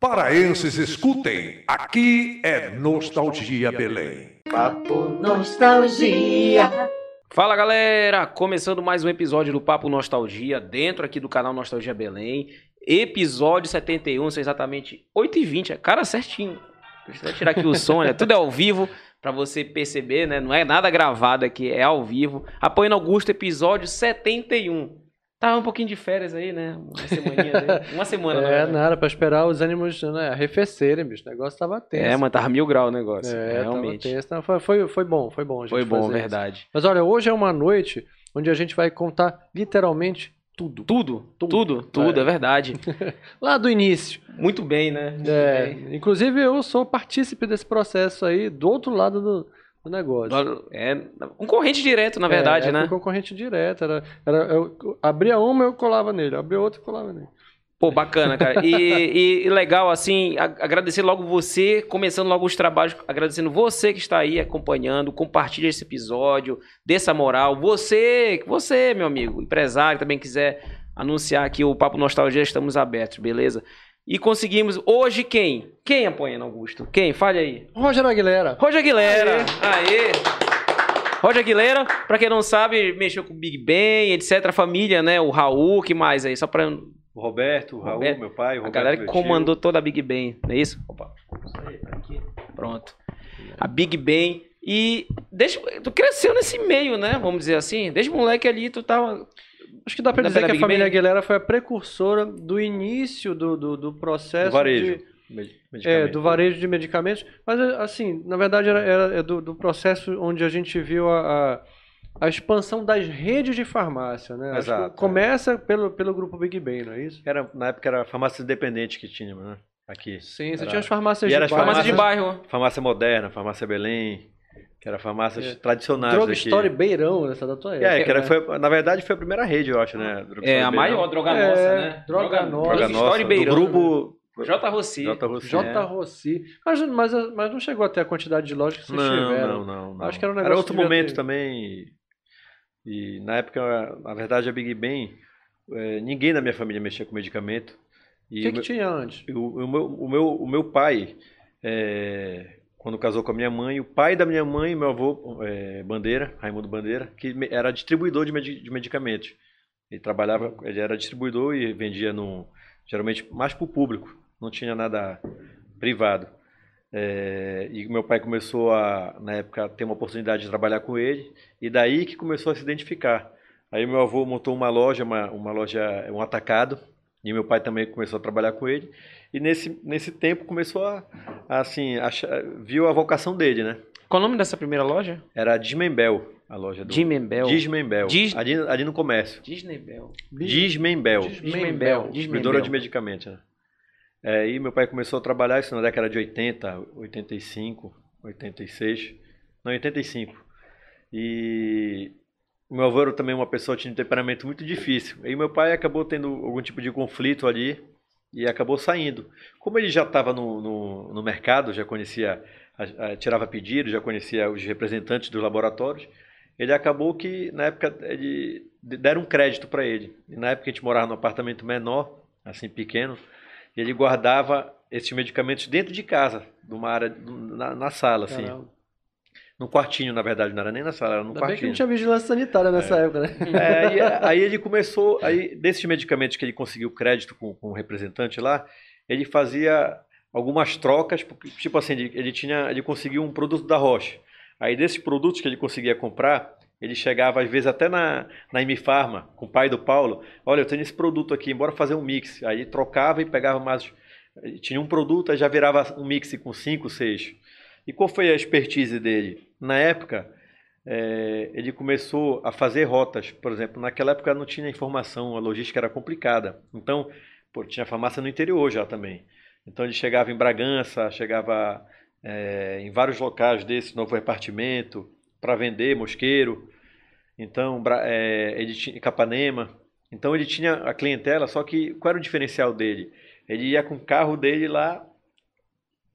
Paraenses, escutem. Aqui é Nostalgia Belém. Papo Nostalgia. Fala galera, começando mais um episódio do Papo Nostalgia, dentro aqui do canal Nostalgia Belém. Episódio 71, são exatamente 8h20, é cara certinho. Deixa eu tirar aqui o som, né? Tudo é ao vivo, pra você perceber, né? Não é nada gravado aqui, é ao vivo. Apoiando Augusto, episódio 71. Tava um pouquinho de férias aí, né? Uma semaninha, né? Uma semana, na É, verdade. nada, pra esperar os ânimos né, arrefecerem, bicho. O negócio tava tenso. É, mas tava mil graus o negócio, É, realmente. Tava tenso. Não, foi, foi, foi bom, foi bom. a gente Foi bom, fazer isso. verdade. Mas olha, hoje é uma noite onde a gente vai contar literalmente tudo. Tudo, tudo, Tudo. tudo, É. é verdade. Lá do início. Muito bem, né? Muito É, bem. inclusive eu sou partícipe desse processo aí, do outro lado do, do negócio. É um corrente direto, na verdade, é, é, né? Concorrente direto. Era, era, eu abria uma, eu colava nele. Abria outra, eu colava nele. Pô, bacana, cara. E, e- e legal, assim, agradecer logo você, começando logo os trabalhos, agradecendo você que está aí acompanhando, compartilha esse episódio, dê essa moral. Você, você, meu amigo, empresário, também quiser anunciar aqui o Papo Nostalgia, estamos abertos, beleza? E conseguimos, hoje quem? Quem apoiando, Augusto? Quem? Fale aí. Roger Aguilera. Roger Aguilera. Aê. Roger Aguilera, pra quem não sabe, mexeu com o Big Ben, etc. A família, né? O Raul, que mais aí? Só pra O Roberto, o Raul, Roberto. meu pai, o a Roberto, galera que meu tio. comandou toda a Big Ben, não é isso? Opa. Isso aí, tá aqui. Pronto. A Big Ben. E desde, tu cresceu nesse meio, né? Vamos dizer assim. Desde moleque ali, tu tava. Acho que dá pra Da- dizer que a Big família Ben? Aguilera foi a precursora do início do, do, do processo Do varejo. de- é, do varejo de medicamentos. Mas, assim, na verdade, era, era é do, do processo onde a gente viu a, a, a expansão das redes de farmácia, né? Acho que Exato, é. começa pelo, pelo grupo Big Ben, não é isso? Era, na época era farmácia independente que tinha, né? Aqui. Sim, você Era- tinha as farmácias E era de as bairro. Farmácia de bairro. Farmácia moderna, farmácia Belém, que era farmácias É. tradicionais Droga aqui. Story Beirão, essa da tua época. É, que era, né? foi, na verdade foi a primeira rede, eu acho, né? Drug É, a Beirão. maior, Droga É, Nossa, né? Droga Nossa. Droga Drug Nossa, Store do Beirão. grupo J. Rossi. J. Rossi. J. é. Rossi. Mas, mas, mas não chegou até a quantidade de lojas que vocês Não, tiveram. não, não, não. Acho que era um Era negócio outro que devia momento ter- também. E, e na época, na verdade, a Big Ben, eh, ninguém da minha família mexia com medicamento. O que, que meu- tinha antes? o, o meu, o, meu, o meu pai, é, quando casou com a minha mãe, o pai da minha mãe, meu avô é, Bandeira, Raimundo Bandeira, que era distribuidor de, medi- de medicamentos. Ele trabalhava, ele era distribuidor e vendia no, geralmente mais para o público, não tinha nada privado. É, e meu pai começou a, na época, ter uma oportunidade de trabalhar com ele, e daí que começou a se identificar. Aí meu avô montou uma loja, uma, uma loja, um atacado, e meu pai também começou a trabalhar com ele. E nesse, nesse tempo começou a, a, assim, achar- viu a vocação dele, né? Qual o nome dessa primeira loja? Era Dismembel, a loja do... Dismembel. Dismembel. Dis- Ali, ali no comércio. Disney Bell. Dismembel. Dismembel. Distribuidora de medicamentos, né? É, e meu pai começou a trabalhar isso na década de 80, 85, 86, não, 85. E meu avô era também uma pessoa que tinha um temperamento muito difícil. E meu pai acabou tendo algum tipo de conflito ali e acabou saindo. Como ele já estava no, no, no mercado, já conhecia, a- a- tirava pedidos, já conhecia os representantes dos laboratórios, ele acabou que, na época, ele, deram um crédito para ele. E na época a gente morava num apartamento menor, assim, pequeno, e ele guardava esses medicamentos dentro de casa, numa área, na, na sala, assim. Caramba. Num quartinho, na verdade, não era nem na sala, era num Ainda bem que quartinho. não tinha vigilância sanitária nessa época, né? É, e aí ele começou, aí desses medicamentos que ele conseguiu crédito com, com o representante lá, ele fazia algumas trocas, porque, tipo assim, ele, tinha, ele conseguiu um produto da Roche. Aí desses produtos que ele conseguia comprar, ele chegava às vezes até na, na Imifarma, com o pai do Paulo, olha, eu tenho esse produto aqui, bora fazer um mix. Aí trocava e pegava mais, tinha um produto, aí já virava um mix com cinco, seis. E qual foi a expertise dele? Na época, é, ele começou a fazer rotas. Por exemplo, naquela época não tinha informação, a logística era complicada. Então, pô, tinha farmácia no interior já também. Então ele chegava em Bragança, chegava é, em vários locais desse novo repartimento para vender mosqueiro. Então é, ele tinha Capanema. Então ele tinha a clientela, só que qual era o diferencial dele? Ele ia com o carro dele lá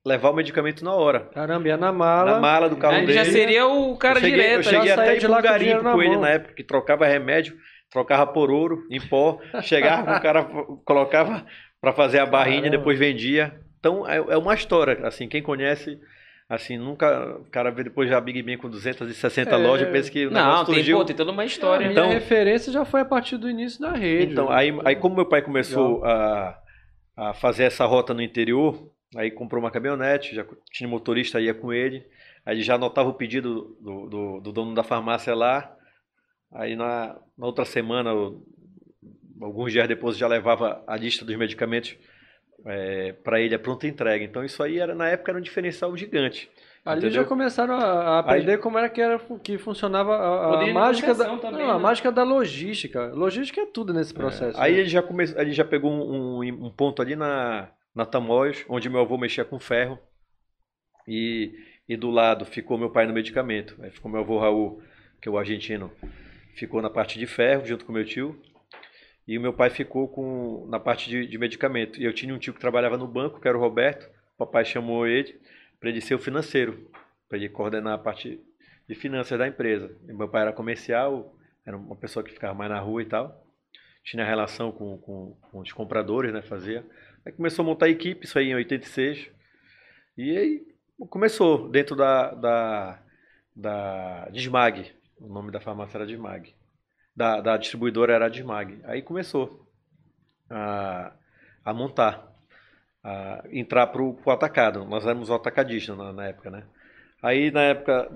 levar o medicamento na hora. Caramba, ia na mala. Na mala do carro Aí dele. já seria o cara eu cheguei, direto. Eu cheguei já até de lá com com ele na época, que trocava remédio, trocava por ouro, em pó, chegava, o cara colocava para fazer a barrinha, Caramba. depois vendia. Então é, é uma história, assim, quem conhece, assim, nunca, o cara vê depois já a Big Ben com 260 É. lojas, pensa que o Não, tem, surgiu. pô, tem toda uma história. Minha Então- referência já foi a partir do início da rede. Então, aí, aí como meu pai começou a, a fazer essa rota no interior, aí comprou uma caminhonete, já tinha motorista, ia com ele, aí ele já anotava o pedido do, do, do dono da farmácia lá, aí na, na outra semana, alguns dias depois, já levava a lista dos medicamentos para ele a pronta entrega. Então isso aí era na época era um diferencial gigante. Ali entendeu? já começaram a, a aprender como era que, era que funcionava a, a mágica da, também, não, a né? mágica da logística. Logística é tudo nesse processo. Aí né? ele já começou, ele já pegou um, um- um ponto ali na, na Tamoios, onde meu avô mexia com ferro. E, e do lado ficou meu pai no medicamento. Aí ficou meu avô Raul, que é o argentino, ficou na parte de ferro, junto com meu tio. E o meu pai ficou com, na parte de, de medicamento. E eu tinha um tio que trabalhava no banco, que era o Roberto. O papai chamou ele para ele ser o financeiro, para ele coordenar a parte de finanças da empresa. E meu pai era comercial, era uma pessoa que ficava mais na rua e tal tinha relação com, com, com os compradores, né? Fazia. Aí começou a montar a equipe, isso aí em 86. E aí começou dentro da, da, da Dismag. O nome da farmácia era Dismag. Da, da distribuidora era Dismag. Aí começou a, a montar, a entrar para o atacado. Nós éramos o atacadista na, na época, né? Aí na época,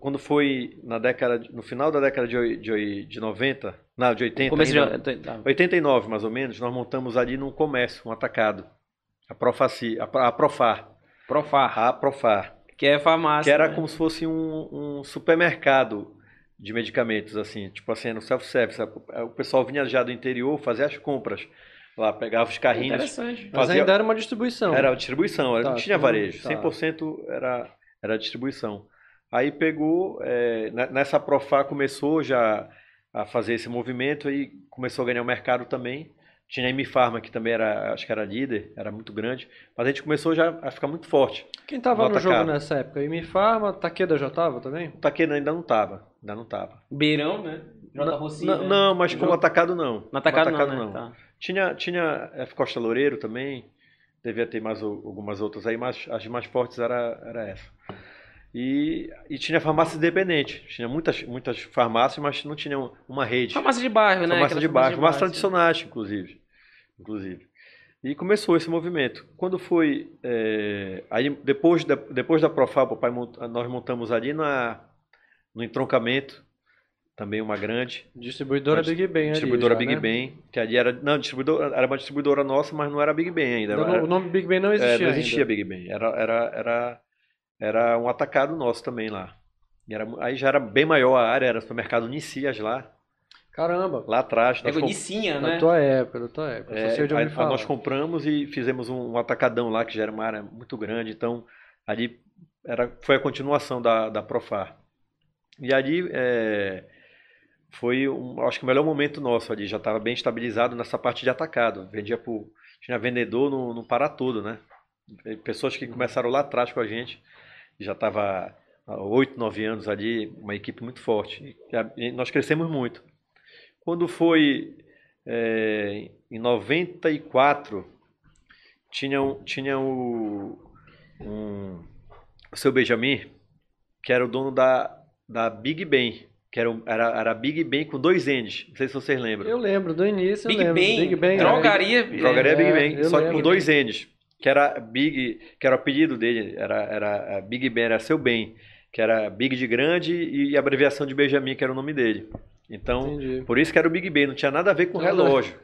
quando foi na década, no final da década de, de, de 90, não, de 80 Começo ainda, de... tá. 89 mais ou menos, nós montamos ali num comércio, um atacado. A Profaci, a, Pro- a Profar, Profar, a Profar, que é farmácia. que era né? como se fosse um, um supermercado de medicamentos, assim, tipo assim, no self-service. O pessoal vinha já do interior fazer as compras. Lá, pegava os carrinhos, Interessante. Mas fazia- ainda era uma distribuição. era distribuição, era- Tá, não tinha então, varejo, tá. 100% era, era distribuição. Aí pegou, é, ne- nessa Profar começou já a fazer esse movimento e começou a ganhar o mercado também. Tinha a Imifarma, que também era, acho que era líder, era muito grande, mas a gente começou já a ficar muito forte. Quem tava no no jogo atacado. nessa época? Imifarma, Taqueda já tava também? O Taquena ainda não estava, ainda não estava. Beirão, né? J. Rossi, não, né? não, mas como Jogo- atacado não. No atacado, Como não, né? Tá. Tinha, tinha F. Costa Loureiro também, devia ter mais algumas outras aí, mas as mais fortes era, era essa. E, e tinha farmácia independente, tinha muitas, muitas farmácias, mas não tinha uma rede. Farmácia de bairro, né? farmácia de bairro, farmácias bairro, tradicionais, inclusive. inclusive. E começou esse movimento. Quando foi, é, aí depois da, depois da Profab, o pai mont- nós montamos ali na, no entroncamento, também uma grande, Distribuidora Uma Big Ben ali distribuidora já, Big né? Ben, que ali era, não, distribuidora, era uma distribuidora nossa, mas não era Big Ben ainda. Ainda Era- não- o nome Big Ben não é, existia não existia ainda. Big Ben. Era, era, era, era um atacado nosso também lá. Era, aí já era bem maior a área, era supermercado Nicias lá, Caramba. lá atrás. É comp- Da né? tua época, da tua época. é, aí- aí nós compramos e fizemos um, um atacadão lá, que já era uma área muito grande. Então, ali era, foi a continuação da, da Profar. E ali é, foi, um, acho que o melhor momento nosso ali. Já estava bem estabilizado nessa parte de atacado. Vendia por, tinha vendedor no, no Pará todo, né? Pessoas que começaram lá atrás com a gente. Já estava há oito, nove anos ali, uma equipe muito forte. E nós crescemos muito. Quando foi é, em 94, tinha, tinha o, um, o seu Benjamin, que era o dono da, da Big Ben, que era, era, era Big Ben com dois N's. Não sei se vocês lembram. Eu lembro, do início Big eu lembro. Ben, Big Ben drogaria. Drogaria É, Big Ben, eu só que com dois N's, que era Big, que era o apelido dele, era, era Big Ben, era seu bem, que era Big de grande e a abreviação de Benjamin, que era o nome dele. Então, Entendi. por isso que era o Big Ben, não tinha nada a ver com Nada. relógio.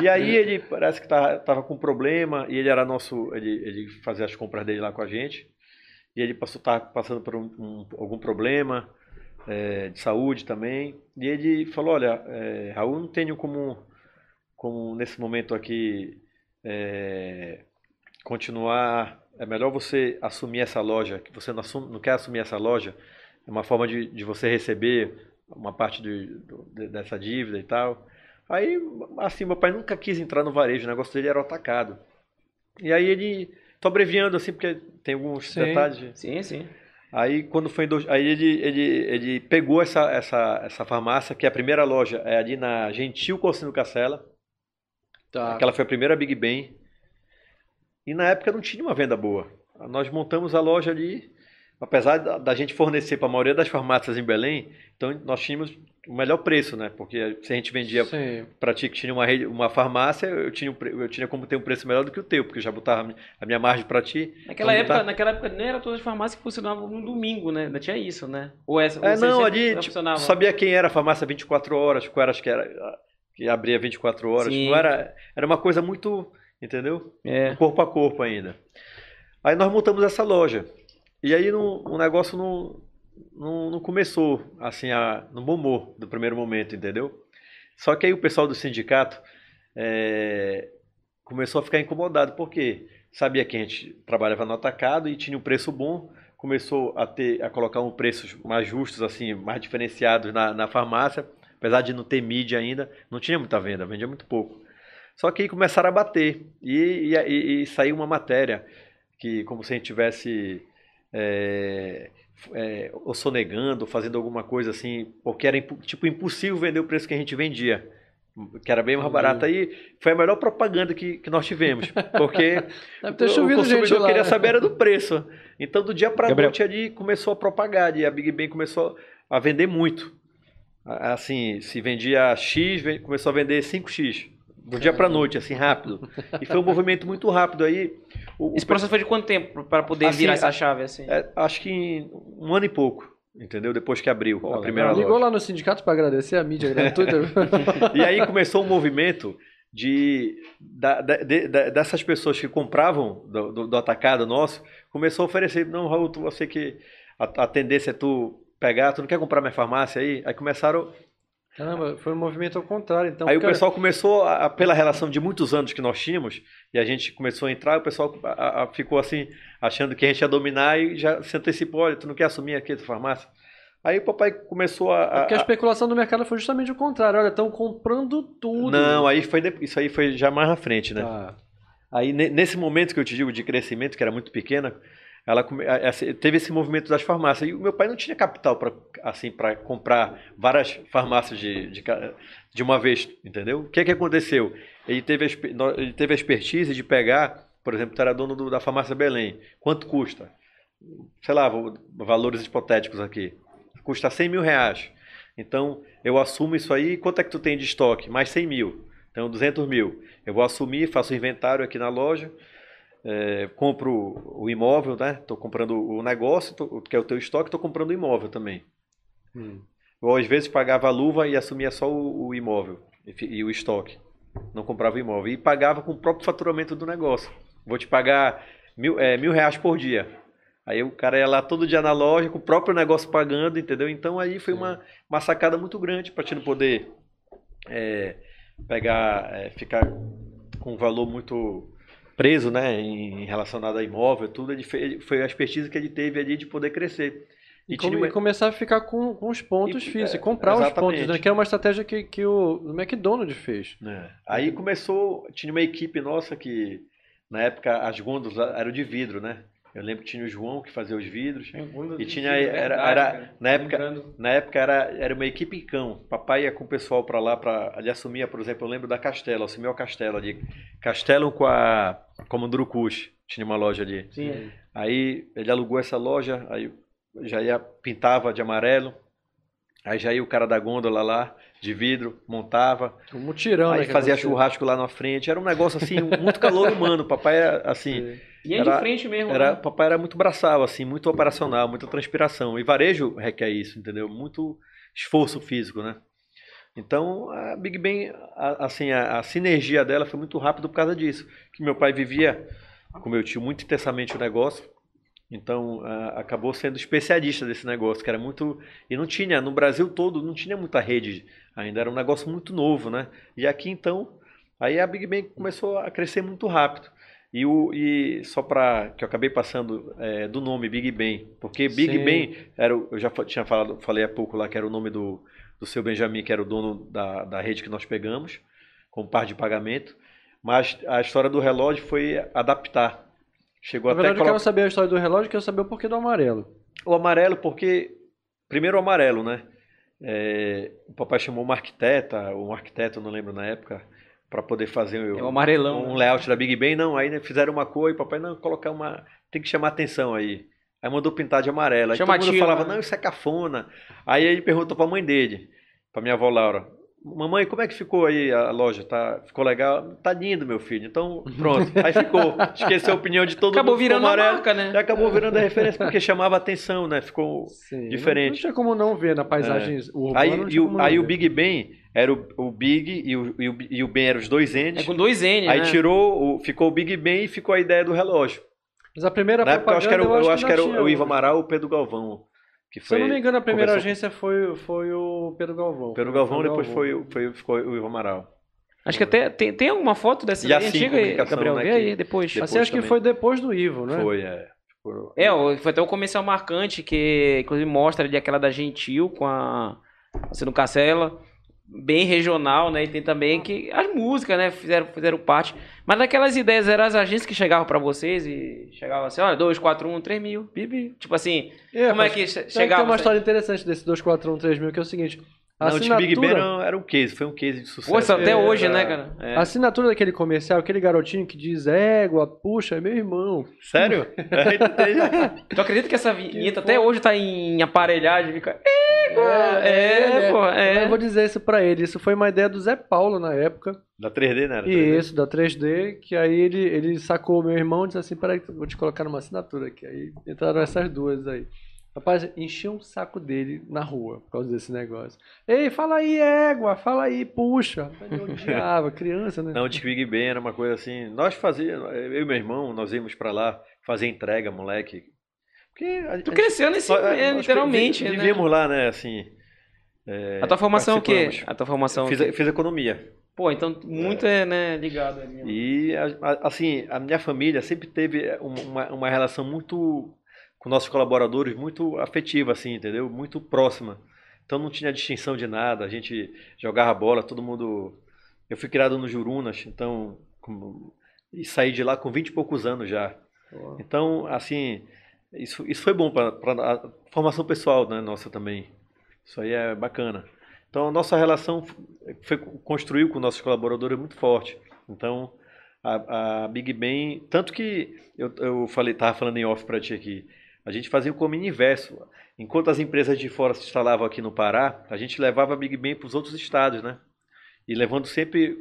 E aí ele parece que tava, tava com problema, e ele era nosso, ele, ele fazia as compras dele lá com a gente, e ele passou, tava passando por um- um- algum problema é, de saúde também, e ele falou, olha, é, Raul, não tenho como, como nesse momento aqui é, continuar. É melhor você assumir essa loja, que você não, assume, não quer assumir essa loja, é uma forma de, de você receber uma parte de, de, dessa dívida e tal. Aí, assim, meu pai nunca quis entrar no varejo, o negócio dele era o atacado. E aí ele. Tô abreviando assim, porque tem alguns Sim. detalhes. Sim, sim. Aí quando foi aí ele, ele, ele pegou essa, essa, essa farmácia, que é a primeira loja, é ali na Gentil Cocino Cacela. Tá. Aquela foi a primeira Big Ben. E na época não tinha uma venda boa. Nós montamos a loja ali, apesar da, gente fornecer para a maioria das farmácias em Belém, então nós tínhamos o melhor preço, né? Porque se a gente vendia para ti que tinha uma, rede, uma farmácia, eu tinha, eu tinha como ter um preço melhor do que o teu, porque eu já botava a mi- a minha margem para ti. Naquela Então, época, tá- naquela época nem era todas as farmácias que funcionavam no domingo, né? Ainda tinha isso, né? Ou essa, É, vocês não, ali, tipo, funcionavam? sabia quem era a farmácia 24 horas, qual era, acho que era, que abria 24 horas. Sim. Não era, era uma coisa muito, entendeu? É. Corpo a corpo ainda. Aí nós montamos essa loja. E aí não- o negócio não, não, não começou, assim, a, no bom humor do primeiro momento, entendeu? Só que aí o pessoal do sindicato é, começou a ficar incomodado, porque sabia que a gente trabalhava no atacado e tinha um preço bom, começou a ter a colocar um preços mais justos, assim, mais diferenciados na, na farmácia, apesar de não ter mídia ainda, não tinha muita venda, vendia muito pouco. Só que aí começaram a bater e, e, e- e saiu uma matéria que como se a gente tivesse é, é, ou sonegando, fazendo alguma coisa assim, porque era tipo impossível vender o preço que a gente vendia, que era bem mais barato. Aí foi a melhor propaganda que, que nós tivemos, porque Deve ter o consumidor lá. queria saber era do preço. Então do dia para Gabriel. noite ali começou a propagar e a Big Ben começou a vender muito. A- Assim, se vendia X, começou a vender 5X. Do dia para noite, assim, rápido. E foi um movimento muito rápido aí. O- o Esse processo foi de quanto tempo para poder Assim, virar essa chave assim? é, acho que em um ano e pouco, entendeu? Depois que abriu Pô, a primeira Ligou loja. lá no sindicato para agradecer a mídia gratuita. E aí começou um movimento de, da- de- da- dessas pessoas que compravam do, do- do atacado nosso, começou a oferecer, não, Raul, tu, você que a, a tendência é tu pegar, tu não quer comprar minha farmácia aí? Aí começaram, Caramba, foi um movimento ao contrário. Então, aí o pessoal começou, a, pela relação de muitos anos que nós tínhamos, e a gente começou a entrar, o pessoal a- a- ficou assim, achando que a gente ia dominar e já se antecipou, olha, tu não quer assumir aqui a tua farmácia? Aí o papai começou a... É a- porque a especulação do mercado foi justamente o contrário. Olha, estão comprando tudo. não, aí foi, isso aí foi já mais na frente, né? Tá. Aí, ne- nesse momento que eu te digo de crescimento, que era muito pequena, ela teve esse movimento das farmácias. E o meu pai não tinha capital para assim, para comprar várias farmácias de, de, de uma vez, entendeu? O que, que aconteceu? Ele teve, ele teve a expertise de pegar, por exemplo, tu era dono do- da farmácia Belém. Quanto custa? Sei lá, vou- valores hipotéticos aqui. Custa 100 mil reais. Então, eu assumo isso aí. Quanto é que tu tem de estoque? Mais 100 mil. Então, 200 mil. Eu vou assumir, faço o inventário aqui na loja, é, compro o imóvel, né? Estou comprando o negócio, tô- que é o teu estoque, estou comprando o imóvel também. Hum. Eu, às vezes, pagava a luva e assumia só o, o imóvel e, e o estoque. Não comprava o imóvel. E pagava com o próprio faturamento do negócio. Vou te pagar mil, é, mil reais por dia. Aí o cara ia lá todo dia na loja, com o próprio negócio pagando, entendeu? Então aí foi uma, uma sacada muito grande para te não poder é, pegar, é, ficar com um valor muito preso, né, em, relacionado a imóvel, tudo. Ele foi a expertise que ele teve ali de poder crescer. E, tinha come- e começar a ficar com, com os pontos E- físicos, é, comprar os exatamente. pontos, né? Que é uma estratégia que, que o, o McDonald's fez. É. Aí começou, tinha uma equipe nossa que, na época, as gôndolas eram de vidro, né? Eu lembro que tinha o João que fazia os vidros. E tinha, era, era- na época, na época era, era uma equipe cão. Papai ia com o pessoal para lá para ali assumia, por exemplo, eu lembro da Castelo, assumia o Castelo ali. Castelo com a com Mundurucus, tinha uma loja ali. Sim. Aí ele alugou essa loja, aí já ia pintava de amarelo. Aí já ia o cara da gôndola lá, de vidro, montava. Um mutirão, né? Aí que fazia churrasco lá na frente. Era um negócio assim, muito calor humano. Papai era assim, E aí Era- de frente mesmo, era, né? papai era muito braçal, assim, muito operacional, muita transpiração. E varejo requer isso, entendeu? Muito esforço físico, né? Então, a Big Ben, a- assim, a, a sinergia dela foi muito rápido por causa disso. Que meu pai vivia com meu tio muito intensamente o negócio. Então, a- acabou sendo especialista desse negócio, que era muito... E não tinha, no Brasil todo, não tinha muita rede ainda. Era um negócio muito novo, né? E aqui, então, aí a Big Ben começou a crescer muito rápido. E, o, e só para que eu acabei passando é, do nome Big Ben, porque Big Sim. Ben era, o- eu já tinha falado, falei há pouco lá que era o nome do, do seu Benjamin, que era o dono da, da rede que nós pegamos, com par de pagamento. Mas a história do relógio foi adaptar. Chegou Na até verdade, eu colo- quero saber a história do relógio, quero saber o porquê do amarelo. o amarelo, porque. Primeiro o amarelo, né? É, o papai chamou uma arquiteta, um arquiteto, não lembro na época, para poder fazer É o amarelão. um né? layout da Big Ben. Não, aí né, fizeram uma cor e papai, não, colocar uma. Tem que chamar atenção aí. Aí mandou pintar de amarelo. Aí todo mundo falava, né? não, isso é cafona. Aí ele perguntou pra mãe dele, pra minha avó Laura. Mamãe, como é que ficou aí a loja? Tá, ficou legal? Tá lindo, meu filho. Então, pronto. Aí ficou. Esqueceu a opinião de todo Acabou mundo. ficou virando uma amarelo. marca, né? E acabou virando a referência porque chamava atenção, né? Ficou Sim, Diferente. Não, tinha como não ver na paisagem urbana. Aí, e o, aí o. Big Ben era o, o Big e o, e, o, e o Ben eram os dois N's. É com dois N, aí né? tirou, o, ficou o Big Ben e ficou a ideia do relógio. Mas a primeira Na época eu acho que era, o- eu acho que era ainda o, o tinha Ivo Amaral ou o Pedro Galvão. Que Se foi, eu não me engano, a primeira conversou- agência foi, foi o Pedro Galvão. Pedro Foi o Galvão, depois foi, o- foi, ficou o Ivo Amaral. Acho que até tem, tem alguma foto dessa E assim, antiga aí, Gabriel? né, Vê aí depois. depois Assim, acho que foi depois do Ivo, né? Foi, é. É, foi até um comercial marcante que inclusive mostra ali aquela da Gentil com a sendo Cacela, bem regional, né? E tem também que as músicas, né, fizeram fizeram parte. Mas daquelas ideias eram as agências que chegavam pra vocês e chegavam assim, olha, 2, 4, 1, 3 mil, bibi. Tipo assim, como é que che- Tem chegava? uma história interessante desse 241 mil, que é o seguinte. Não, o Big Ben assinatura, era, era um case, foi um case de sucesso. Isso até É, hoje, Era- né, cara? É. a assinatura daquele comercial, aquele garotinho que diz égua, puxa, é meu irmão. Sério? É, entendi. Tu acredita que essa vinheta Que até hoje tá em aparelhagem? Fica... é, pô, é. Eu vou dizer isso pra ele. Isso foi uma ideia do Zé Paulo na época. da 3D, né? Era E 3D. isso, da 3D, que aí ele, ele sacou o meu irmão e disse assim, peraí, vou te colocar numa assinatura aqui. Aí entraram essas duas aí. Rapaz, enchi um saco dele na rua por causa desse negócio. Ei, fala aí, égua, fala aí, puxa. Eu odiava, criança, né? Não, o Big Ben era uma coisa assim. Nós fazíamos, eu e meu irmão, nós íamos pra lá fazer entrega, moleque. Porque Tu cresceu nesse, nós- é, nós literalmente, né? Vivíamos lá, né, assim. é, A tua formação é o quê? A tua formação é Fiz, fiz economia. Pô, então muito é, né, ligado ali. né? E, a- a- assim, a minha família sempre teve um- uma, uma relação muito, com nossos colaboradores, muito afetiva, assim, entendeu? Muito próxima. Então não tinha distinção de nada, a gente jogava bola, todo mundo... Eu fui criado no Jurunas, então... com- E saí de lá com 20 e poucos anos já. Então, assim, isso, isso foi bom para a formação pessoal, né, nossa também. Isso aí é bacana. Então, a nossa relação foi, construiu com nossos colaboradores muito forte. Então, a, a Big Ben, tanto que eu, eu falei, tava falando em off para ti aqui, a gente fazia o caminho inverso. Enquanto as empresas de fora se instalavam aqui no Pará, a gente levava a Big Ben para os outros estados, né? E levando sempre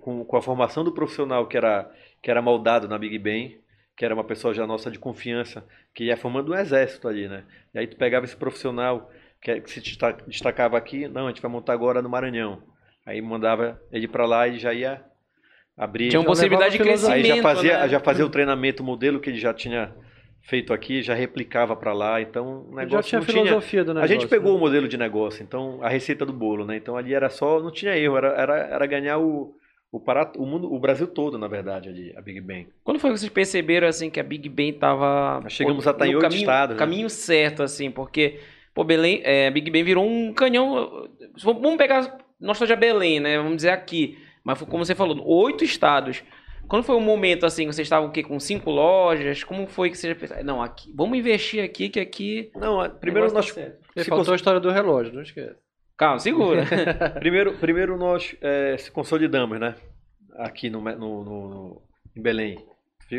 com, com a formação do profissional que era, que era moldado na Big Ben, que era uma pessoa já nossa de confiança, que ia formando um exército ali, né? E aí tu pegava esse profissional que, que se desta- destacava aqui, não, a gente vai montar agora no Maranhão. Aí mandava ele para lá e já ia abrir. Tinha uma possibilidade de crescimento, Aí já fazia, né? já fazia o treinamento, o modelo que ele já tinha feito aqui, já replicava para lá. Então, o Já negócio tinha não a tinha. filosofia do A negócio. gente pegou né? o modelo de negócio, então a receita do bolo, né? Então ali era só, não tinha erro, era, era, era ganhar o, o, Pará, o mundo, o Brasil todo, na verdade, ali, a Big Bang. Quando foi que vocês perceberam, assim, que a Big Ben tava... Nós chegamos pô, a estar em caminho, né? caminho certo, assim, porque, pô, Belém, é, Big Ben virou um canhão... Vamos pegar nossa de Belém, né? Vamos dizer aqui. Mas foi como você falou, oito estados. Quando foi o momento, assim, vocês estavam o quê? Com cinco lojas? Como foi que vocês pensaram? Não, aqui, vamos investir aqui, que aqui... Não, a- primeiro nós, tá. E se faltou cons- a história do relógio, não esquece. Calma, segura. primeiro, primeiro nós eh, se consolidamos, né? Aqui no, no, no- no- em Belém.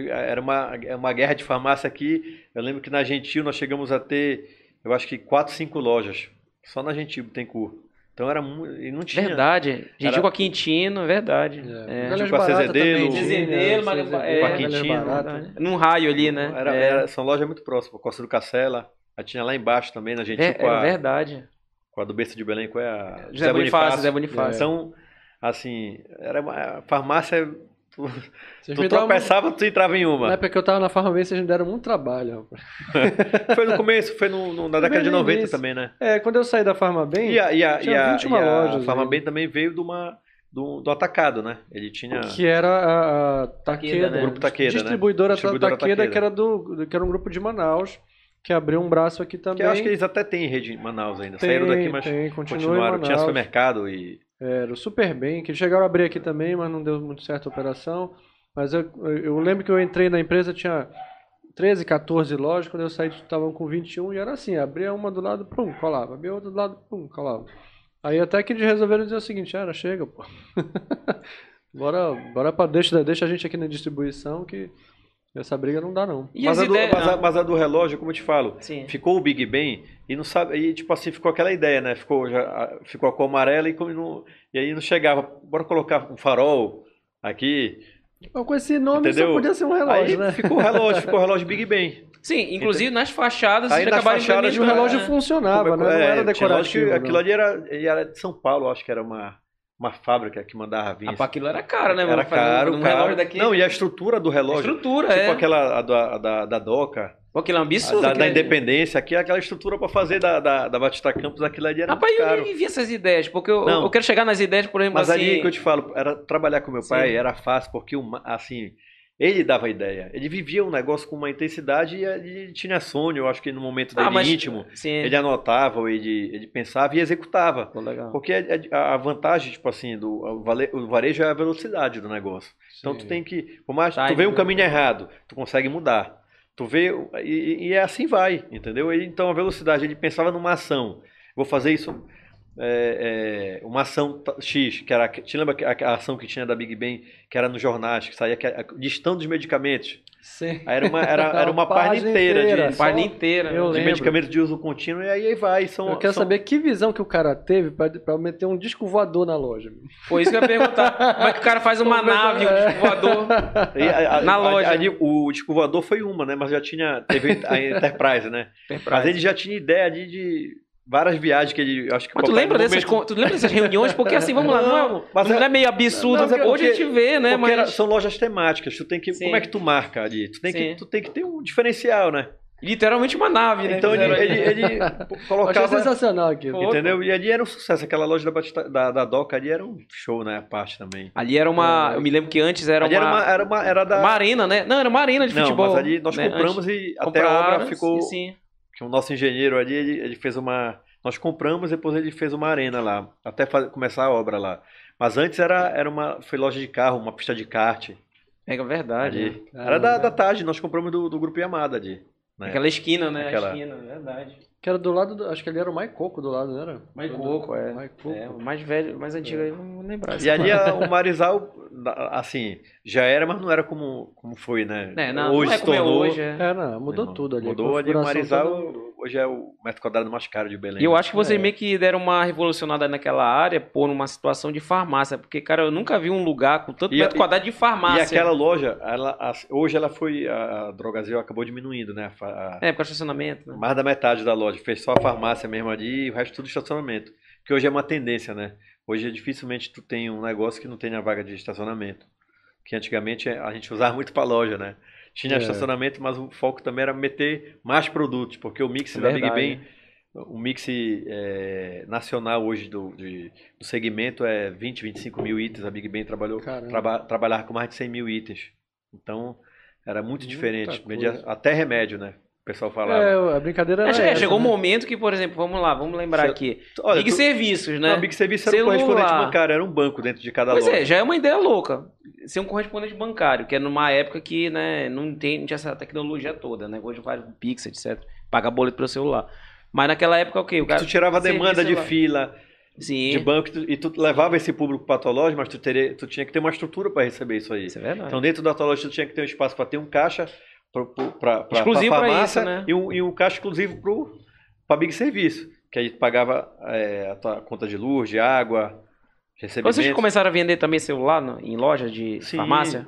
Era uma, é uma guerra de farmácia aqui. Eu lembro que na Gentil nós chegamos a ter, eu acho que quatro, cinco lojas. Só na Gentil Bittencourt. Então era muito. E não tinha. Verdade. Gente, Era- com a Quintino, verdade. É. É. Tipo a Cezedelo, tinha, mas- Cezedelo, é, Galera Quintino, barata. Verdade. Num raio ali, né? Era, É. era- são lojas muito próximas. Costa do Cacela. Aí tinha lá embaixo também, na Gentil, Ver- com, é a, verdade. com a do Besta de Belém, com a José Bonifácio, José Bonifácio. Então, assim, era uma a farmácia. Tu, Vocês tu tropeçava, tu entrava em Na uma. época que eu tava na farmácia, vocês me deram muito trabalho. Foi no começo, foi no, no- na década de no 90 início. também, né? É, quando eu saí da Farmabem, E a, e a, tinha e a, 21 e a lojas Farma aí. Bem também veio de uma, do, do atacado, né? Ele tinha. Que era a, a Takeda, né? O grupo Takeda, né? distribuidora, Distribuidora Takeda, Takeda. que era do que era um grupo de Manaus, que abriu um braço aqui também. Que eu acho que eles até têm rede em Manaus ainda. Tem, Saíram daqui, mas tem, continua em continuaram. Tinha supermercado e. Era Super Bem, que chegaram a abrir aqui também, mas não deu muito certo a operação. Mas eu, eu lembro que eu entrei na empresa, tinha 13, 14 lojas, quando eu saí estavam com 21 e era assim, abria uma do lado, pum, colava, abria outra do lado, pum, colava. Aí até que eles resolveram dizer o seguinte, era, chega, pô. bora, bora pra, deixa, deixa a gente aqui na distribuição que essa briga não dá não. E Mas as a, do, ideias... mas, a, mas a do relógio, como eu te falo, Sim. ficou o Big Ben e não sabe. E tipo assim, ficou aquela ideia, né? Ficou, já, a- ficou a cor amarela e, como não, e aí não chegava. Bora colocar um farol aqui. Mas com esse nome Entendeu? só podia ser um relógio, aí né? ficou o relógio, ficou o relógio Big Ben. Sim, inclusive nas fachadas Aí nas fachadas o implementando, relógio né? funcionava, né? Não É, era relógio decorativo. aquilo não. ali era, era de São Paulo, acho que era uma, uma fábrica que mandava vir. Ah, aquilo era caro, né? era mano? Caro, um caro. relógio daqui. Não, e a estrutura do A relógio. estrutura, tipo é. aquela a da, da, da Doca, Pô, aquilo é um a absurdo. da, da ali. Independência, aqui aquela estrutura pra fazer da, da, da Batista Campos, aquilo ali era Rapaz, muito eu caro. nem vi essas ideias, porque eu, eu quero chegar nas ideias, por exemplo, Mas assim... ali que eu te falo, era trabalhar com meu pai Sim. era fácil, porque assim, ele dava ideia. Ele vivia um negócio com uma intensidade e ele tinha sonho, eu acho que no momento dele Ah, mas- íntimo, Sim. ele anotava, ele, ele pensava e executava. Pô, legal. Porque a, a vantagem, tipo assim, do o vale- o varejo é a velocidade do negócio. Então tu Sim. tem que, por mais Tá, tu vê um caminho errado, tu consegue mudar. Tu vê e, e é assim vai, entendeu? Ele, então a velocidade, ele pensava numa ação. Vou fazer isso é, é, uma ação X, que era, te lembra a, a ação que tinha da Big Ben, que era nos jornais, que saía que era- listando os medicamentos. Sim. Aí era uma, era, era uma Uma página página inteira, inteira. de, Página inteira. eu né? de lembro. medicamentos de uso contínuo e aí vai. São, Eu quero são- saber que visão que o cara teve pra, pra meter um disco voador na loja. Foi isso que eu ia perguntar. Como é que o cara faz uma é nave, um disco voador? E a- a- Na a- loja. ali o disco voador foi uma, né? Mas já tinha. Teve a Enterprise, né? Mas ele já tinha ideia ali de várias viagens que ele. Acho que Mas tu lembra, dessas, momento- tu lembra dessas reuniões? Porque assim, vamos lá, não é, mas não é- é meio absurdo. É Hoje a porque- gente vê, né? Mas era- são lojas temáticas. Tu tem que. Sim. Como é que tu marca ali? Tu tem, Sim. que, tu tem que ter um diferencial, né? literalmente uma nave, né? Então ele, ele, ele Eu achei colocava. sensacional aquilo. Entendeu? E ali era um sucesso. Aquela loja da, Batista- da, da Doca ali era um show, né? A parte também. Ali era uma. Eu me lembro que antes era ali uma. era uma. Era, uma, era da. uma arena, né? Não, era uma arena de Não, futebol. mas ali nós né? compramos Antes e até a obra ficou. Sim, que o nosso engenheiro ali, ele, ele fez uma. Nós compramos, depois ele fez uma arena lá, até fa- começar a obra lá. Mas antes era, era uma. Foi loja de carro, uma pista de kart. é verdade. Ali. né? Era da, da tarde, nós compramos do, do grupo Yamada ali. né? Aquela esquina, né? Aquela- A esquina, verdade. Que era do lado, do, acho que ele era o Maicoco do lado, não era? Mais coco, é. Maicoco. É, o mais velho, mais antigo aí, não lembrar. E ali a- o Marizal, assim, já era, mas não era como, como foi, né? É, não, hoje não é é tornou. hoje. é. É, não, mudou Irmão, tudo ali. a Mudou ali Marizal, toda hoje é o metro quadrado mais caro de Belém. E eu acho que vocês É. meio que deram uma revolucionada naquela área por uma situação de farmácia. Porque, cara, eu nunca vi um lugar com tanto E- metro quadrado de E farmácia. aquela loja, ela, a- hoje ela foi, a, a Drogazil acabou diminuindo, né? A a- É, por estacionamento, né? mais da metade da loja. Fez só a farmácia mesmo ali e o resto tudo estacionamento. Que hoje é uma tendência, né? Hoje dificilmente tu tem um negócio que não tenha vaga de estacionamento. Que antigamente a gente usava muito para loja, né? Tinha É. estacionamento, mas o foco também era meter mais produtos, porque o mix da Big. Ben, o mix é, nacional hoje do, de- do segmento é 20, 25 mil itens. A Big Ben trabalhou, traba, trabalhava com mais de 100 mil itens. Então, era muito Muita diferente. coisa. Até remédio, né? O pessoal falava. É, a brincadeira era É, essa, chegou um né? momento que, por exemplo, vamos lá, vamos lembrar Cê- aqui. Olha, Big tu- Serviços, né? Não, Big Service era um correspondente bancário, era um banco dentro de cada Pois loja. é, já é uma ideia louca. Ser um correspondente bancário, que é numa época que né, não, tem, não tinha essa tecnologia toda, né? Hoje faz Pix, etc. Paga boleto pelo celular. Mas naquela época, o quê? O Que tu tirava a demanda de fila, Sim, de banco, e tu levava esse público para tua loja, mas tu, teria, tu tinha que ter uma estrutura para receber isso aí. isso é verdade. Então, dentro da tua loja, tu tinha que ter um espaço para ter um caixa para Exclusivo pra farmácia isso, né? e, um, e um caixa exclusivo para Big Serviço. Que aí tu pagava é, a tua conta de luz, de água, recebimento. Vocês começaram a vender também celular no- em loja de Sim. farmácia?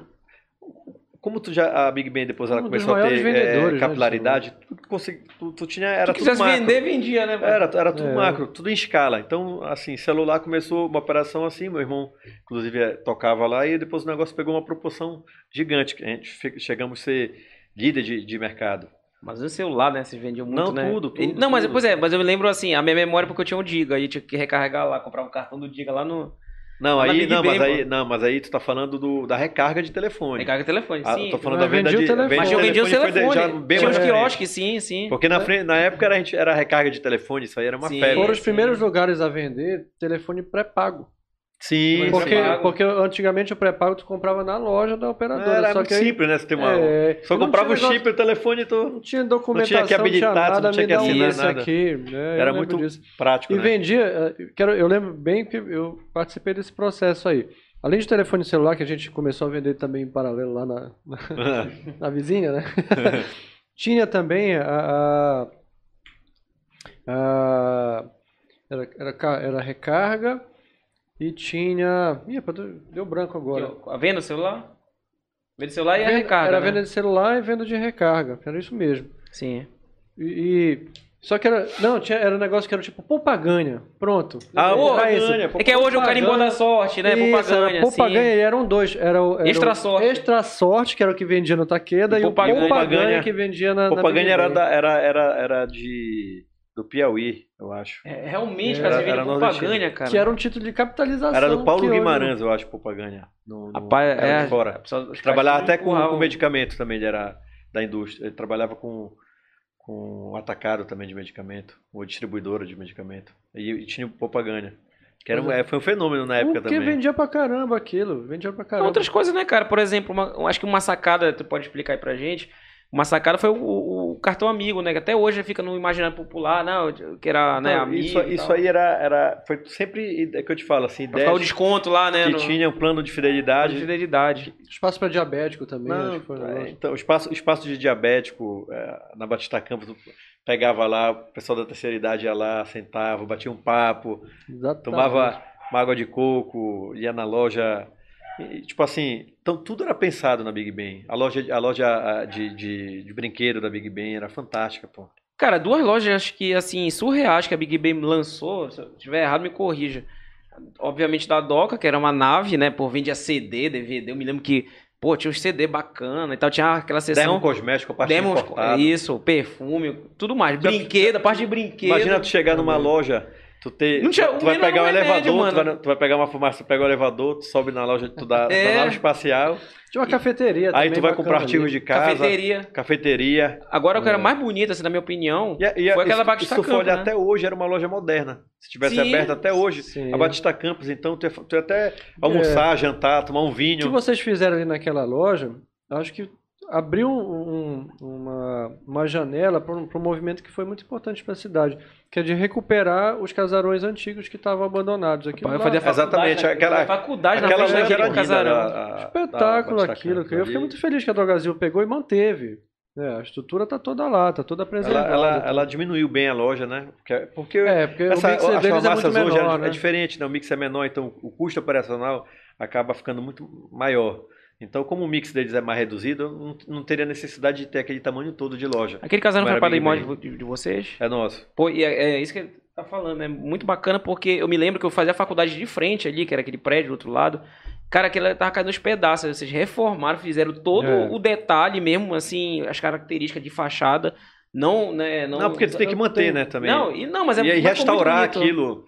Como tu já, a Big Ben depois ela Um começou a ter é, né, capilaridade, tu, consegui, tu, tu tinha, era Se tudo quisesse macro. vender, vendia, né? Era, era tudo É. macro, tudo em escala. Então, assim, celular começou uma operação assim, meu irmão, inclusive, eh, tocava lá e depois o negócio pegou uma proporção gigante. que A gente chegamos a ser líder de, de mercado. Mas o celular, né? Vocês vendiam muito, Não, né? tudo, tudo, Não, mas tudo. pois é, mas eu me lembro assim, a minha memória porque eu tinha um Diga, aí tinha que recarregar lá, comprar um cartão do Diga lá no, Não, Lá aí, não, mas aí, pô. não, mas aí tu tá falando do, da recarga de telefone. Recarga telefone, Ah, sim. eu tô falando Mas da venda vendia o de telefone. Mas de eu vendia o de- telefone. já bem Tinha diferente. quiosques, sim, sim. Porque na, frente, na época era, a gente- era recarga de telefone, isso aí era uma Sim. febre. Foram os sim. primeiros lugares a vender telefone pré-pago. Sim, Porque, porque antigamente o pré-pago tu comprava na loja da operadora. era só que aí, simples, né? Você tem uma, É, só comprava o chip e o telefone e tu... Não tinha documentação, Não tinha que habilitar, tinha nada, não tinha que assinar nada. aqui. né, Era muito disso. prático, E né? vendia, eh, quero, eu lembro bem que eu participei desse processo aí. Além de telefone celular, que a gente começou a vender também em paralelo lá na, na, na vizinha, né? Tinha também a. a- a- era, era, era recarga e tinha. Ih, deu branco agora. A venda do celular? Venda do celular e a Venda- recarga. Era né? venda de celular e venda de recarga. Era isso mesmo. Sim. E. e- só que era. Não, tinha, era um negócio que era tipo poupa-ganha. Pronto. Ah, Era poupa-ganha, isso. É que hoje é o carimbó Poupa-ganha. da sorte, né? Isso, Poupa-ganha. era Poupa-ganha e eram dois. Era o, era Extra o sorte. Extra sorte, que era o que vendia no Taqueda, E e, o Poupa-ganha. Poupa-ganha que vendia na, Big era, da, era, era, era de... do Piauí, eu acho. É, realmente, Era- cara, você era propaganda, cara. Que era um título de capitalização. Era do Paulo Guimarães, eu acho, propaganda. No, no, Rapaz, era é. de fora. Só- os Trabalhava até com, com medicamento também, ele era da indústria. Ele trabalhava com, com atacado também de medicamento, ou distribuidora de medicamento. E, e tinha propaganda. Que era, um- é. é, foi um fenômeno na época Porque também. vendia pra caramba aquilo. Vendia pra caramba. Outras coisas, né, cara? Por exemplo, uma- eu acho que uma sacada, tu pode explicar aí pra gente. Uma sacada foi o, o- o cartão amigo, né? Que até hoje fica no imaginário popular, não, que era, né, Não, amigo. isso, e isso aí era, era. Foi sempre. É que eu te falo, assim, Pra ficar o desconto lá, né? que no- tinha um plano de de fidelidade. fidelidade. Espaço pra diabético também, Não, acho que foi é, então, o espaço, espaço de diabético é, na Batista Campos, pegava lá, o pessoal da terceira idade ia lá, sentava, batia um papo, Exatamente. tomava uma água de coco, ia na loja. e, tipo assim, então tudo era pensado na Big Ben. A loja, a loja de, de, de brinquedo da Big Ben era fantástica, pô. Cara, duas lojas, acho que, assim, surreais que a Big Ben lançou. Se eu estiver errado, me corrija. Obviamente da Doca, que era uma nave, né? Pô, vendia CD, DVD. Eu me lembro que, pô, tinha uns CD bacana e tal. Tinha aquela Demo sessão. cosmético, a parte importada. isso, perfume, tudo mais. Brinquedo, a parte de brinquedo. Imagina tu chegar numa loja, tu ter. Não tinha- tu vai o pegar um remédio, elevador, tu vai, tu vai pegar uma farmácia, tu pega o elevador, tu sobe na loja, tu dá É. na nave espacial, Tinha uma cafeteria aí tu vai comprar artigos de casa, Cafeteria. cafeteria. Agora, o que era É. mais bonito, assim, na minha opinião, E, e foi aquela isso- Batista Se tu for Campos, olhar né? até hoje, era uma loja moderna. Se tivesse Sim. aberta até hoje, Sim. a Batista Campos, então tu ia, tu ia até almoçar, jantar, tomar um O que vinho. vocês fizeram ali naquela loja, acho que abriu um- uma, uma janela para um, um movimento que foi muito importante para a cidade, que é de recuperar os casarões antigos que estavam abandonados. Aquilo lá- faculdade, Exatamente, né? aquela- faculdade na Aquela frente loja era daquele casarão. a- a- espetáculo aquilo. Que eu fiquei muito feliz que a Drogazil pegou e manteve. né? a estrutura tá toda lá, tá toda Ela, preservada. ela, ela diminuiu bem a loja, né? Porque, porque É, porque essa, o mixer as é hoje é- menor, é, né? diferente, né? O mix é menor, então o custo operacional acaba ficando muito maior. Então, como o mix deles é mais reduzido, eu não, não teria necessidade de ter aquele tamanho todo de loja. Aquele casarão Não foi Ben. de, de vocês? É nosso. Pô, e é, é isso que ele tá falando, é muito bacana porque eu me lembro que eu fazia a faculdade de frente ali, que era aquele prédio do outro lado. Cara, aquilo tava caindo nos pedaços. Vocês reformaram, fizeram todo É. o detalhe mesmo, assim, as características de fachada. Não, né? Não, Não, porque tu tem que manter, né, também. Não, e, não mas é e aí muito restaurar aquilo.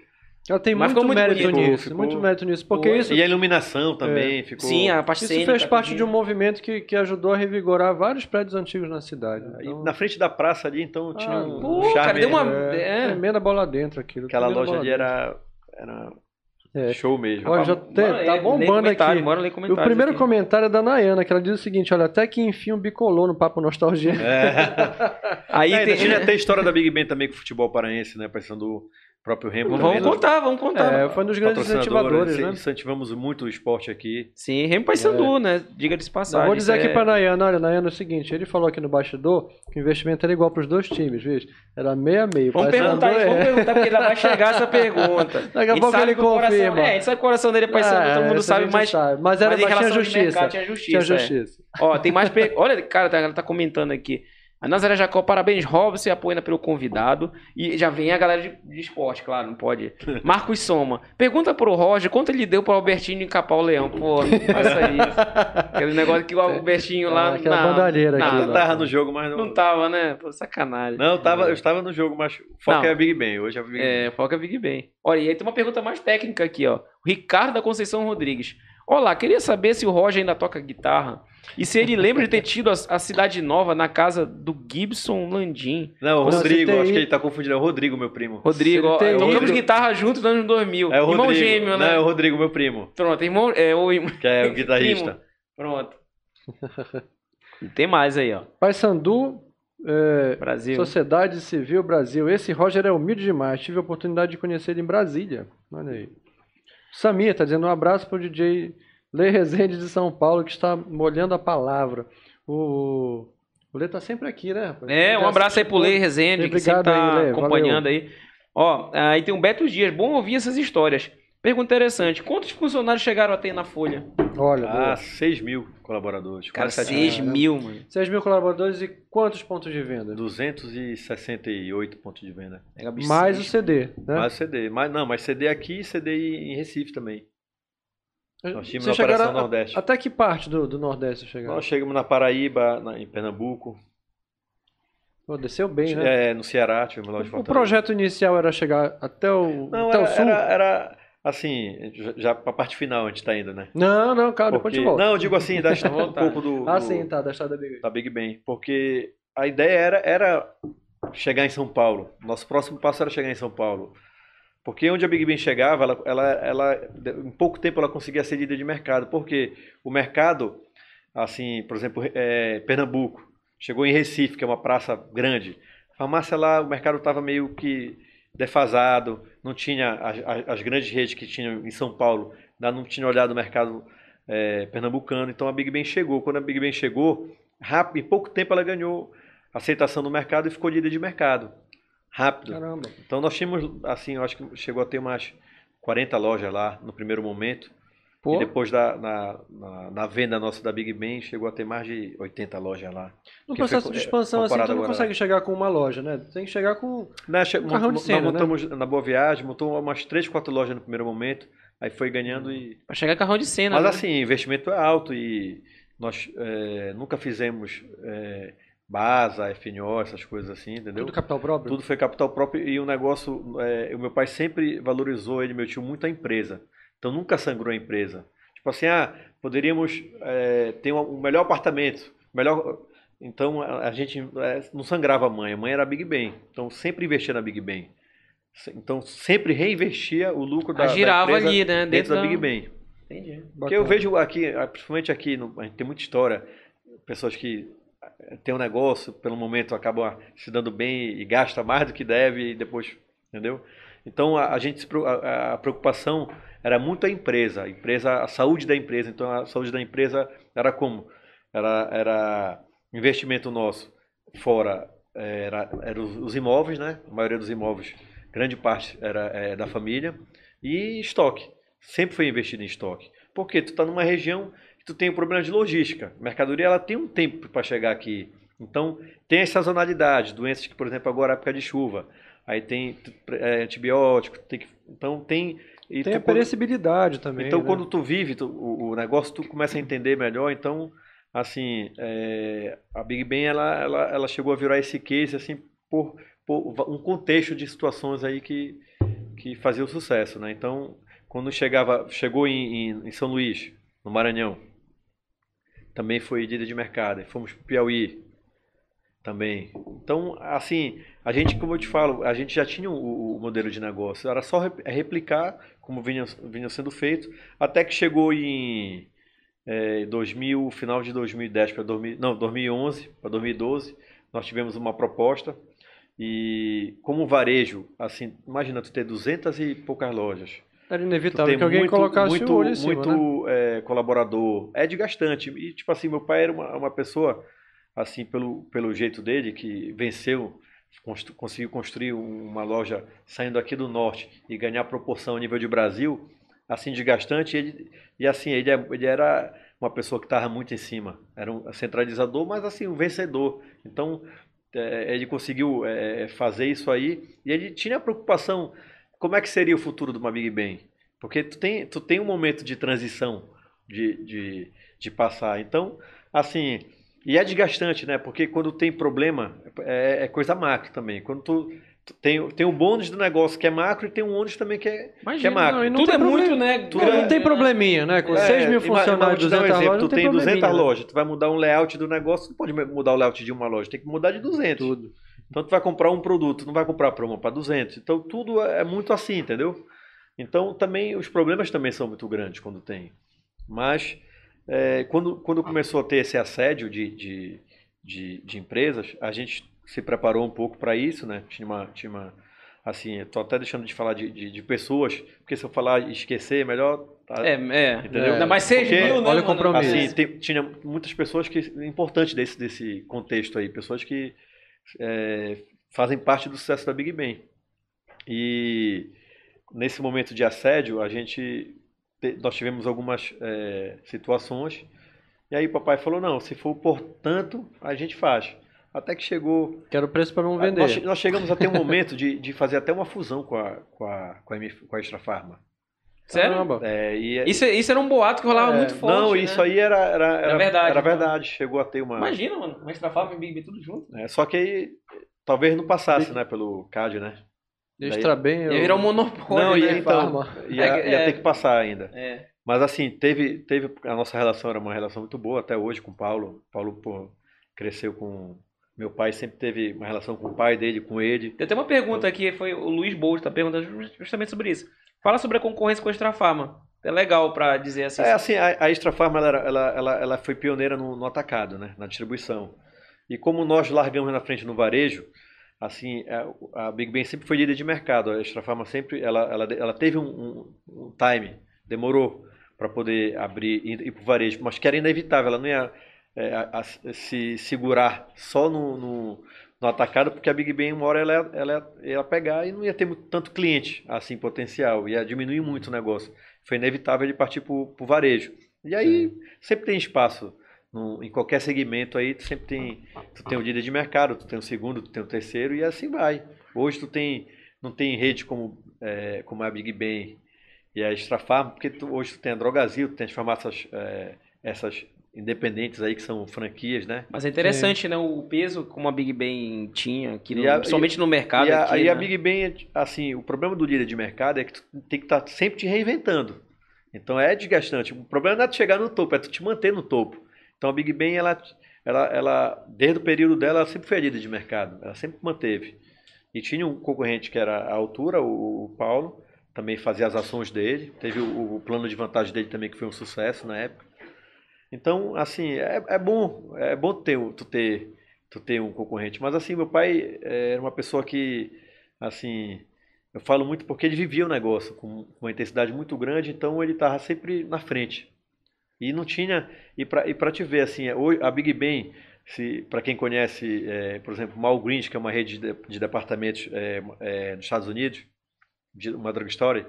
Ela tem Mas muito muito mérito bonito. nisso, Ficou- muito mérito nisso, porque isso, E a iluminação também ficou. Sim, a parte isso cênica fez parte também. de um movimento que, que ajudou a revigorar vários prédios antigos na cidade. E Então, na frente da praça ali, então, tinha Ah, um Pô, charme. cara, deu uma. é, É, tremenda bola dentro aquilo. Aquela loja ali dentro. era, era É. show mesmo. Olha, já Bora tem- tá bombando aqui. Bora ler o primeiro aqui. comentário é da Nayana, que ela diz o seguinte: olha, até que enfim o bicolou no Papo Nostalgia. É. Aí É, tem... tinha até a história da Big Ben também com o futebol paraense, né? Parecendo do próprio Remo. Vamos também, né? contar, vamos contar. É, foi um dos grandes incentivadores, ince- né? Incentivamos muito o esporte aqui. Sim, Remo Paysandu, né? Diga-se de Eu passagem. vou dizer isso aqui é- pra Nayana, olha, Nayana, é o seguinte, ele falou aqui no bastidor que o investimento era igual pros dois times, viu? Era meio a meio. Vamos perguntar isso, dois- vamos perguntar, porque ainda vai chegar essa pergunta. Daqui a pouco sabe ele o coração- confirma. É, a gente sabe que o coração dele é Paysandu, É, todo mundo sabe, mas... sabe. Mas era mas em mas tinha justiça. mercado, tinha justiça, Tinha é. justiça. Ó, tem mais... Per... Olha, cara, ela tá comentando aqui. A Nazaré Jacó, parabéns, Robson, e apoiando pelo convidado. E já vem a galera de, de esporte, claro, não pode. Marcos Soma. Pergunta pro Roger quanto ele deu pro Albertinho encapar o leão. Pô, não faça isso. Aquele negócio que o Albertinho lá. Ah, aquela na- bandalheira na- aqui, não tava no jogo, mas não. Não tava, né? Pô, sacanagem. Não, eu, tava, eu estava no jogo, mas o foco Não. é Big Ben. Hoje é Big Ben. É, foca Big Ben. Olha, e aí tem uma pergunta mais técnica aqui, ó. Ricardo da Conceição Rodrigues. Olá, queria saber se o Roger ainda toca guitarra e se ele lembra de ter tido a, a Cidade Nova na casa do Gibson Landim. Não, o Não, Rodrigo, acho que ele tá confundindo. É o Rodrigo, meu primo. Rodrigo, ó, tocamos guitarra juntos nos anos 2000. É o irmão Rodrigo. gêmeo, Não, né? é o Rodrigo, meu primo. Pronto, irmão, é o irmão. Que é o guitarrista. Pronto. E tem mais aí, ó. Paysandu, é, Brasil. Sociedade Civil Brasil. Esse Roger é humilde demais. Tive a oportunidade de conhecer ele em Brasília. Olha aí. Samir tá dizendo um abraço pro DJ Lê Rezende de São Paulo, que está molhando a palavra. O, o Lê tá sempre aqui, né? rapaz? É, um abraço aí pro Lei Rezende, que sempre tá Lê, acompanhando aí. Ó, aí tem um Beto Dias. Bom ouvir essas histórias. Pergunta interessante. Quantos funcionários chegaram a ter na Folha? Olha, Ah, 6 mil colaboradores. Cara, quase 7 6 mil. mano. 6 mil colaboradores e quantos pontos de venda? 268 pontos de venda. Bicho Mais o. CD, né? Mais CD. Mas, não, mas CD aqui e CD em Recife também. Nós tínhamos na Operação a- Nordeste. Até que parte do, do Nordeste chegaram? Nós chegamos na Paraíba, na- em Pernambuco, Pô, desceu bem, né? é, no Ceará, tivemos loja de O projeto inicial era chegar até o, Não, até era, o sul? era, era, assim, já, já pra parte final a gente tá indo, né? Não, não, calma, depois Porque- de volta. não, eu digo assim, da, um vontade. pouco do, Ah, do- sim, tá, da estrada Big da Big Ben. Porque a ideia era, era chegar em São Paulo. Nosso próximo passo era chegar em São Paulo. Porque onde a Big Ben chegava, ela, ela, ela, em pouco tempo ela conseguia ser líder de mercado. Porque o mercado, assim, por exemplo, é, Pernambuco, chegou em Recife, que é uma praça grande. Farmácia lá, o mercado estava meio que defasado, não tinha as, as- grandes redes que tinham em São Paulo, ainda não tinha olhado o mercado é, pernambucano. Então a Big Ben chegou. Quando a Big Ben chegou, rápido, em pouco tempo ela ganhou aceitação no mercado e ficou líder de mercado. Rápido. Caramba. Então nós tínhamos, assim, eu acho que chegou a ter umas 40 lojas lá no primeiro momento. Pô, E depois da, na, na, na venda nossa da Big Ben, chegou a ter mais de 80 lojas lá. no processo foi, de é, expansão assim, tu não agora, consegue chegar com uma loja, né? Tem que chegar com... Nós, che- Um carrão de nós cena, né? montamos na Boa Viagem, montou umas 3, 4 lojas no primeiro momento, aí foi ganhando e... Pra chegar carrão de cena. Mas né? assim, investimento é alto e nós é, nunca fizemos é, Basa, FNO, essas coisas assim, entendeu? Tudo capital próprio? Tudo foi capital próprio e o negócio, é, o meu pai sempre valorizou ele, meu tio, muito a empresa. Então nunca sangrou a empresa. Tipo assim, ah, poderíamos é, ter um, melhor apartamento, melhor. Então a, gente é, não sangrava a mãe, a mãe era a Big Ben. Então sempre investia na Big Ben. Então sempre reinvestia o lucro da, Ah, girava da empresa ali, né? dentro, Dentro da da- Big Ben. Entendi. Porque eu vejo aqui, ah, principalmente aqui, no- a gente tem muita história, pessoas que eh, têm um negócio, pelo momento acabam se dando bem e gasta mais do que deve e depois, entendeu? Então a, a gente a, a preocupação era muito a empresa, a empresa, a saúde da empresa. Então a saúde da empresa era como? Era, era investimento nosso fora eh, era, era os, imóveis, né? A maioria dos imóveis, grande parte era eh, da família e estoque. Sempre foi investido em estoque. Porque tu está numa região que tu tem um problema de logística. A mercadoria ela tem um tempo para chegar aqui. Então, tem as sazonalidades, doenças que, por exemplo, agora é época de chuva. Aí tem é, antibiótico, tem que, então tem... e Tem tu a quando- perecibilidade também, então, né? quando tu vive tu- o, o negócio, tu começa a entender melhor. Então, assim, é, a Big Ben, ela, ela, ela chegou a virar esse case, assim, por, por um contexto de situações aí que, que fazia o sucesso, né? Então, quando chegava, chegou em, em, em São Luís, no Maranhão, também foi líder de mercado. Fomos para Piauí, também. Então, assim, a gente, como eu te falo, a gente já tinha o, o modelo de negócio, era só rep- replicar como vinha, vinha sendo feito, até que chegou em é, 2000, final de 2010 para 2000, não, 2011 para 2012, nós tivemos uma proposta e como varejo, assim, imagina tu ter 200 e poucas lojas. Era inevitável que alguém muito, colocasse muito, o olho em cima, né? muito é, colaborador, é desgastante. E tipo assim, meu pai era uma, uma pessoa assim pelo, pelo jeito dele que venceu, constru- conseguiu construir uma loja saindo aqui do norte e ganhar proporção a nível de Brasil, assim desgastante. Ele, e assim ele, é- ele era uma pessoa que estava muito em cima, era um centralizador, mas assim um vencedor. Então é, ele conseguiu é, fazer isso aí e ele tinha a preocupação como é que seria o futuro do Big Bang porque tu tem, tu tem um momento de transição de, de, de passar então assim e é desgastante né porque quando tem problema é, é coisa macro também quando tu tem, tem o bônus do negócio que é macro e tem um ônus também que é, Imagina, que é macro. Não, não Tudo é muito, né? Tudo não, é, tem probleminha, né? Com é, 6 mil funcionários, 200 um exemplo, lojas, tu tem 200 né? lojas, tu vai mudar um layout do negócio, não pode mudar o layout de uma loja, tem que mudar de 200. Tudo. Então tu vai comprar um produto, não vai comprar para uma, para 200. Então tudo é muito assim, entendeu? Então também os problemas também são muito grandes quando tem. Mas é, quando, quando começou a ter esse assédio de, de, de, de empresas, a gente se preparou um pouco para isso, né? Tinha uma, tinha uma assim, estou até deixando de falar de, de, de, pessoas, porque se eu falar e esquecer, é melhor. Tá, é, é. Entendeu? Ainda mais seja, né? Olha o compromisso. Assim, tem, tinha muitas pessoas que. Importante desse, desse contexto aí, pessoas que é, fazem parte do sucesso da Big Bang. E nesse momento de assédio, a gente. Nós tivemos algumas é, situações. E aí o papai falou: não, se for por tanto, a gente faz. Até que chegou. Quero preço para não vender. Nós, nós, chegamos a ter um momento de, de fazer até uma fusão com a, com a, com a, MF, com a Extra Farma. Sério? É, e, isso, isso era um boato que rolava é, muito forte. Não, né? isso aí era, era, era, era verdade. Era verdade. Chegou a ter uma. Imagina, mano, uma Extra Farma e Big B tudo junto. É, só que aí talvez não passasse, né, pelo CAD, né? Extra Daí, bem. Eu... Ia virar um monopólio. Não, ia, né, então, ia, é, ia ter que passar ainda. É. Mas assim, teve, teve. A nossa relação era uma relação muito boa até hoje com o Paulo. O Paulo pô, cresceu com meu pai sempre teve uma relação com o pai dele, com ele. Tem até uma pergunta aqui, foi o Luiz Bolt está perguntando justamente sobre isso. Fala sobre a concorrência com a Extra Farma. É legal para dizer assim. É assim, a, a Extra Farma ela, ela, ela, ela foi pioneira no, no, atacado, né, na distribuição. E como nós largamos na frente no varejo, assim, a, a Big Ben sempre foi líder de mercado. A Extra Farma sempre, ela, ela, ela teve um, um, um time, demorou para poder abrir e ir para o varejo, mas que era inevitável. Ela não ia é, a, a, se segurar só no, no, no, atacado, porque a Big Ben, uma hora, ela, ela, ia pegar e não ia ter muito, tanto cliente assim potencial, ia diminuir muito o negócio. Foi inevitável ele partir para o varejo. E aí Sim. sempre tem espaço. No, em qualquer segmento aí, tu sempre tem, tu tem o líder de mercado, tu tem o segundo, tu tem o terceiro e assim vai. Hoje tu tem, não tem rede como, é, como a Big Ben e a Extra Farm, porque tu, hoje tu tem a Drogazil, tu tem as farmácias, é, essas independentes aí que são franquias, né? Mas é interessante, é. né? O peso como a Big Ben tinha, a, principalmente no mercado. E, a, aqui, aí né? a Big Ben, assim, o problema do líder de mercado é que tu tem que estar tá sempre te reinventando. Então é desgastante. O problema não é tu chegar no topo, é tu te manter no topo. Então a Big Ben, ela, ela, ela desde o período dela, ela sempre foi a líder de mercado. Ela sempre manteve. E tinha um concorrente que era a altura, o, o Paulo, também fazia as ações dele. Teve o, o plano de vantagem dele também, que foi um sucesso na época. Então, assim, é, é bom, é bom ter, tu ter, tu ter um concorrente. Mas assim, meu pai é, era uma pessoa que, assim, eu falo muito porque ele vivia o negócio com uma intensidade muito grande, então ele estava sempre na frente. E não tinha, e para te ver, assim, a Big Ben, para quem conhece, é, por exemplo, Malgrange, que é uma rede de, de departamentos é, é, nos Estados Unidos, de uma drugstore,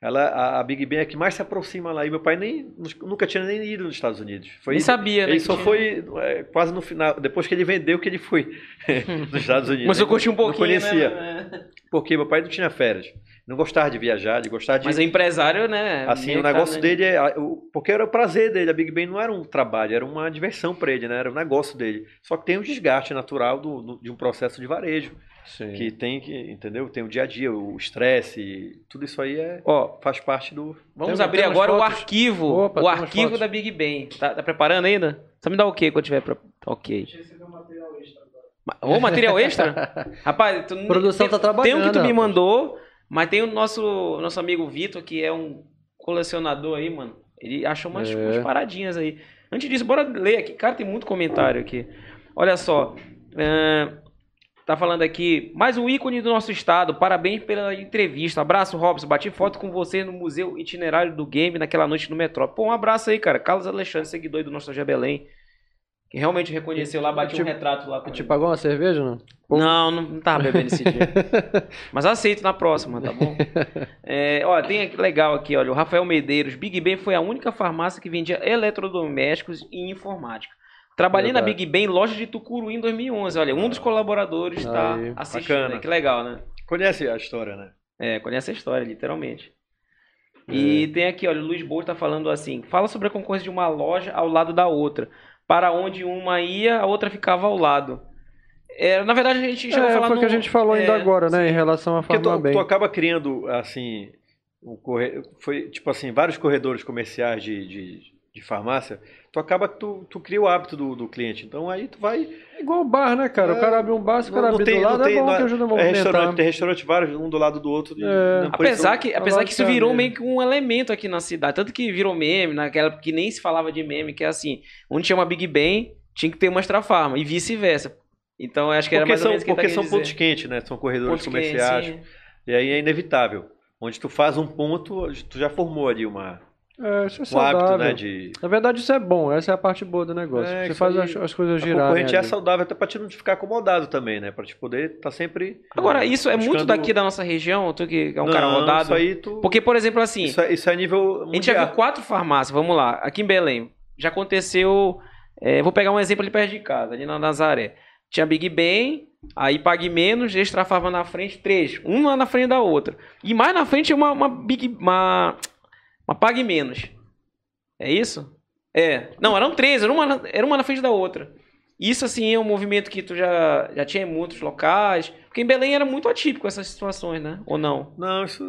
ela, a, a, Big Ben é que mais se aproxima lá. E meu pai nem, nunca tinha nem ido nos Estados Unidos. Foi, nem sabia, né? Ele só tinha... foi é, quase no final, depois que ele vendeu, que ele foi nos Estados Unidos. Mas eu curti um pouquinho, Não conhecia. Né? Porque meu pai não tinha férias. Não gostava de viajar, de gostar de... Mas é empresário, né? Assim, o negócio né? dele é... Porque era o prazer dele. A Big Ben não era um trabalho, era uma diversão para ele, né? Era um negócio dele. Só que tem um desgaste natural do, do de um processo de varejo. Sim. que tem que, entendeu? Tem o dia a dia, o estresse, tudo isso aí é, Ó, faz parte do. Vamos tem, abrir tem agora o arquivo, Opa, o arquivo da Big Bang. Tá, tá, preparando ainda? Só me dá o okay quando tiver pra... ok. Ô, material extra? Rapaz, tu, produção tem, tá trabalhando. Tem um que tu me mandou, mas tem o nosso nosso amigo Vitor que é um colecionador aí, mano. Ele achou umas, é. umas paradinhas aí. Antes disso, bora ler aqui. Cara, tem muito comentário aqui. Olha só. Uh, Tá falando aqui, mais um ícone do nosso estado. Parabéns pela entrevista. Abraço, Robson. Bati foto com você no Museu Itinerário do Game naquela noite no metrô. Pô, um abraço aí, cara. Carlos Alexandre, seguidor do Nostalgia Belém. Que realmente reconheceu lá, bati um retrato lá. Com te pagou uma cerveja, não? Não, não, não tava bebendo esse dia. Mas aceito na próxima, tá bom? É, olha, tem aqui legal aqui, olha. O Rafael Medeiros. Big Ben foi a única farmácia que vendia eletrodomésticos e informática. Trabalhei na Verdade. Big Ben, loja de Tucuruí em 2011. Olha, um dos colaboradores está assistindo. Bacana. Que legal, né? Conhece a história, né? É, conhece a história, literalmente. E É. tem aqui, olha, o Luiz Boas está falando assim: fala sobre a concorrência de uma loja ao lado da outra. Para onde uma ia, a outra ficava ao lado. É, na verdade, a gente a É, falar foi o que a gente falou ainda é, agora, né? Em relação à Porque tu, Bem. tu acaba criando, assim, um corre... foi tipo assim, vários corredores comerciais de, de, de farmácia, tu acaba que tu, tu cria o hábito do, do cliente. Então aí tu vai. É igual bar, né, cara? O É, cara abre um bar, se o cara abrir do lado, é bom que ajuda a é movimentar. restaurante, tem restaurante vários, um do lado do outro. É. Apesar que, apesar que isso virou meio que um elemento aqui na cidade. Tanto que virou meme, naquela época que nem se falava de meme, que é assim, onde tinha uma Big Ben, tinha que ter uma Extra Farma, e vice-versa. Então, eu acho que era porque mais ou são, menos o tá porque são querendo pontos quentes, né? São corredores Pontos comerciais. E aí é inevitável. Onde tu faz um ponto, tu já formou ali uma, É, isso é um saudável. hábito, né? De... Na verdade, isso é bom. Essa é a parte boa do negócio. É, Você faz aí. as, as coisas A girarem. concorrente é ali. saudável até pra te não ficar acomodado também, né? Pra te poder estar sempre. Agora, isso é muito buscando- daqui da nossa região, tu que é um Não, cara rodado. Isso aí tu. Porque, por exemplo, assim, Isso é, isso é nível a gente já mundial. viu quatro farmácias, vamos lá, aqui em Belém. Já aconteceu. é, vou pegar um exemplo ali perto de casa, ali na Nazaré. Tinha Big Ben, aí Pague Menos, Extra Farma na frente, três. Uma na frente da outra. E mais na frente uma, uma Big. Uma, uma Pague Menos. É isso? É. Não, eram três, era uma, na- era uma na frente da outra. Isso, assim, é um movimento que tu já, já tinha em muitos locais. Porque em Belém era muito atípico essas situações, né? Ou não? Não, isso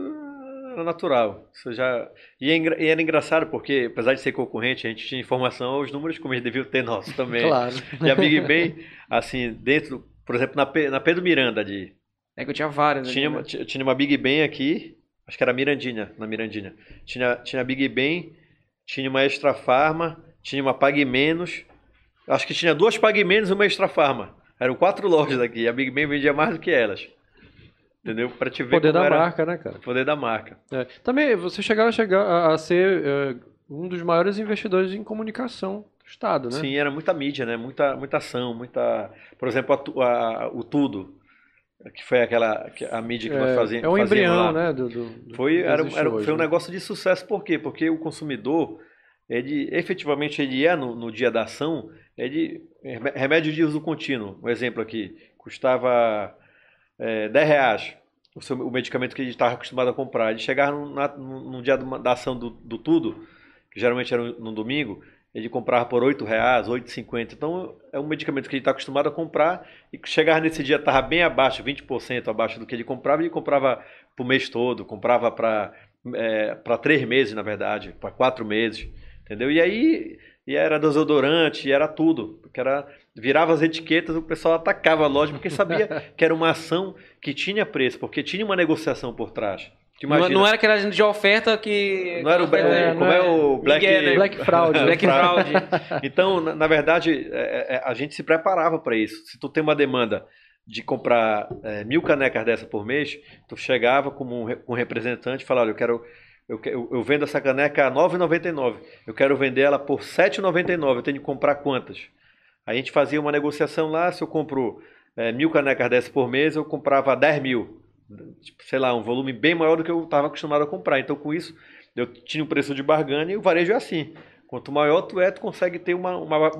era natural. Isso já... e, é era engraçado porque, apesar de ser concorrente, a gente tinha informação, os números como eles deviam ter nosso também. Claro. E a Big Ben, assim, dentro, por exemplo, na, Pe- na Pedro Miranda de, É que eu tinha várias. tinha, né? uma- tinha tinha uma Big Ben aqui, acho que era Mirandinha, na Mirandinha. Tinha, tinha Big Ben, tinha uma Extra Farma, tinha uma Pague Menos, acho que tinha duas Pague Menos e uma Extra Farma. Eram quatro lojas aqui, a Big Ben vendia mais do que elas. Entendeu? Pra te ver Poder da era marca, né, cara? poder da marca. É. Também, você chegaram a, chegar a, ser é, um dos maiores investidores em comunicação do Estado, né? Sim, era muita mídia, né? Muita, muita ação, muita. Por exemplo, a a- o Tudo, que foi aquela que- a mídia que nós É, fazíamos. é um embrião, lá. né? Do, do- Foi, era, era- hoje, foi um né? negócio de sucesso, por quê? Porque o consumidor, ele efetivamente ele é no, no dia da ação, ele remé- remédio de uso contínuo. Um exemplo aqui, custava é, 10 reais o, seu- o medicamento que ele estava acostumado a comprar. Ele chegava no, na- no- no dia da ação do, do tudo, que geralmente era no domingo, ele comprava por 8 reais, 8,50. Então é um medicamento que ele está acostumado a comprar e que chegava nesse dia estava bem abaixo, 20% abaixo do que ele comprava, ele comprava para o mês todo, comprava para é, para três meses, na verdade, para quatro meses, entendeu? E aí e era desodorante, e era tudo, porque era virava as etiquetas, o pessoal atacava a loja porque sabia que era uma ação que tinha preço, porque tinha uma negociação por trás. Não, não era aquela de oferta que. não era o, É, como é é- o Black, Miguel, né? Black Fraud. Black Fraud. Então, na, na verdade, é, é, a gente se preparava para isso. Se tu tem uma demanda de comprar é, mil canecas dessa por mês, tu chegava como um, um representante e falava, olha, eu quero eu, eu, eu vendo essa caneca a R$ 9,99. Eu quero vender ela por R$ 7,99. Eu tenho que comprar quantas? A gente fazia uma negociação lá, se eu compro é, mil canecas dessas por mês, eu comprava 10 mil. Tipo, sei lá, um volume bem maior do que eu estava acostumado a comprar. Então, com isso, eu tinha um preço de barganha e o varejo é assim. Quanto maior tu é, tu consegue ter uma, uma,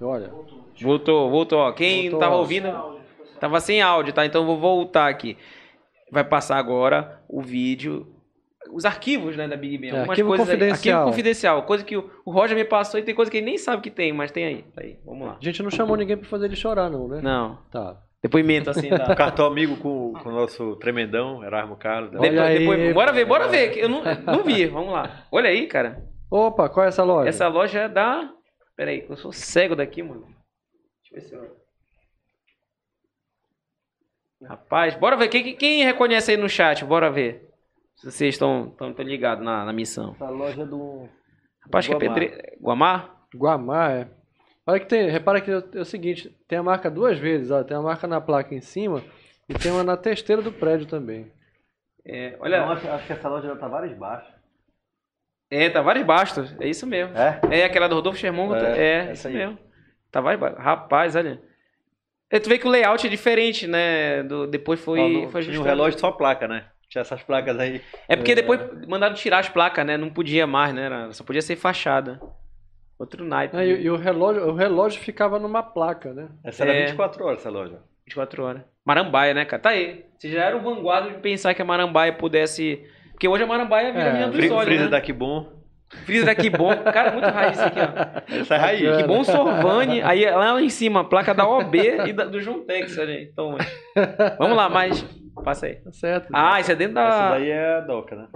Olha, Voltou, voltou. Ó. Quem Voltou. tava ouvindo, tava sem áudio, tá? Então eu vou voltar aqui. Vai passar agora o vídeo, os arquivos, né, da Big Ben. É, Algumas arquivo coisas aí- confidencial. arquivo confidencial. Coisa que o, o Roger me passou e tem coisa que ele nem sabe que tem, mas tem aí. Tá aí, vamos lá. a gente não chamou ninguém pra fazer ele chorar, não, né? Não. Tá. Depoimento assim, tá? cartão amigo com, com o nosso tremendão, Erasmo Carlos. Olha Depois, aí, depois- bora ver, bora ver. que Eu não, não vi, vamos lá. Olha aí, cara. Opa, qual é essa loja? Essa loja é da. Pera aí, eu sou cego daqui, mano. Deixa eu ver se eu. Rapaz, bora ver. Quem, quem reconhece aí no chat? Bora ver. Se vocês estão tão, tão ligados na, na missão. Essa loja do. Rapaz, acho que é pedreiro. Guamá? Guamá, é. Olha que tem, repara que é o- é o seguinte, tem a marca duas vezes, ó, tem a marca na placa em cima e tem uma na testeira do prédio também. É, olha, Não, acho, acho que essa loja já tá vários baixos. É, Tavares Bastos, é isso mesmo. É? É aquela do Rodolfo Sherman, É, é, essa isso aí. mesmo. Tavares Bastos. Rapaz, olha. É, tu vê que o layout é diferente, né? Do, depois foi, Ó, não- foi tinha um relógio só placa, né? Tinha essas placas aí. É porque depois mandaram tirar as placas, né? Não podia mais, né? Era- Só podia ser fachada. Outro naipe. Ah, e, e o relógio, o relógio ficava numa placa, né? Essa era É. 24 horas, essa loja. 24 horas. Marambaia, né, cara? Tá aí. Você já era o vanguarda de pensar que a Marambaia pudesse. Porque hoje a Marambaia vira É, a menina dos olhos. Freezer né? da Kibon. Freezer daqui bom. Cara, muito raiz isso aqui, ó. Essa é raiz. Que bom Sorvani. Aí lá em cima, a placa da OB e da- do João Tex. Olha aí. Então, vamos lá, mais. Passa aí. Tá certo. Ah, isso é dentro Essa da. daí é a Doca, né?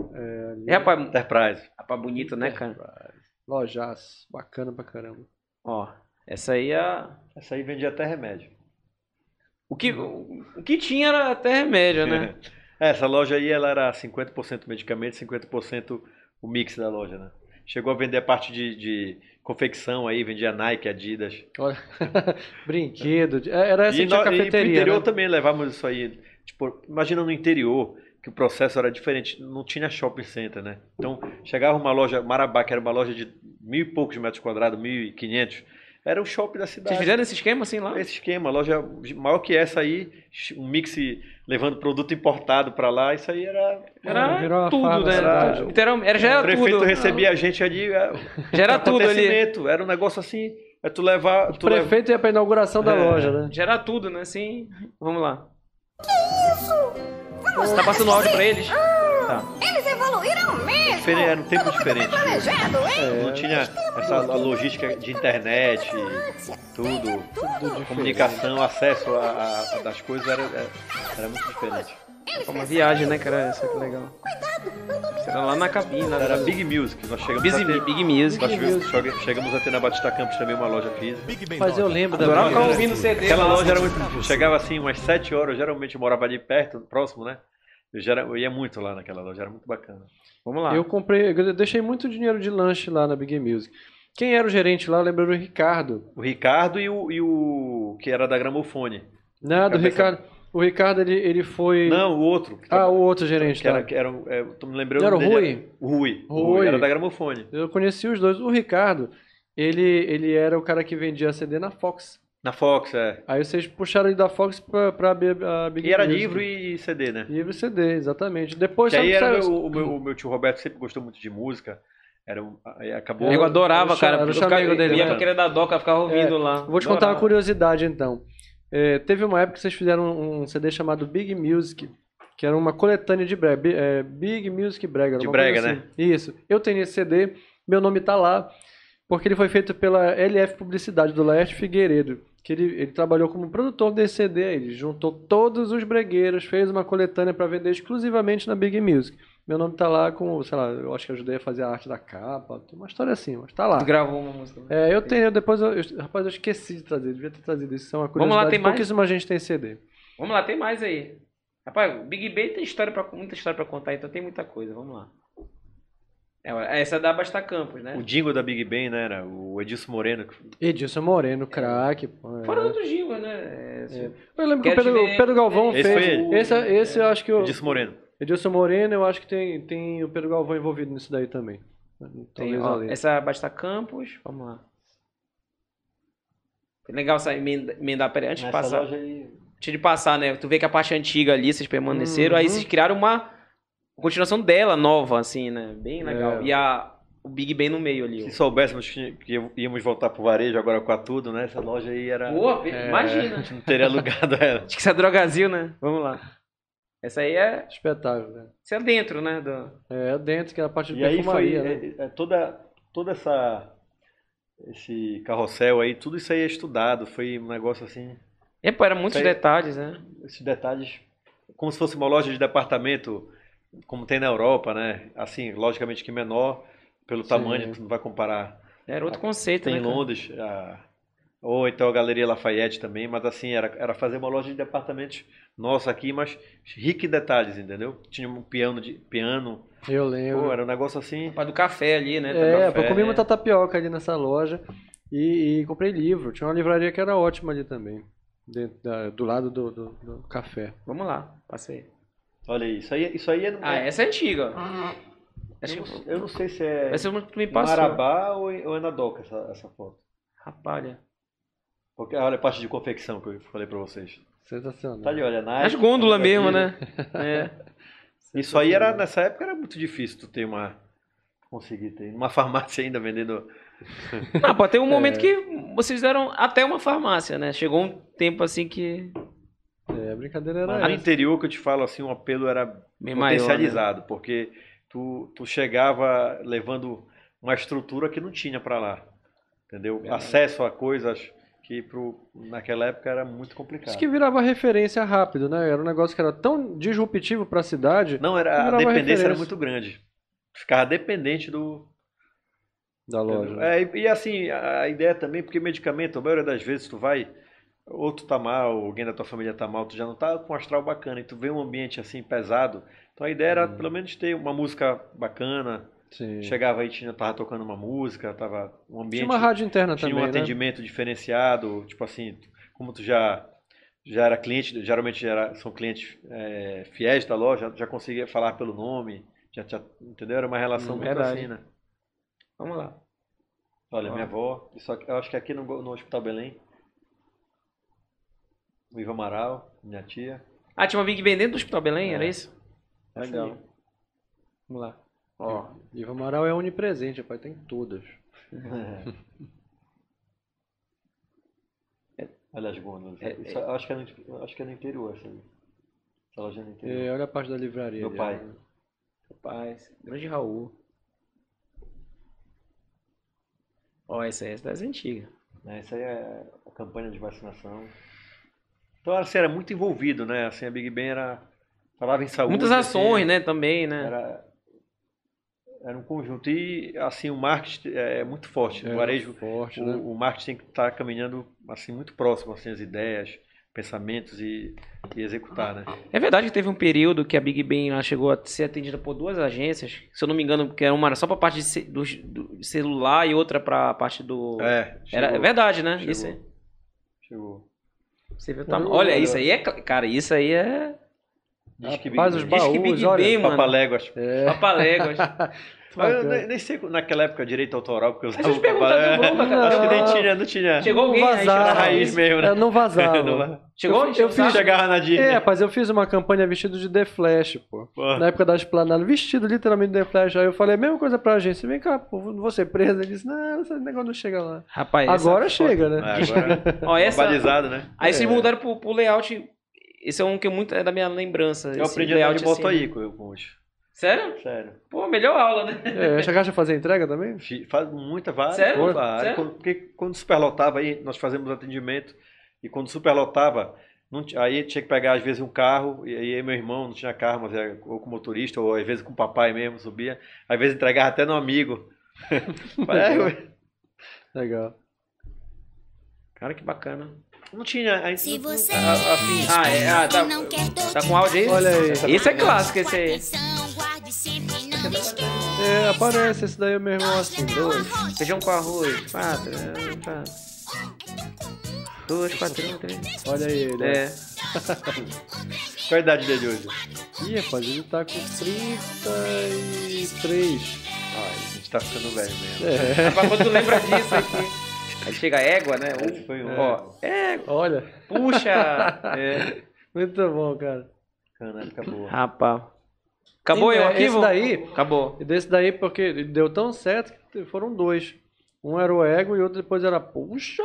É, rapaz, Enterprise. rapaz, bonito, né, cara? Lojaço, bacana pra caramba. Ó, essa aí é. a- Essa aí vendia até remédio. O que, o que tinha era até remédio, né? É, essa loja aí ela era 50% medicamento, 50% o mix da loja, né? Chegou a vender a parte de, de confecção aí, vendia Nike, Adidas. Olha, brinquedo. é, Era essa e, tinha no, e cafeteria, interior né? também levávamos isso aí. Tipo, imagina no interior, que o processo era diferente, não tinha shopping center, né? Então, chegava uma loja, Marabá, que era uma loja de mil e poucos metros quadrados, mil e quinhentos, era o shopping da cidade. Vocês fizeram esse esquema assim lá? Esse esquema, loja maior que essa aí, um mix levando produto importado pra lá, isso aí era... Era tudo, né? da Tudo. Literalmente, era, já era o prefeito tudo. recebia a gente ali, é, Já era tudo ali. acontecimento, era um negócio assim, é tu levar... O Tu leva- prefeito ia pra inauguração da É. loja, né? Já era tudo, né? Assim, vamos lá. Que isso? Você tá passando áudio pra eles? Tá. Eles evoluíram mesmo! Diferente, Era um tempo diferente. Planejado, hein? Não tinha essa a logística de internet, tudo, comunicação, acesso a, a- a- das coisas era, era, era muito diferente. Foi uma viagem, né, cara? Isso que legal. Isso era lá na cabine. Lá Era na- Big Music, nós chegamos Big, a ter, Big Music. nós chegamos, chega- chegamos a ter na Batista Campos também uma loja física. Mas eu lembro da Adorava ficar loja. ouvindo CD. Aquela loja era muito. Chegava assim umas 7 horas, geralmente eu morava ali perto, próximo, né? Eu, já era- eu ia muito lá naquela loja, era muito bacana. Vamos lá. Eu comprei, eu deixei muito dinheiro de lanche lá na Big Music. Quem era o gerente lá, eu lembro do Ricardo. O Ricardo e o, e o que era da gramofone. Nada, o Ricardo. O Ricardo, ele, ele foi. Não, o outro. Ah, o outro gerente que era, que era, é, tu me lembrou Não era o dele, Rui? O Rui. O Rui. Rui. Era da gramofone. Eu conheci os dois. O Ricardo, ele, ele era o cara que vendia CD na Fox. Na Fox, é. Aí vocês puxaram ele da Fox pra, pra a Big E era Music. livro e CD, né? Livro e CD, exatamente. Depois Que aí sabe- era meu- o, meu, o meu tio Roberto sempre gostou muito de música. Era um, aí acabou. Eu adorava, Era o cha- cara. era o Eu chamego dele, Eu ia pra aquele da Doca, ficava ouvindo lá. Vou te contar uma Adorava. curiosidade então. É, teve uma época que vocês fizeram um CD chamado Big Music, que era uma coletânea de brega. É, Big Music Brega. De brega, né? assim. Isso. Eu tenho esse CD, meu nome tá lá, porque ele foi feito pela LF Publicidade do Laerte Figueiredo. Que ele, ele trabalhou como produtor desse CD, aí. ele juntou todos os bregueiros, fez uma coletânea para vender exclusivamente na Big Music. Meu nome tá lá com, sei lá, eu acho que ajudei a fazer a arte da capa, tem uma história assim, mas tá lá. Tu gravou uma música. É, eu tenho, depois eu, eu- rapaz, eu esqueci de trazer, devia ter trazido isso, isso é uma Vamos curiosidade. lá, tem mais? Pouquíssima gente tem CD. Vamos lá, tem mais aí. Rapaz, o Big Bay tem história pra, muita história pra contar, então tem muita coisa. Vamos lá. É, essa é da Basta Campos, né? O jingle da Big Ben, né? Era o Edilson Moreno. que- Edilson Moreno, craque. pô, é. Fora outros jingles, né? É, assim, Eu lembro que o Pedro, ver- o Pedro Galvão Esse fez. foi ele. Esse, esse eu acho que o Edilson Moreno. Edilson Moreno, eu acho que tem, tem o Pedro Galvão envolvido nisso daí também. Tem, ó, essa é a Basta Campos. Vamos lá. Foi legal essa emenda, emendar, peraí, antes de passar. loja aí. Antes de passar, né? Tu vê que a parte antiga ali, vocês permaneceram, Uhum. aí vocês criaram uma continuação dela, nova, assim, né? Bem legal. É. E a, o Big Ben no meio ali. Se ó. soubéssemos que que íamos voltar pro varejo agora com a tudo, né? Essa loja aí era. Boa, É. imagina. Não teria alugado ela. Acho que isso é Drogazil, né? Vamos lá. Essa aí é. Espetáculo, né? Isso é dentro, né? Do... É, dentro, que é a parte de E aí foi perfumaria, né? é, é, toda, toda essa. Esse carrossel aí, tudo isso aí é estudado. Foi um negócio assim. E, pô, era muitos aí- detalhes, né? Esses detalhes. Como se fosse uma loja de departamento, como tem na Europa, né? Assim, logicamente que menor, pelo Sim. tamanho, tu não vai comparar. Era outro conceito, Tem né? em? Londres, a, Ou então a Galeria Lafayette também, mas assim, era, era fazer uma loja de departamentos nossa aqui, mas rica em detalhes, entendeu? Tinha um piano de piano. Eu lembro. Pô, era um negócio assim. Pai do café ali, né? É, Café, eu comi é. muita tapioca ali nessa loja e, e comprei livro. Tinha uma livraria que era ótima ali também, dentro da- do lado do, do- do café. Vamos lá, passei. Olha aí, isso aí, isso aí é, Ah, essa é antiga. eu, Essa não, eu não sei se é essa uma que tu me passou. Marabá ou, ou é na Doca essa, essa foto. Rapaz, olha. Porque, olha a parte de confecção que eu falei pra vocês. Sensacional. Tá ali, olha, Nike. As gôndolas tá mesmo, né? É. Isso aí era, nessa época era muito difícil tu ter uma. Conseguir ter. Numa farmácia ainda vendendo. Ah, pode ter um momento que vocês deram até uma farmácia, né? Chegou um tempo assim que. É, a brincadeira era Mas no interior que eu te falo assim, o apelo era Bem maior. né? potencializado, porque tu, tu chegava levando uma estrutura que não tinha pra lá. Entendeu? Acesso a coisas que pro, naquela época era muito complicado. Isso que virava referência rápido, né? Era um negócio que era tão disruptivo pra cidade Não, era, a dependência era referência. muito grande. Ficava dependente do. da loja. É, e, e assim, a, a ideia também, porque medicamento, a maioria das vezes tu vai, ou tu tá mal, alguém da tua família tá mal, tu já não tá com um astral bacana, e tu vê um ambiente assim pesado. Então a ideia era Uhum. pelo menos ter uma música bacana. Sim. Chegava aí, tinha, tava tocando uma música, tava um ambiente. Tinha uma rádio interna tinha também, um né? atendimento diferenciado, tipo assim, como tu já já era cliente, geralmente já era- são clientes é, fiéis da loja, já conseguia falar pelo nome, já, já- entendeu? Era uma relação Hum, muito verdade. assim, né? Vamos lá. Olha, Ó. minha avó, isso aqui, eu acho que aqui no, no Hospital Belém, o Ivo Amaral, minha tia. Ah, tinha uma Big Ben dentro do Hospital Belém, era É. isso? Essa Legal. Vamos lá. Ó. Ivo Amaral é onipresente, rapaz, tem todas. Olha as gôndolas. É, eu acho, que é no, acho que é no interior essa aí. Essa loja é no interior. É, olha a parte da livraria. Meu ali, pai. ó. Rapaz, grande Raul. Ó, essa aí é das antigas. Né, Essa aí é a campanha de vacinação. Então, assim, era muito envolvido, né? Assim, a Big Ben era... Falava em saúde. Muitas ações, assim, né, também, né? Era, era um conjunto. E, assim, o marketing é muito forte. É, o varejo, forte, o, né? o marketing tem que estar caminhando, assim, muito próximo, assim, as ideias, pensamentos e, e executar, né? É verdade que teve um período que a Big Ben ela chegou a ser atendida por duas agências. Se eu não me engano, que era uma era só pra parte de, do, do celular e outra pra parte do. É, era, é chegou, verdade, né? chegou. Isso aí. chegou. Você viu tamanho. Olha, isso aí é. Cara, isso aí é. Diz que Rapaz, Big os. Diz que baús, Big olha. Ben, mano. Papaléguas. É, Papaléguas. Eu nem, nem sei naquela época direito autoral, porque eu usava gente o pergunta papalé- do Globo, cara. Acho que nem Não. tinha, não tinha. Chegou alguém não aí, vazava. Na raiz mesmo, né? É, não vazava. Não- Chegou? Eu, eu fiz, Chegava na Disney. é, rapaz, eu fiz uma campanha vestido de The Flash, pô. Pô. Na época da esplanada, vestido literalmente de The Flash. Aí eu falei a mesma coisa pra agência. Vem cá, pô, não vou ser preso. Ele disse, não, esse negócio não chega lá. Rapaz, Agora foto- chega, É, né? agora, Ó, essa. balizado, né? Aí vocês É. mudaram pro, pro layout. Esse é um que muito é da minha lembrança. Eu esse aprendi a andar de assim. aí com os. Sério? Sério. Pô, melhor aula, né? É, chegaste a fazer entrega também? Faz muita várias. Sério? várias. Sério? Quando- Porque quando superlotava aí, nós fazemos atendimento. E quando superlotava, não aí tinha que pegar às vezes um carro, e aí meu irmão não tinha carro, mas era ou com motorista, ou às vezes com o papai mesmo, subia. Às vezes entregava até no amigo. É, eu- Legal. Cara, que bacana. não tinha. aí- Se não- você a- a- assim, Ah, é, ah, tá, não quer tá com áudio aí? Olha aí. Esse é clássico, esse aí. É, aparece esse daí, meu irmão, assim, dois. Feijão com arroz, quatro, é, tá. Dois, quatro, três. Olha aí ele. É. Qual a idade dele hoje? Ih, rapaz, ele tá com 33. Ah, a gente tá ficando velho mesmo. É, Rapaz, quando tu lembra disso aqui. Aí chega a égua, né? Esse foi um. Ó, égua, olha. puxa. É, Muito bom, cara. cana, acabou. Rapaz. Acabou Sim, aí o é, arquivo? esse daí- Acabou. E desse daí, porque deu tão certo que foram dois. Um era o ego e outro depois era puxa.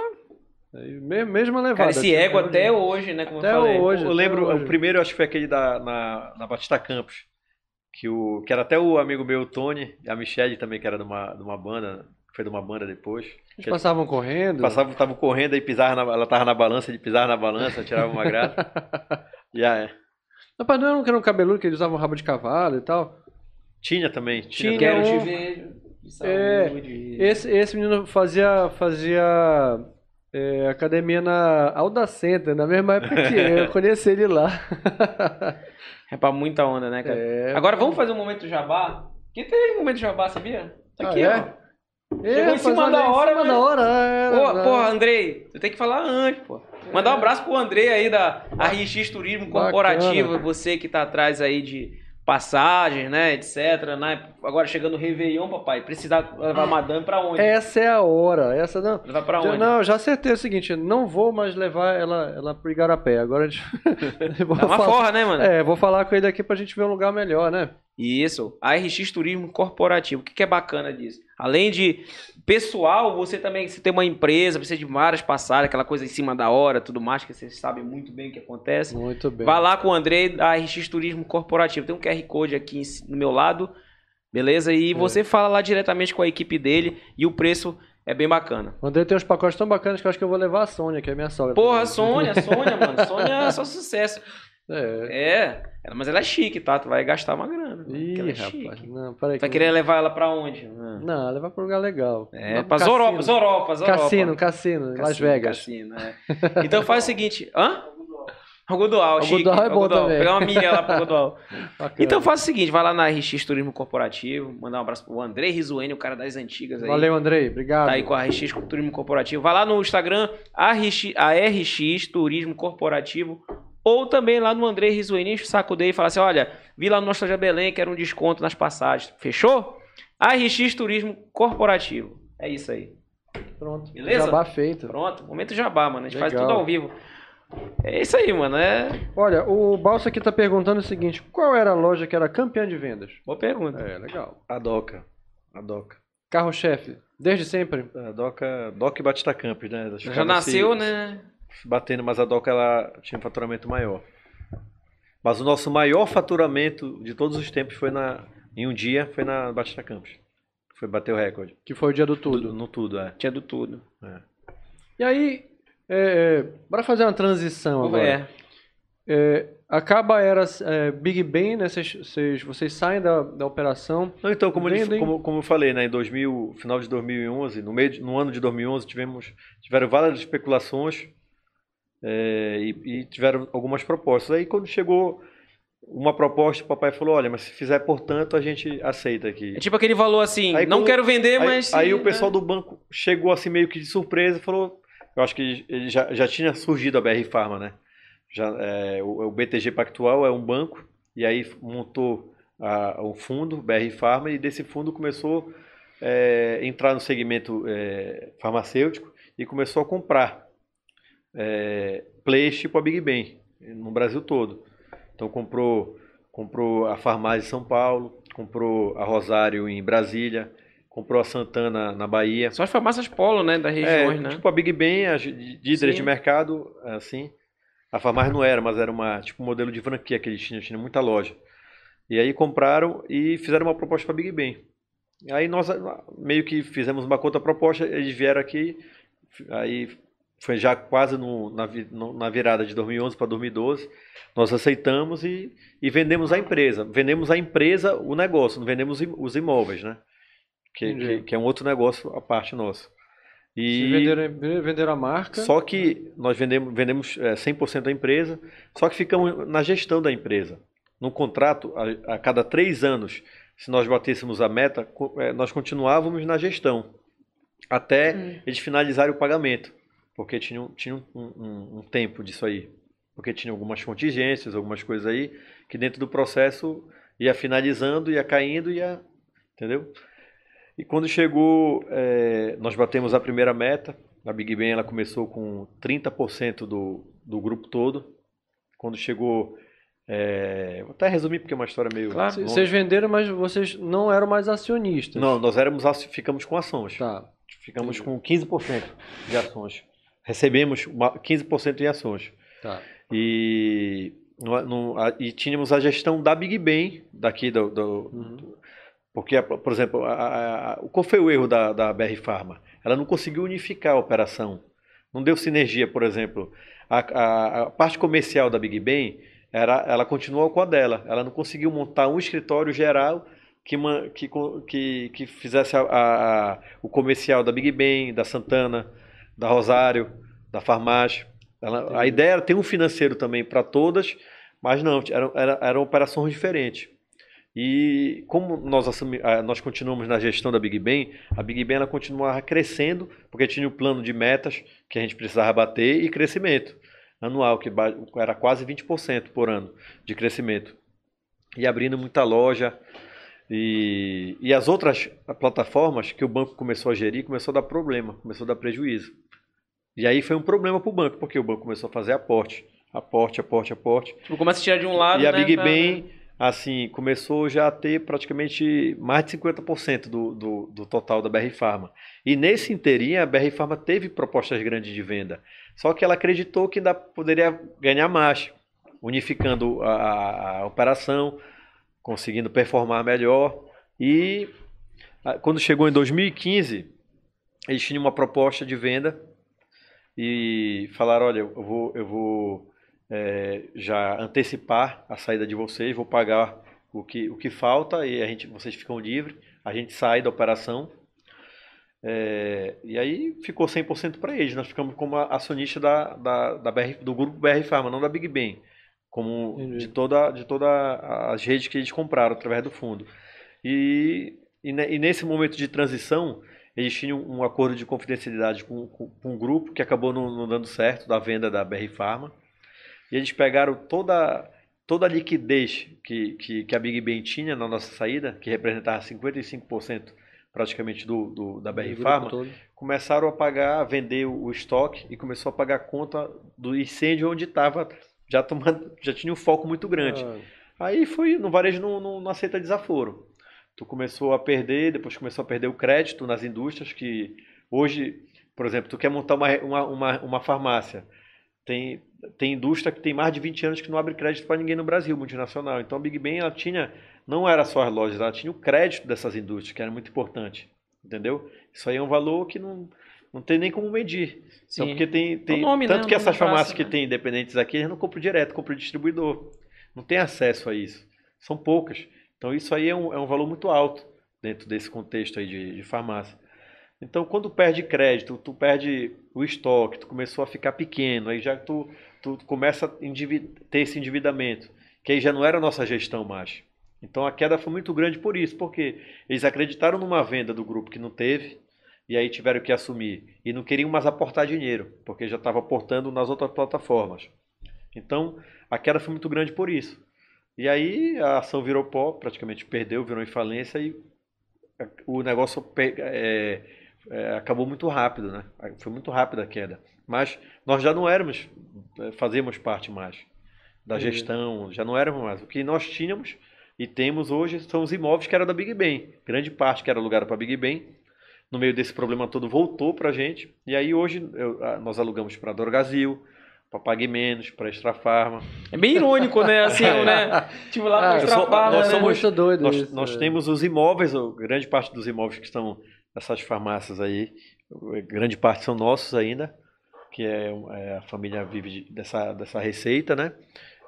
Aí, me- mesma levada. Cara, esse assim, né? até hoje, né? Como Até eu falei. hoje. Eu lembro, hoje. o primeiro eu acho que foi aquele da, na, na Batista Campos. Que, o, que era até o amigo meu, o Tony, e a Michelle também, que era de uma, de uma banda, que foi de uma banda depois. Eles passavam correndo. Passava, tava correndo e pisava na, ela tava na balança, ele pisava na balança, tirava uma graça. e aí, Não era um que era um cabeludo que eles usavam rabo de cavalo e tal. tinha também. Tinha, Quero um- te ver. É. Esse, esse menino fazia, fazia É, academia na Aldacenta, na mesma época que eu, eu conheci ele lá. É pra muita onda, né, cara? É. Agora vamos fazer um momento jabá? Que tem um momento jabá, sabia? Tá aqui, Ah, é? ó. É, Chegou em cima da hora, Em cima mas- da hora, é, Pô, porra, Andrei, tu tem que falar antes, pô. Mandar um abraço pro Andrei aí da RX Turismo. Corporativo, você que tá atrás aí de passagens, né, etc. Né? Agora chegando o Réveillon, papai, precisar levar a madame pra onde? Essa é a hora. Essa não. Levar Já, onde? não, já acertei o seguinte, não vou mais levar ela, ela pro Igarapé. Agora a gente... Dá uma falar- forra, né, mano? É, vou falar com ele aqui pra gente ver um lugar melhor, né? Isso, a RX Turismo Corporativo. O que, que é bacana disso? Além de pessoal, você também você tem uma empresa, precisa de várias passagens, aquela coisa em cima da hora, tudo mais, que vocês sabem muito bem o que acontece. Muito bem. Vai lá com o Andrei da RX Turismo Corporativo. Tem um QR Code aqui no meu lado, beleza? É. E você fala lá diretamente com a equipe dele e o preço é bem bacana. O André tem uns pacotes tão bacanas que eu acho que eu vou levar a Sônia, que é minha sogra. Porra. Sônia, Sônia, mano. Sônia é só sucesso. É. É, mas ela é chique, tá? Tu vai gastar uma grana. Ih, ela é rapaz. chique. Não, peraí. Tu vai querer levar ela pra onde? Ah. Não, levar pra um lugar legal. É, pra Zoropa. Zoropa, Zoropa. Cassino, cassino, Las Cassino, Vegas. cassino, é. Então faz o seguinte, hã? Algodual, chique. Algodual é bom Algodual. também. Pegar uma milha lá pro Algodual. Bacana. Então faz o seguinte, vai lá na RX Turismo Corporativo, mandar um abraço pro André Rizuene, o cara das antigas aí. Valeu, Andrei. Obrigado. Tá aí com a RX Turismo Corporativo. Vai lá no Instagram, a RX, a RX Turismo Corporativo. Ou também lá no André Rizuene, enche o saco dele e fala assim: olha, vi lá no Nostalgia Belém, quero um desconto nas passagens. Fechou? A RX Turismo Corporativo. É isso aí. Pronto. Beleza? Jabá feito. Pronto, momento jabá, mano. A gente faz Legal. tudo ao vivo. É isso aí, mano. É. Olha, o Balsa aqui tá perguntando o seguinte: qual era a loja que era campeã de vendas? Boa pergunta. É, legal. A Doca. A Doca. Carro-chefe, desde sempre. A Doca, Doca e Batista Campos, né? Já nasceu, se- né? Se Batendo, mas a Doca ela tinha um faturamento maior. Mas o nosso maior faturamento de todos os tempos foi na, em um dia, foi na Batista Campos. Foi bater o recorde. Que foi o dia do tudo. No tudo, é. Tinha do tudo. E aí, é, é, bora fazer uma transição agora. É. É, acaba a era é, Big Ben, né? Vocês, vocês, vocês saem da, da operação. Não, então, como, ele- como, como eu falei, né, em 2000, final de 2011, no, meio de- no ano de 2011, tivemos, tiveram várias especulações é, e, e tiveram algumas propostas. Aí, quando chegou uma proposta, o papai falou: Olha, mas se fizer portanto, a gente aceita aqui. É tipo aquele valor assim, Aí não quando- quero vender, Aí, mas. aí sim, o pessoal né? do banco chegou assim meio que de surpresa e falou: Eu acho que ele já, já tinha surgido a BR Pharma, né? Já, é, o, o BTG Pactual é um banco, e aí montou a, um fundo, BR Pharma, e desse fundo começou é, entrar no segmento é, farmacêutico e começou a comprar é, players tipo a Big Ben, no Brasil todo. Então comprou, comprou a Farmácia em São Paulo, comprou a Rosário em Brasília, comprou a Santana na Bahia. São as farmácias polo, né? Das É, regiões, né? tipo a Big Ben, líderes Sim. de mercado, assim. A farmácia não era, mas era uma, tipo um modelo de franquia que eles tinham, tinha muita loja. E aí compraram e fizeram uma proposta para Big Ben. Aí nós meio que fizemos uma contraproposta, eles vieram aqui, aí foi já quase no- na, no- na virada de 2011 para 2012, nós aceitamos e, e vendemos a empresa. Vendemos a empresa, o negócio, não vendemos os imóveis, né? Que, que, que é um outro negócio à parte nosso. Vocês E venderam, venderam a marca. só que nós vendemos, vendemos é, 100% da empresa, só que ficamos na gestão da empresa. No contrato, a, a cada três anos, se nós batêssemos a meta, é, nós continuávamos na gestão, até eles finalizarem o pagamento, porque tinha, um- tinha um, um- um tempo disso aí. Porque tinha algumas contingências, algumas coisas aí, que dentro do processo ia finalizando, ia caindo, ia. Entendeu? E quando chegou, é, nós batemos a primeira meta. A Big Ben ela começou com 30% do, do grupo todo. Quando chegou, é, vou até resumir porque é uma história meio Claro. Longa. Vocês venderam, mas vocês não eram mais acionistas. Não, nós éramos ficamos com ações. Tá. Ficamos com 15% de ações. Recebemos uma- 15% em ações. Tá. E, no- no- a- e tínhamos a gestão da Big Ben, daqui do. do- Uhum. do- porque, por exemplo, a- a- qual foi o erro da, da BR Pharma? Ela não conseguiu unificar a operação. Não deu sinergia, por exemplo. A, parte comercial da Big Ben, era, ela continuou com a dela. Ela não conseguiu montar um escritório geral que, que, que, que fizesse a- o comercial da Big Ben, da Santana, da Rosário, da Farmácia. Ela- a ideia era ter um financeiro também para todas, mas não, eram, era- eram operações diferentes. E como nós, assumi- ah, nós continuamos na gestão da Big Ben, a Big Ben ela continuava crescendo, porque tinha o plano de metas que a gente precisava bater e crescimento anual, que era quase 20% por ano de crescimento. E abrindo muita loja. E, e as outras plataformas que o banco começou a gerir, começou a dar problema, começou a dar prejuízo. E aí foi um problema para o banco, porque o banco começou a fazer aporte, aporte, aporte, aporte. Tipo, começa a tirar de um lado, E a né, Big pra- Ben, assim, começou já a ter praticamente mais de 50% do, do, do total da BR Pharma. E nesse inteirinho, a BR Pharma teve propostas grandes de venda. Só que ela acreditou que ainda poderia ganhar mais, unificando a, a- a operação, conseguindo performar melhor. E ah, quando chegou em 2015, eles tinham uma proposta de venda e falaram, olha, eu vou, eu vou é, já antecipar a saída de vocês, vou pagar o que, o que falta e a gente, vocês ficam livres, a gente sai da operação. É, e aí ficou 100% para eles. Nós ficamos como acionista da, da, da BR, do grupo BR Pharma, não da Big Ben, como Entendi. de toda de toda as redes que eles compraram através do fundo. E, e, e nesse momento de transição, eles tinham um acordo de confidencialidade com, com, com um grupo que acabou não, não dando certo da venda da BR Pharma. E eles pegaram toda, toda a liquidez que, que, que a Big Ben tinha na nossa saída, que representava 55% praticamente do, do, da BR Pharma, começaram a pagar, a vender o, o estoque e começou a pagar a conta do incêndio onde estava, já, tomando, já tinha um foco muito grande. Ah, Aí foi, no varejo não, não, não aceita desaforo. Tu começou a perder, depois começou a perder o crédito nas indústrias que hoje, por exemplo, tu quer montar uma, uma, uma, uma farmácia. Tem, tem indústria que tem mais de 20 anos que não abre crédito para ninguém no Brasil, multinacional. Então a Big Ben ela tinha, não era só as lojas, ela tinha o crédito dessas indústrias, que era muito importante. Entendeu? Isso aí é um valor que não, não tem nem como medir. Então, Sim. porque tem, tem nome, tanto né? que essas praça, farmácias que né? tem independentes aqui, eles não compram direto, compram distribuidor. Não tem acesso a isso. São poucas. Então isso aí é um, é um valor muito alto dentro desse contexto aí de, de farmácia. Então quando perde crédito, tu perde o estoque, tu começou a ficar pequeno, aí já tu, tu começa a ter esse endividamento, que aí já não era a nossa gestão mais. Então a queda foi muito grande por isso, porque eles acreditaram numa venda do grupo que não teve, e aí tiveram que assumir. E não queriam mais aportar dinheiro, porque já estava aportando nas outras plataformas. Então, a queda foi muito grande por isso. E aí a ação virou pó, praticamente perdeu, virou em falência e o negócio é, é, acabou muito rápido, né? Foi muito rápida a queda. Mas nós já não éramos, é, fazíamos parte mais da Entendi. gestão, já não éramos mais. O que nós tínhamos e temos hoje são os imóveis que era da Big Ben. Grande parte que era alugada para Big Ben. No meio desse problema todo voltou para a gente. E aí hoje eu- nós alugamos para Dorgazil, para Pague Menos, para Extra Farma. É bem irônico, né? Assim, né? Tipo, lá Ah, pra eu Extra Farma, nós né? somos- muito doido Nós, isso, nós é. temos os imóveis, grande parte dos imóveis que estão nessas farmácias aí, grande parte são nossos ainda, que é, é, a família vive de- dessa, dessa receita, né?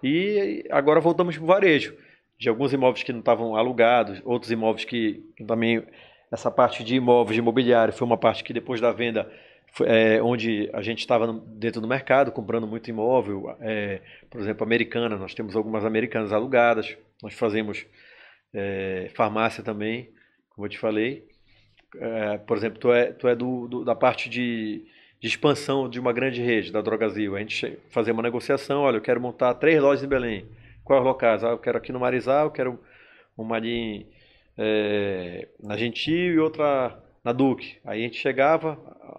E agora voltamos para o varejo, de alguns imóveis que não estavam alugados, outros imóveis que, que também, essa parte de imóveis, de imobiliário, foi uma parte que depois da venda, é, onde a gente estava dentro do mercado, comprando muito imóvel, é, por exemplo, americana, nós temos algumas americanas alugadas, nós fazemos é, farmácia também, como eu te falei. É, por exemplo, tu é, tu é do, do- da parte de, de expansão de uma grande rede, da Drogazil. A gente fazia uma negociação, olha, eu quero montar três lojas em Belém. Quais locais? Ah, eu quero aqui no Marizal, eu quero uma ali é, na Gentil e outra na Duque. Aí a gente chegava,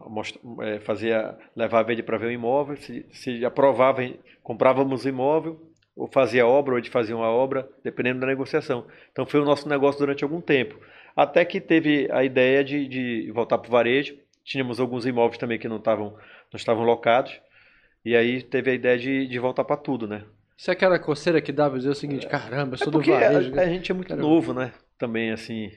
mostra- é, fazia, levava ele para ver o imóvel, se, se aprovava, comprávamos o imóvel, ou fazia obra, ou ele fazia uma obra, dependendo da negociação. Então foi o nosso negócio durante algum tempo. Até que teve a ideia de, de voltar para o varejo. Tínhamos alguns imóveis também que não estavam não estavam locados. E aí teve a ideia de, de voltar para tudo, né? Isso é aquela coceira que pra dizer o seguinte, caramba, eu É sou do porque a, varejo. a gente é muito Quero- novo, né? Também, assim.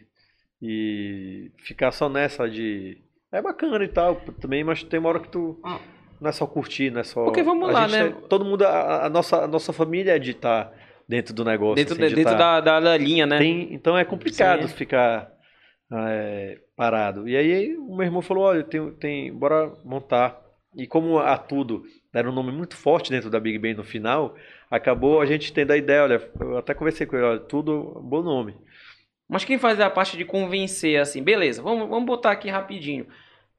E ficar só nessa de. É bacana e tal, também, mas tem uma hora que tu. Ah. Não é só curtir, não é só. Porque vamos a lá, né? tem- todo mundo. A, a nossa, a nossa família é de estar dentro do negócio. Dentro, assim, de- de dentro tá- da, da, linha, né? Tem, então é complicado Sim. ficar. é, parado. E aí o meu irmão falou, olha, tem, tem, bora montar. E como a Tudo era um nome muito forte dentro da Big Bang no final, acabou a gente tendo a ideia, olha, eu até conversei com ele, olha, Tudo, bom nome. Mas quem faz a parte de convencer, assim, beleza, vamos, vamos botar aqui rapidinho.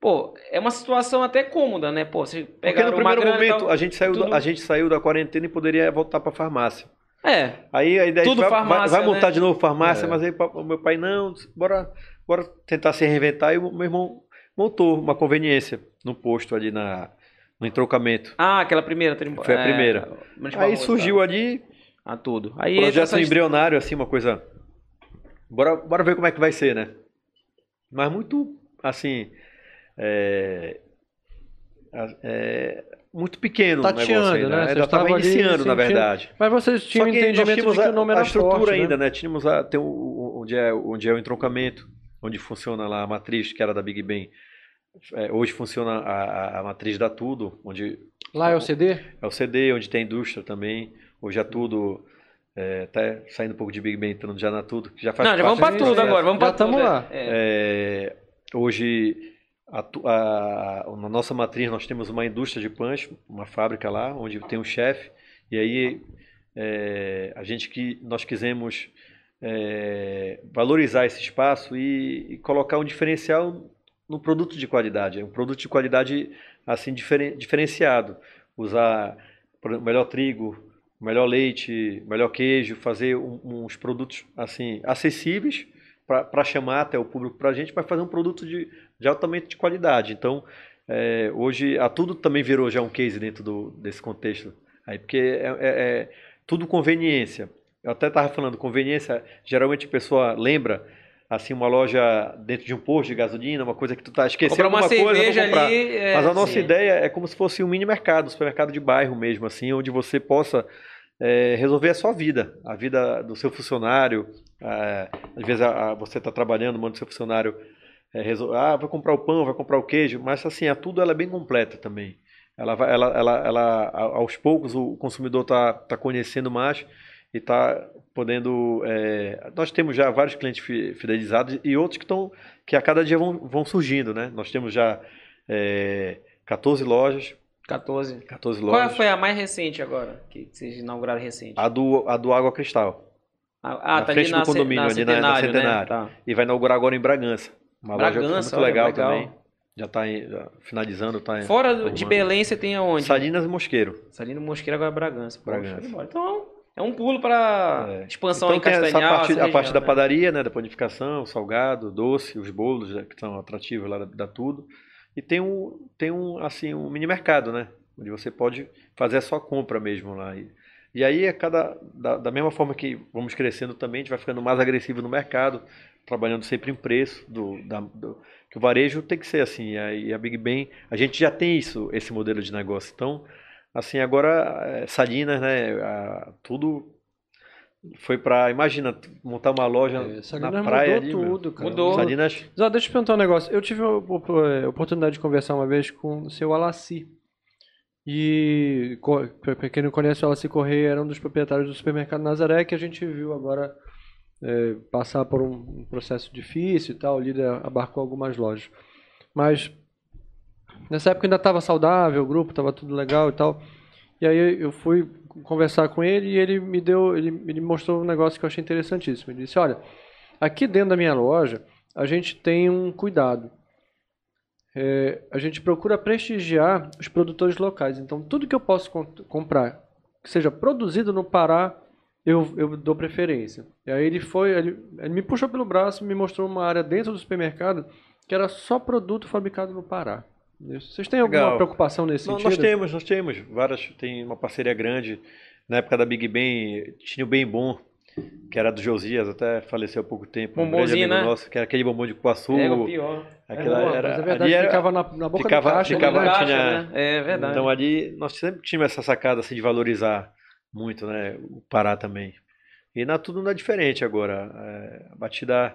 Pô, é uma situação até cômoda, né? Pô, você Porque pegar no primeiro momento tal, a gente, saiu tudo- da, a gente saiu da quarentena e poderia voltar para farmácia. É, Aí a ideia Tudo vai, vai- farmácia, vai montar né? de novo farmácia, É. mas aí o meu pai não, bora, bora tentar se reinventar. E o meu irmão montou uma conveniência no posto ali na, no entrocamento. Ah, aquela primeira. Foi a é, primeira. Mas Aí surgiu tá. ali Ah, tudo. Aí projeto essa- embrionário, assim, uma coisa. Bora, bora ver como é que vai ser, né? Mas muito, assim. É, é, muito pequeno o negócio Tateando, ainda. né? Ainda estava iniciando, na verdade. Mas vocês tinham Só que entendimento de que a, o nome a era estrutura forte, ainda, né? né? Tínhamos a, tem o- onde, é, onde é o entroncamento, onde funciona lá a matriz, que era da Big Bang. É, hoje funciona a, a- a matriz da Tudo, onde Lá é o CD? é o CD, onde tem indústria também. Hoje é tudo, é, até saindo um pouco de Big Bang, entrando já na Tudo, que já faz Não, já vamos do tudo agora. Vamos pra tudo. tamo lá. É. É, hoje, a a- na nossa matriz, nós temos uma indústria de pães, uma fábrica lá, onde tem um chefe, e aí é, a gente que nós quisemos é, valorizar esse espaço e, e colocar um diferencial no produto de qualidade, é um produto de qualidade assim diferen- diferenciado, usar por exemplo, melhor trigo, melhor leite, melhor queijo, fazer um- uns produtos assim acessíveis para chamar até o público para a gente, mas fazer um produto de, de altamente de qualidade. Então, é, hoje a tudo também virou já um case dentro do, desse contexto, aí porque é, é- é tudo conveniência. Eu até estava falando conveniência, geralmente a pessoa lembra assim uma loja dentro de um posto de gasolina, uma coisa que tu tá esquecendo alguma coisa, ali. é, Mas a nossa sim. ideia é como se fosse um mini mercado, um supermercado de bairro mesmo, assim, onde você possa é, resolver a sua vida, a vida do seu funcionário. é, às vezes a- a- você está trabalhando, manda o seu funcionário é, resol- ah, vai comprar o pão, vai comprar o queijo, mas assim, a tudo ela é bem completa também. Ela, ela, ela, ela, aos poucos o consumidor está tá conhecendo mais e está podendo. é, nós temos já vários clientes fi- fidelizados e outros que estão que a cada dia vão, vão surgindo, né? Nós temos já é, 14 lojas, 14. 14 Qual lojas. foi a mais recente agora? Que vocês inauguraram recente? A do, a do Água Cristal. Ah, na frente do ce- condomínio, ali na- na Centenário. Né? Tá. E vai inaugurar agora em Bragança. Uma loja Bragança, muito olha, legal, legal. também. Já está finalizando. Tá Fora do- de. Belém, você tem aonde? Salinas e Mosqueiro. Salino Mosqueira, agora Bragança. Pô, Bragança. de bola. Então, é um pulo para É. expansão Então em Castanhal. parte, a parte da né? padaria, né, da panificação, salgado, doce, os bolos né, que são atrativos lá da, da tudo. E tem um, tem um assim um mini mercado, né, onde você pode fazer a sua compra mesmo lá. E, e aí a cada da, da mesma forma que vamos crescendo também, a gente vai ficando mais agressivo no mercado, trabalhando sempre em preço do, da, do- que o varejo tem que ser assim. E a, e a Big Bang, a gente já tem isso, esse modelo de negócio. Então, assim agora eh, Salinas, né, a- tudo foi para, imagina, montar uma loja É, na praia mudou ali, meu. tudo, cara. Mudou. Salinas, Zó, deixa eu te perguntar um negócio. Eu tive a eh, oportunidade de conversar uma vez com o seu Alaci. E, pra quem não conhece, o Alaci Correia era um dos proprietários do supermercado Nazaré, que a gente viu agora eh, passar por um processo difícil e tal. O líder abarcou algumas lojas. Mas nessa época ainda estava saudável, o grupo estava tudo legal e tal. E aí eu fui conversar com ele e ele me deu, ele, mostrou um negócio que eu achei interessantíssimo. Ele disse, olha, aqui dentro da minha loja a gente tem um cuidado. É, a gente procura prestigiar os produtores locais. Então, tudo que eu posso com- comprar, que seja produzido no Pará, eu, eu dou preferência. E aí ele foi, ele, ele me puxou pelo braço e me mostrou uma área dentro do supermercado que era só produto fabricado no Pará. Vocês têm alguma Legal. preocupação nesse Não, sentido? nós temos, nós temos várias, tem uma parceria grande. Na época da Big Bang, tinha o Bem Bom, que era do Josias, até faleceu há pouco tempo. um grande amigo né? nosso, que era aquele bombom de cuaçu. É o pior. Aquela É, era, mas é ali verdade, era- ficava na, na boca ficava- do caixa. ficava- né? Caixa, tinha- né? É verdade. Então ali nós sempre tínhamos essa sacada assim, de valorizar muito, né? O Pará também. E na tudo não é diferente agora. É, a batida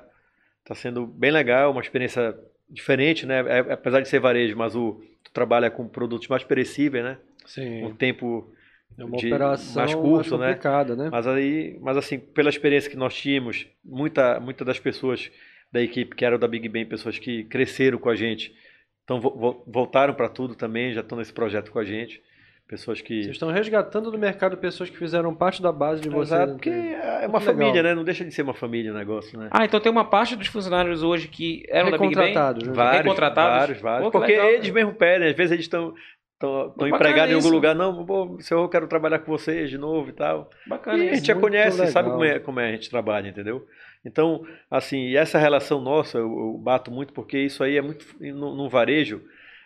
está sendo bem legal, uma experiência diferente, né? É- apesar de ser varejo, mas o tu trabalha com produtos mais perecíveis, né? Sim. Um tempo É uma de- operação mais curto, né? complicada, né? Mas aí, mas assim, pela experiência que nós tínhamos, muita, muita das pessoas da equipe que eram da Big Bang, pessoas que cresceram com a gente, então vo- vo- voltaram para tudo também, já estão nesse projeto com a gente. Pessoas que. Vocês estão resgatando do mercado pessoas que fizeram parte da base de vocês. Exato, porque é uma Muito família, legal. né? Não deixa de ser uma família o negócio, né? Ah, então tem uma parte dos funcionários hoje que eram da Big Bang? Né? Vários, Recontratados? vários, vários. Pô, que Porque legal, eles mesmo pedem, às vezes eles estão bacana empregados em algum isso. lugar, não, pô, senhor, eu quero trabalhar com vocês de novo e tal. Bacana E a gente já conhece, legal. sabe como é, como é a gente trabalha, entendeu? Então, assim, e essa relação nossa, eu, eu bato muito porque isso aí é muito, no, no varejo,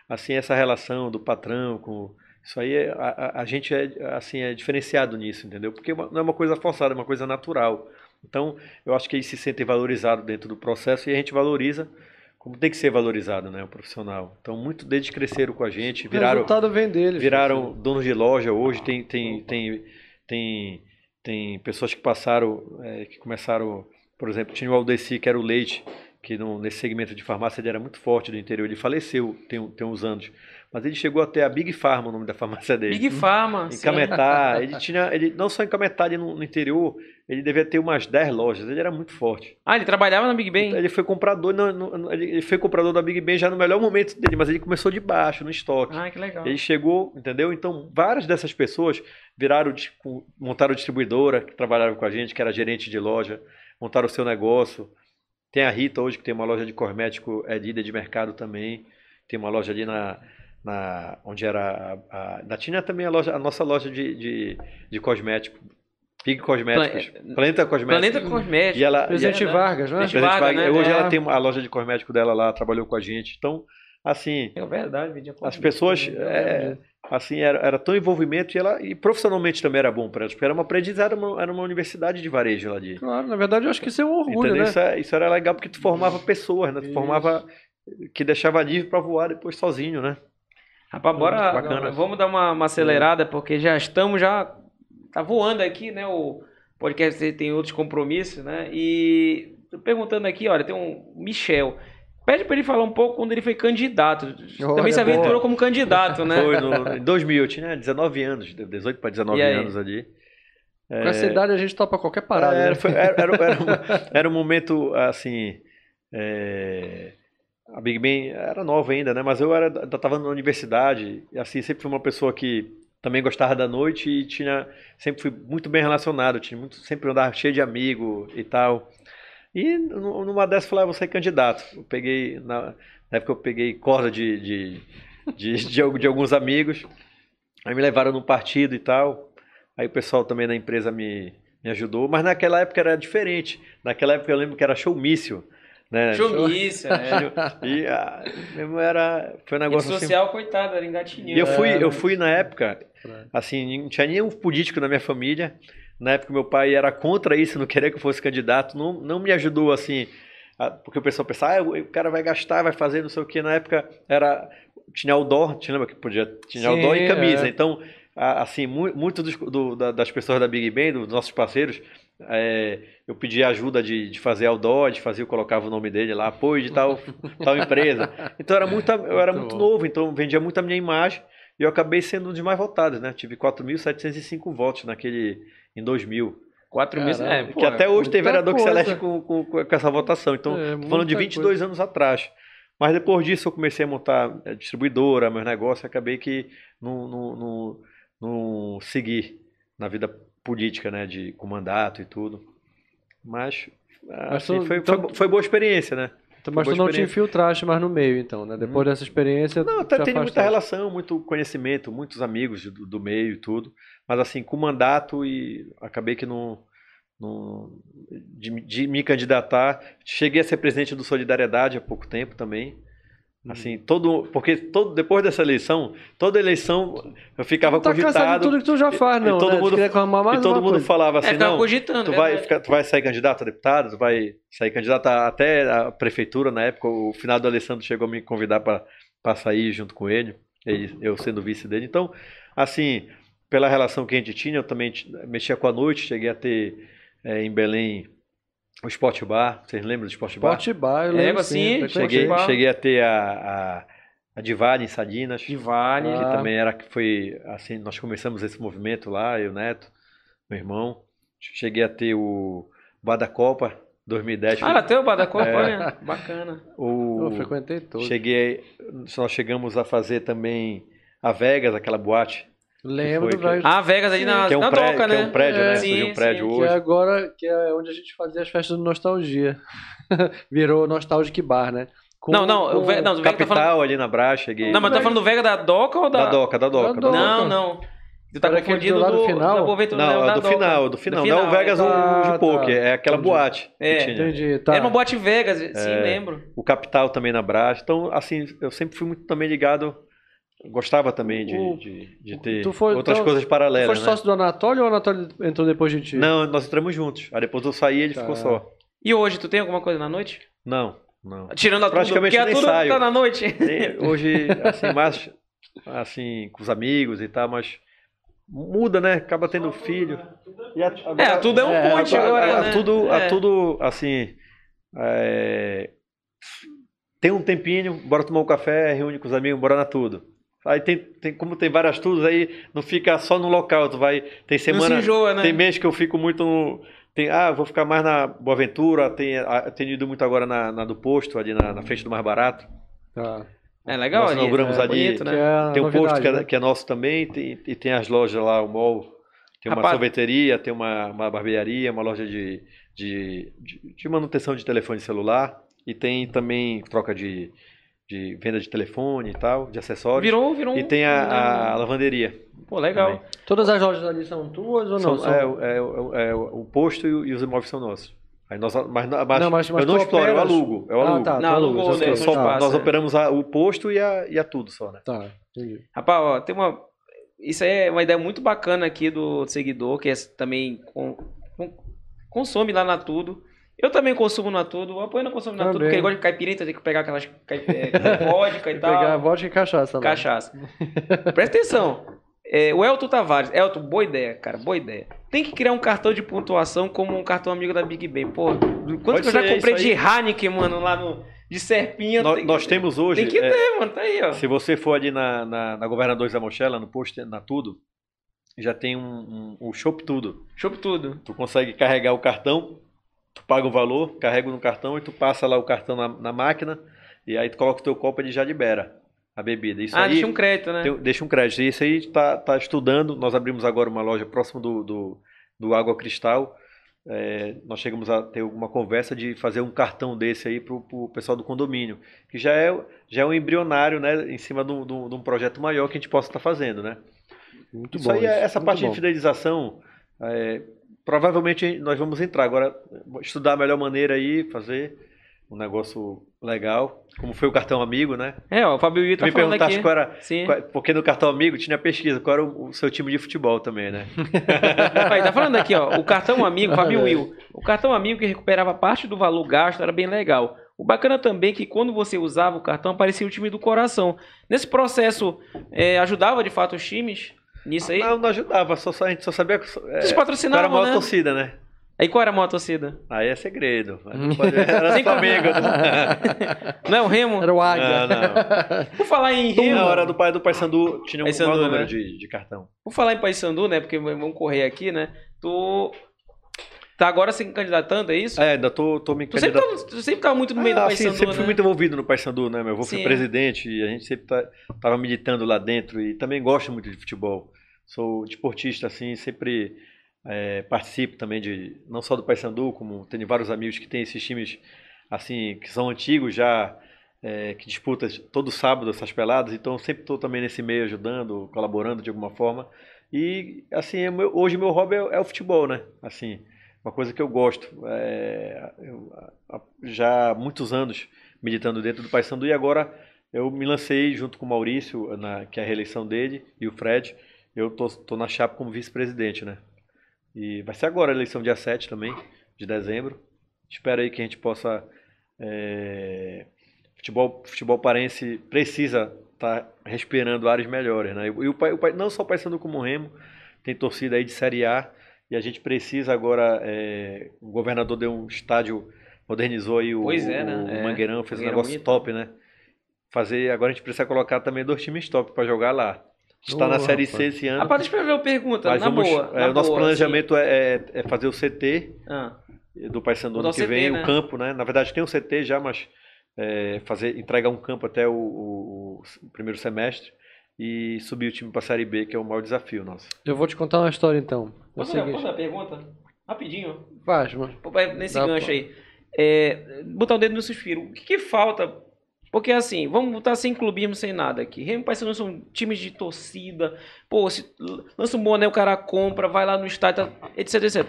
assim, essa relação do patrão com... Isso aí, é, a, a- gente é, assim, é diferenciado nisso, entendeu? Porque não é uma coisa forçada, é uma coisa natural. Então, eu acho que eles se sentem valorizados dentro do processo e a gente valoriza como tem que ser valorizado, né, o profissional. Então, muito deles cresceram com a gente, O viraram resultado vem deles. viraram donos de loja hoje tem tem tem tem, tem pessoas que passaram é, que começaram por exemplo tinha o Aldeci que era o leite que no, nesse segmento de farmácia ele era muito forte do interior ele faleceu tem, tem uns anos mas ele chegou até a Big Pharma o nome da farmácia dele Big Pharma. em sim. Cametá ele tinha ele não só em Cametá ele no, no interior ele devia ter umas 10 lojas ele era muito forte Ah, ele trabalhava na Big Bang? ele foi comprador não, não, ele ele foi comprador da Big Ben já no melhor momento dele mas ele começou de baixo no estoque Ah, que legal. ele chegou, entendeu? Então, várias dessas pessoas viraram, tipo, montaram distribuidora, que trabalharam com a gente, que era gerente de loja, montaram o seu negócio. Tem a Rita hoje, que tem uma loja de cosmético, é líder de mercado também. Tem uma loja ali na, na onde era a, a, na tinha também a, loja, a nossa loja de, de, de cosmético, Pig Cosméticos, Pla- Planeta Cosméticos. Planeta Cosmético. E ela, e Presidente ela- Vargas, né? Presidente Presidente Vargas, Vargas, né? Hoje É. ela tem a loja de cosmético dela lá, trabalhou com a gente. Então, assim, É verdade, as pessoas, né? é, assim, era, era tão envolvimento e, ela, e profissionalmente também era bom para elas, porque era uma aprendizagem, era uma, era uma universidade de varejo lá de. Claro, na verdade eu acho que isso é um orgulho, né? Isso, é- isso era legal porque tu formava pessoas, né? Tu Isso. formava que deixava livre para voar depois sozinho, né? Rapaz, bora. Bacana. Vamos dar uma, uma acelerada, porque já estamos já. Tá voando aqui, né? O podcast tem outros compromissos, né? E tô perguntando aqui, olha, tem um Michel. Pede pra ele falar um pouco quando ele foi candidato. Também se boa. aventurou como candidato, né? Foi no, em 2000, eu tinha 19 anos, 18 para 19 E aí? anos ali. Com essa idade a gente topa qualquer parada. É, Era, né? foi- era, era, era um, era um momento assim. é, a Big Ben era nova ainda, né? Mas eu era, estava na universidade e assim sempre fui uma pessoa que também gostava da noite e tinha sempre fui muito bem relacionado, tinha muito sempre andava cheio de amigo e tal. E nu- numa dessas eu falei, ah, vou ser candidato. Eu peguei na, na época eu peguei corda de, de, de, de, de alguns amigos. Aí me levaram no partido e tal. Aí o pessoal também da empresa me, me ajudou, mas naquela época era diferente. Naquela época eu lembro que era showmício, né? Showmício, né? E ah, mesmo era foi um Rede negócio assim. social, coitado, era engatinhando. E eu fui, É, eu fui na época, assim, não tinha nenhum político na minha família. Na época meu pai era contra isso, não queria que eu fosse candidato, não, não me ajudou assim, a- porque o pessoal pensava, ah, o cara vai gastar, vai fazer não sei o que. Na época era tinha outdoor, tinha lembra que podia tinha Sim, outdoor e camisa. é. Então, assim, mu- muito dos- do- da- das pessoas da Big Ben, dos nossos parceiros, é, eu pedia ajuda de, de fazer outdoor, de fazer, eu colocava o nome dele lá, apoio de tal, tal empresa. Então era muito, eu era Muito muito novo, então vendia muito a minha imagem e eu acabei sendo um dos mais votados, né? Tive 4.705 votos naquele em 2000. 4 mil, é, que até hoje tem vereador que se coisa. elege com, com, com essa votação. Então, É, falando de muita 22 anos atrás. Mas depois disso eu comecei a montar eh, distribuidora, meus negócios, e acabei que não, não, não, não segui na vida política, né? De, com mandato e tudo. Mas, ah, Mas assim, tu- foi, então- foi, foi boa experiência, né? Então, mas tu não te infiltraste mais no meio, então, né? Depois dessa experiência. Não, até tem muita relação, muito conhecimento, muitos amigos do, do meio e tudo. Mas assim, com mandato e acabei que não. não de, de me candidatar. Cheguei a ser presidente do Solidariedade há pouco tempo também. Assim, todo. Porque todo, depois dessa eleição, toda eleição eu ficava Tu tá cansado de cogitado. tudo que tu já faz, e não, todo né? Tu mundo- queria reclamar mais e todo mundo coisa. falava É, assim, ficava não, cogitando, tu né, vai, velho? ficar, tu vai sair candidato a deputado, tu vai sair candidato a- até a prefeitura na época. O finado Alessandro chegou a me convidar para sair junto com ele, ele, eu sendo vice dele. Então, assim, pela relação que a gente tinha, eu também mexia com a noite, cheguei a ter eh, em Belém o Sport Bar. Vocês lembram do Sport Bar? Sport Bar, eu lembro assim, sim. Cheguei, Bar. cheguei a ter a, a, a Divine em Salinas De Vale. que Ah. também era que foi assim, nós começamos esse movimento lá, eu, Neto, meu irmão. Cheguei a ter o Bar da Copa 2010. Ah, teu bar da É. Copanha. Bacana. o... Eu frequentei todos. Cheguei, nós chegamos a fazer também a Vegas, aquela boate, Lembro, que foi velho. Ah, Vegas ali na, que é um na prédio, Doca, que né? é um prédio, É, né? sim, Surgiu um prédio sim. Que é hoje. agora, que é onde a gente fazia as festas do Nostalgia. Virou Nostalgic Bar, né? Com- Não, não, o com- Ve- não, o Vega tá falando... Capital ali na cheguei. Não, mas tá falando do Vega da Doca ou da... da Doca, da Doca. Da Doca. Não, não. Tu tá Era confundindo do lado do, final? da Boaventura, Não, da é do Doca. final, do final. não é o Vegas é. Ah, de tá. poker, é aquela Entendi. boate que É. tinha. Entendi, tá. Era uma boate Vegas, sim, É. lembro. O Capital também na Brás. Então, assim, eu sempre fui muito também ligado. Gostava também de, O- de, de ter tu foi- outras então, coisas Tu paralelas. foi né? sócio do Anatólio ou o Anatólio entrou depois de ti? Não, nós entramos juntos. Aí depois eu saí e ele Tá. ficou só. E hoje, tu tem alguma coisa na noite? Não, não. Tirando a tudo, Praticamente porque a tudo saio. tá na noite. Hoje, assim, mais assim, com os amigos e tal, mas muda, né? Acaba tendo filho. E a, É, a tudo é um É, ponte a- agora, a, né? tudo, É. a tudo, assim, é, tem um tempinho, bora tomar um café, reúne com os amigos, bora na tudo. Aí tem, tem como tem várias tudos, aí não fica só no local, tu vai, tem Não semana, se enjoa, né? tem mês que eu fico muito no, tem, ah, vou ficar mais na Boaventura, tem, ah, tenho ido muito agora na, na do posto, ali na, na frente do mais barato. Tá. É legal Nós ali. inauguramos é ali, bonito, né? é Tem um novidade, posto que é, né? que é nosso também, tem, e tem as lojas lá, o mall, tem uma Rapaz- sorveteria, tem uma, uma barbearia, uma loja de, de, de, de manutenção de telefone celular, e tem também troca de, de venda de telefone e tal, de acessórios. Virou, virou um... E tem a, a lavanderia. Pô, legal. também. Todas as lojas ali são tuas ou não? São- São- é, o- é, o- é o posto e, e os imóveis são nossos. Aí nós, mas, mas, Não, mas- mas eu não exploro, eu operas- alugo. Eu Ah, alugo. tá, Não, aluga, né? Só- Só Tá, nós é. operamos a- o posto e a, e a tudo só, né? Tá, entendi. Rapaz, ó, tem uma. Isso aí é uma ideia muito bacana aqui do seguidor, que é também com- com- consome lá na Tudo. Eu também consumo na Tudo. O apoio não consome na Tudo, porque ele gosta de caipirinha, então tem que pegar aquelas é, vodka e tal. pegar vodka e cachaça lá. Cachaça. Presta atenção. É, o Elton Tavares. Elton, boa ideia, cara. Boa ideia. Tem que criar um cartão de pontuação como um cartão amigo da Big Ben. Pô, quanto Pode que eu já comprei de. Heineken, mano, lá no. De Serpinha. Nós, tem- nós temos hoje. Tem que é, ter, mano. Tá aí, ó. Se você for ali na, na, na Governador Zé Mochela, no posto na Tudo, já tem um, um, o Shop Tudo. Chope tudo. Tu consegue carregar o cartão, tu paga o valor, carrega no cartão e tu passa lá o cartão na, na máquina e aí tu coloca o teu copo e ele já libera a bebida. Isso ah, aí deixa um crédito, né? tem- deixa um crédito. E isso aí tá, tá estudando. Nós abrimos agora uma loja próximo do, do, do Água Cristal. É, nós chegamos a ter alguma conversa de fazer um cartão desse aí pro, pro pessoal do condomínio, que já é, já é um embrionário, né, em cima de um, projeto maior que a gente possa estar fazendo, né? Muito Isso bom. aí, é- essa muito parte bom. de fidelização, é, provavelmente nós vamos entrar. Agora, estudar a melhor maneira aí, fazer um negócio legal, como foi o cartão amigo, né? É, ó, o Fábio Will Tu tá me perguntaste aqui. qual era, qual- porque no cartão amigo tinha pesquisa, qual era o, o seu time de futebol também, né? Aí, tá falando aqui, ó. O cartão amigo, Fábio Will. O cartão amigo que recuperava parte do valor gasto era bem legal. O bacana também é que quando você usava o cartão, aparecia o time do coração. Nesse processo, é, ajudava de fato os times nisso aí? Não, não ajudava, só, só- a gente só sabia que é, Vocês qual era a patrocinavam, maior né? torcida, né? Aí qual era a maior torcida? Aí é segredo. Pode- Era Sem Flamengo. Não é o Remo? Era o Águia. Não, não. Por falar em Remo, Na hora do pai do Paysandu tinha um Paysandu, número né? de, de cartão. por falar em Paysandu, né? Porque vamos correr aqui, né? Tu tá agora se candidatando, é isso? É, ainda tô, tô me Tu sempre, candidatando. tá, tu sempre tá muito no meio Ah, do sim, Paysandu, sempre né? fui muito envolvido no Paysandu, né? Meu avô foi presidente e a gente sempre tá, tava militando lá dentro e também gosto muito de futebol. Sou desportista, assim, sempre é, participo também de, não só do Paysandu, como tenho vários amigos que têm esses times, assim, que são antigos já, é, que disputam todo sábado essas peladas, então sempre estou também nesse meio ajudando, colaborando de alguma forma. E, assim, é hoje meu hobby é, é o futebol, né? Assim, uma coisa que eu gosto. É, eu, já há muitos anos militando dentro do Paysandu e agora eu me lancei junto com o Maurício, na, que é a reeleição dele, e o Fred. Eu tô, tô na chapa como vice-presidente, né? E vai ser agora a eleição dia 7 também, de dezembro. Espero aí que a gente possa. é, futebol, futebol parense precisa estar respirando áreas melhores, né? E o, Pai- o, não só o Paysandu como o Remo, tem torcida aí de Série A e a gente precisa agora. é, o governador deu um estádio, modernizou aí o, é, né? o É. Mangueirão, fez Mangueirão um negócio bonito. top, né? Fazer, agora a gente precisa colocar também dois times top para jogar lá. Está na Ô, Série rapaz. C esse ano. Rapaz, deixa eu ver uma pergunta, Mas na vamos, boa. é, na o nosso boa, planejamento é, é- é fazer o CT assim. Ah, do Paysandu ano que CT, vem, né? o campo, né? Na verdade tem um CT já, mas é, fazer, entregar um campo até o, o- o primeiro semestre e subir o time para a Série B, que é o maior desafio nosso. Eu vou te contar uma história então. Posso fazer uma pergunta? Rapidinho. Faz, mano. Nesse Dá gancho pra- aí. É, botar o dedo no suspiro. O que, que falta? Porque assim, vamos botar sem clubismo, sem nada aqui. Remo e Paysandu são times de torcida. Pô, se lança um boné, o cara compra, vai lá no estádio, tá, etc, etc.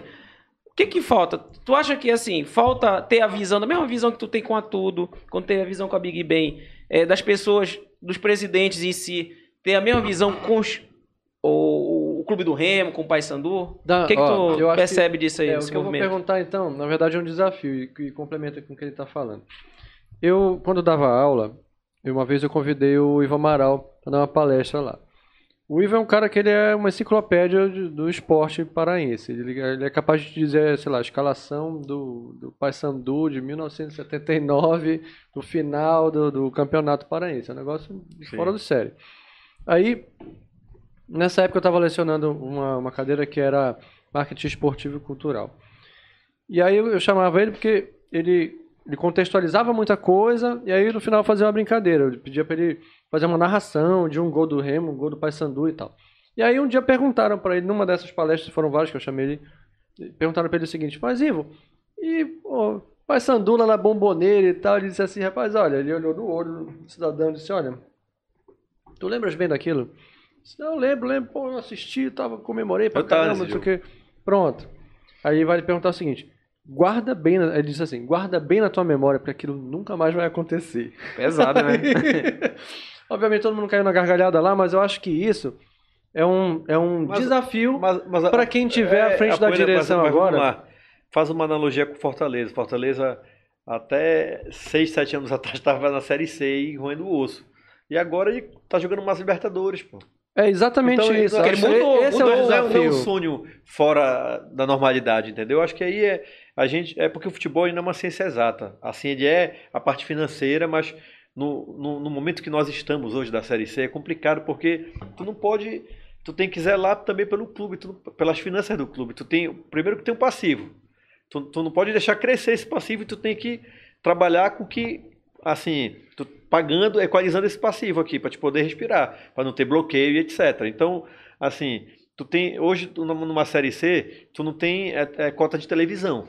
O que que falta? Tu acha que assim, falta ter a visão, da mesma visão que tu tem com a Tudo, quando teve a visão com a Big Ben, é, das pessoas, dos presidentes em si, ter a mesma visão com os- o, o clube do Remo, com o Paysandu? O que, que ó, tu percebe disso aí, É, o que eu vou movimento? perguntar então, na verdade é um desafio e, e complementa com o que ele está falando. Eu, quando dava aula, uma vez eu convidei o Ivan Amaral para dar uma palestra lá. O Ivan é um cara que ele é uma enciclopédia do esporte paraense. Ele, ele é capaz de dizer, sei lá, a escalação do, do Paysandu de 1979, do final do, do campeonato paraense. É um negócio Sim. fora do sério. Aí, nessa época eu estava lecionando uma, uma cadeira que era marketing esportivo e cultural. E aí eu, eu chamava ele porque ele, ele contextualizava muita coisa e aí no final fazia uma brincadeira. Eu pedia para ele fazer uma narração de um gol do Remo, um gol do Paysandu e tal. E aí um dia perguntaram para ele, numa dessas palestras, foram várias que eu chamei ele, perguntaram para ele o seguinte, mas Ivo, e pô, Paysandu lá na bomboneira e tal, ele disse assim, rapaz, olha, ele olhou no olho do cidadão e disse, olha, tu lembras bem daquilo? Eu disse, "Não, lembro, lembro, pô, eu assisti, tava, comemorei pra Eu caramba, não sei o quê. Pronto. Aí vai lhe perguntar o seguinte, guarda bem, na- ele disse assim, guarda bem na tua memória, porque aquilo nunca mais vai acontecer. Pesado, né? Obviamente todo mundo caiu na gargalhada lá, mas eu acho que isso é um, é um Mas- desafio para quem tiver à é, frente da apoio, mas- direção mas agora. lá. Faz uma analogia com Fortaleza. Fortaleza até 6, 7 anos atrás estava na Série C e roendo o osso. E agora ele tá jogando umas Libertadores, pô. É exatamente Então, isso. ele que mudou, esse mudou, é o é, não é um desafio. sonho fora da normalidade, entendeu? Acho que aí é a gente é porque o futebol ainda é uma ciência exata. Assim ele é a parte financeira, mas no, no, no momento que nós estamos hoje da Série C é complicado porque tu não pode, tu tem que zelar também pelo clube, tu pelas finanças do clube. Tu tem primeiro que tem um passivo. Tu, tu não pode deixar crescer esse passivo e tu tem que trabalhar com que assim, tu pagando, equalizando esse passivo aqui para te poder respirar, para não ter bloqueio e etc. Então, assim, tu tem hoje numa série C, tu não tem é, é, cota de televisão.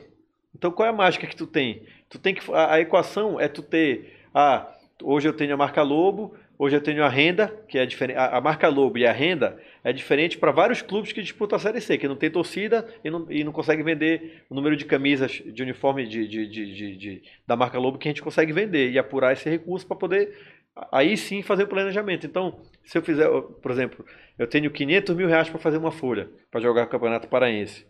Então, qual é a mágica que tu tem? Tu tem que a, a equação é tu ter ah, hoje eu tenho a marca Lobo, hoje eu tenho a renda, que é diferente, a, a marca Lobo e a renda é diferente para vários clubes que disputam a série C, que não tem torcida e não, e não consegue vender o número de camisas de uniforme de, de, de, de- da marca Lobo que a gente consegue vender e apurar esse recurso para poder aí sim fazer o planejamento. Então, se eu fizer, por exemplo, eu tenho 500 mil reais para fazer uma folha para jogar o Campeonato Paraense,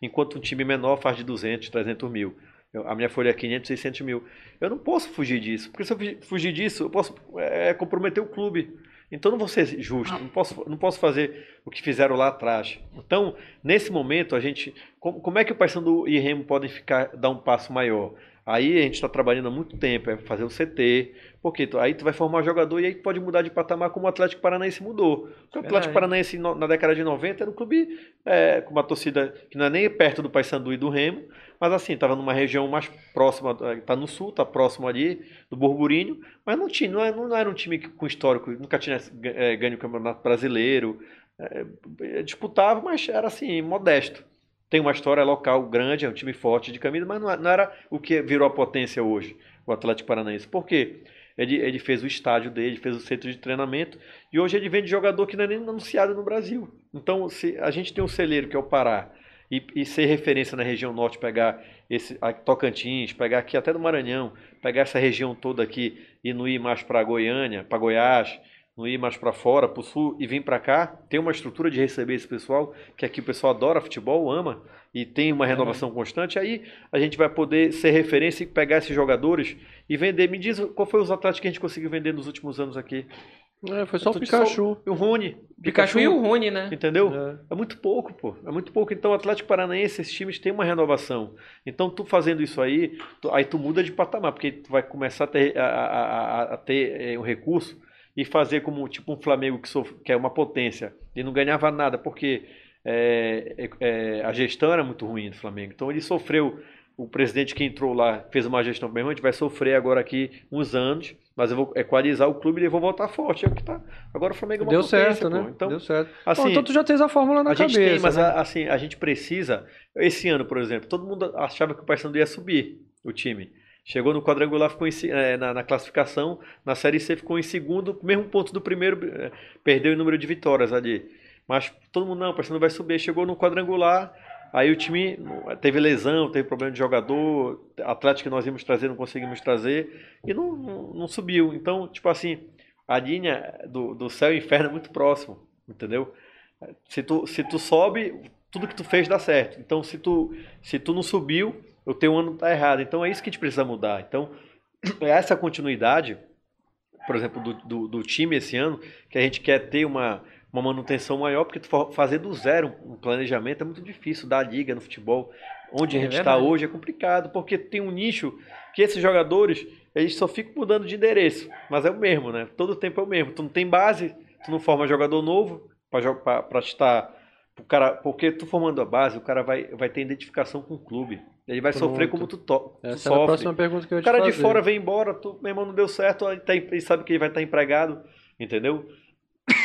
enquanto um time menor faz de 200, 300 mil. Eu- a minha folha é 500, 600 mil. Eu não posso fugir disso, porque se eu fugi- fugir disso, eu posso é, comprometer o clube. Então não vou ser justo, não posso, não posso fazer o que fizeram lá atrás. Então, nesse momento, a gente. Como, como é que o Paysandu e Remo podem ficar, dar um passo maior? Aí a gente está trabalhando há muito tempo, é fazer o CT, porque tu- aí tu vai formar jogador e aí pode mudar de patamar como o Atlético Paranaense mudou. Porque o. Atlético Paranaense na década de 90 era um clube é, com uma torcida que não é nem perto do Paysandu e do Remo, mas assim, estava numa região mais próxima, está no sul, está próximo ali do Burburinho, mas não, tinha, não, era, não era um time com histórico, nunca tinha é, ganho o Campeonato Brasileiro, é, disputava, mas era assim, modesto. Tem uma história local grande, é um time forte de camisa, mas não, não era o que virou a potência hoje, o Atlético Paranaense. Por quê? Ele, ele fez o estádio dele, fez o centro de treinamento, e hoje ele vende jogador que não é nem anunciado no Brasil. Então, se a gente tem um celeiro que é o Pará, e, e ser referência na região norte, pegar esse a Tocantins, pegar aqui até do Maranhão, pegar essa região toda aqui e não ir mais para Goiânia, para Goiás, não ir mais para fora, para o sul e vir para cá, ter uma estrutura de receber esse pessoal, que aqui o pessoal adora futebol, ama e tem uma renovação constante, aí a gente vai poder ser referência e pegar esses jogadores e vender. Me diz qual foi os atletas que a gente conseguiu vender nos últimos anos aqui? É, foi só o Pikachu. O Rony. Pikachu e o Rony, né? Entendeu? É. É muito pouco, pô. É muito pouco. Então, o Atlético Paranaense, esses times têm uma renovação. Então, tu fazendo isso aí, tu- aí tu muda de patamar, porque tu vai começar a ter, a, a- a- ter eh, um recurso e fazer como tipo um Flamengo que, sof- que é uma potência e não ganhava nada, porque eh, eh, eh, a gestão era muito ruim do Flamengo. Então, ele sofreu o presidente que entrou lá fez uma gestão bem ruim, a gente vai sofrer agora aqui uns anos, mas eu vou equalizar o clube e eu vou voltar forte. É o que tá. Agora o Flamengo é uma Deu potência, certo, né? Então, Deu certo. assim, Bom, então tu já tens a fórmula na a cabeça. gente tem, mas né? a- assim, a gente precisa. Esse ano, por exemplo, todo mundo achava que o Paysandu ia subir o time. Chegou no quadrangular, ficou em eh, na, na classificação, na Série C ficou em segundo, mesmo ponto do primeiro, eh, perdeu em número de vitórias ali. Mas todo mundo, não, o Paysandu vai subir. Chegou no quadrangular, aí o time teve lesão, teve problema de jogador, Atlético que nós íamos trazer, não conseguimos trazer, e não, não, não subiu. Então, tipo assim, a linha do, do céu e inferno é muito próximo, entendeu? Se tu, se tu sobe, tudo que tu fez dá certo. Então, se tu, se tu não subiu, o teu ano tá errado. Então, é isso que a gente precisa mudar. Então, é essa continuidade, por exemplo, do, do, do time esse ano, que a gente quer ter uma, uma manutenção maior, porque fazer do zero um planejamento é muito difícil da liga no futebol. Onde É a gente está hoje é complicado, porque tem um nicho que esses jogadores, eles só ficam mudando de endereço, mas é o mesmo, né? Todo tempo é o mesmo. Tu não tem base, tu não forma jogador novo para estar o cara, porque tu formando a base, o cara vai, vai ter identificação com o clube. Ele vai sofrer Pronto. como tu, to, tu Essa era a sofre. próxima pergunta que eu ia O cara de fazer. fora vem embora, tu, meu irmão, não deu certo, ele, tá, ele sabe que ele vai estar empregado, entendeu?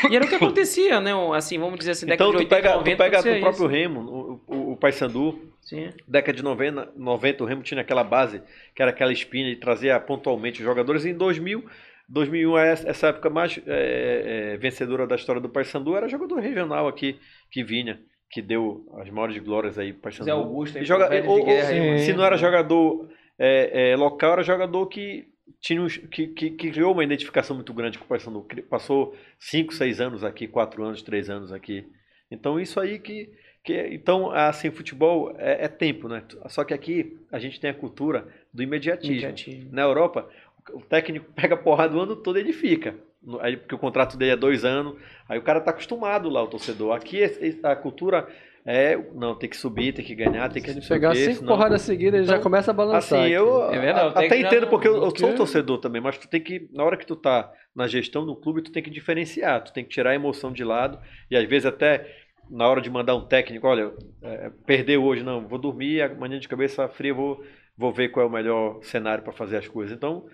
E era o que acontecia, né? Assim, vamos dizer assim, década Então de tu 80, pega, 90, tu pega o próprio. Remo, o, o, o Paysandu, Sim. década de 90, 90, o Remo tinha aquela base, que era aquela espinha de trazer pontualmente os jogadores. E em 2000, 2001, é essa época mais é, é, vencedora da história do Paysandu, era jogador regional aqui, que vinha, que deu as maiores glórias aí Paysandu. Zé Augusto, aí, E joga, ou- se não era jogador é, é, local, era jogador que tinha que, que, que criou uma identificação muito grande com o Paysandu. Passou 5, 6 anos aqui, 4 anos, 3 anos aqui. Então isso aí que, que então assim, futebol é, é tempo, né? Só que aqui a gente tem a cultura do imediatismo. Imediatismo. Na Europa, o técnico pega porrada o ano todo e ele fica. Aí, porque o contrato dele é dois anos, aí o cara tá acostumado lá, o torcedor. Aqui a cultura é, não, tem que subir, tem que ganhar, tem que Se ele pegar cinco senão- porradas seguidas, ele já Então, começa a balançar. Assim, eu É verdade, até entendo porque eu, eu sou torcedor também, mas tu tem que, na hora que tu tá na gestão do clube, tu tem que diferenciar, tu tem que tirar a emoção de lado e às vezes até na hora de mandar um técnico, olha, é, perdeu hoje, não, vou dormir, amanhã de cabeça fria, vou, vou ver qual é o melhor cenário para fazer as coisas. Então,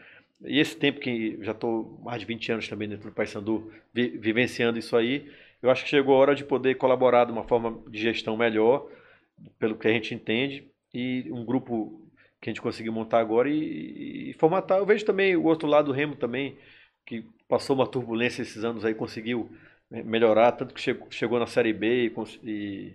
e esse tempo que já estou mais de 20 anos também dentro do Paysandu, vi, vivenciando isso aí, eu acho que chegou a hora de poder colaborar de uma forma de gestão melhor, pelo que a gente entende, e um grupo que a gente conseguiu montar agora e, e formatar. Eu vejo também o outro lado do Remo também, que passou uma turbulência esses anos aí, conseguiu eh, melhorar, tanto que chegou, chegou na Série B e,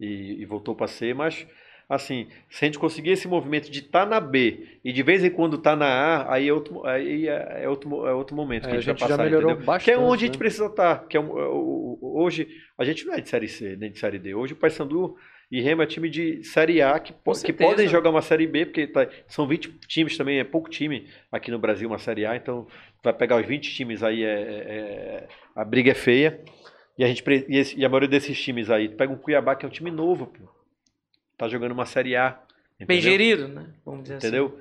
e- e voltou para C, mas assim, se a gente conseguir esse movimento de estar na B e de vez em quando estar na A, aí é outro, aí é, é outro, é outro momento É, que a a gente vai gente já passar, melhorou entendeu? bastante. Que é onde a gente né? precisa estar, que é hoje a gente não é de Série C, nem de Série D. Hoje o Paysandu e Remo é time de Série A que, que podem jogar uma Série B, porque tá- são 20 times também, é pouco time aqui no Brasil, uma Série A, então vai pegar os 20 times aí, é, é- é- a briga é feia. E a, gente, e, esse- e a maioria desses times aí, pega um Cuiabá que é um time novo, pô. Tá jogando uma Série A. Bem entendeu? gerido, né? Vamos dizer Entendeu?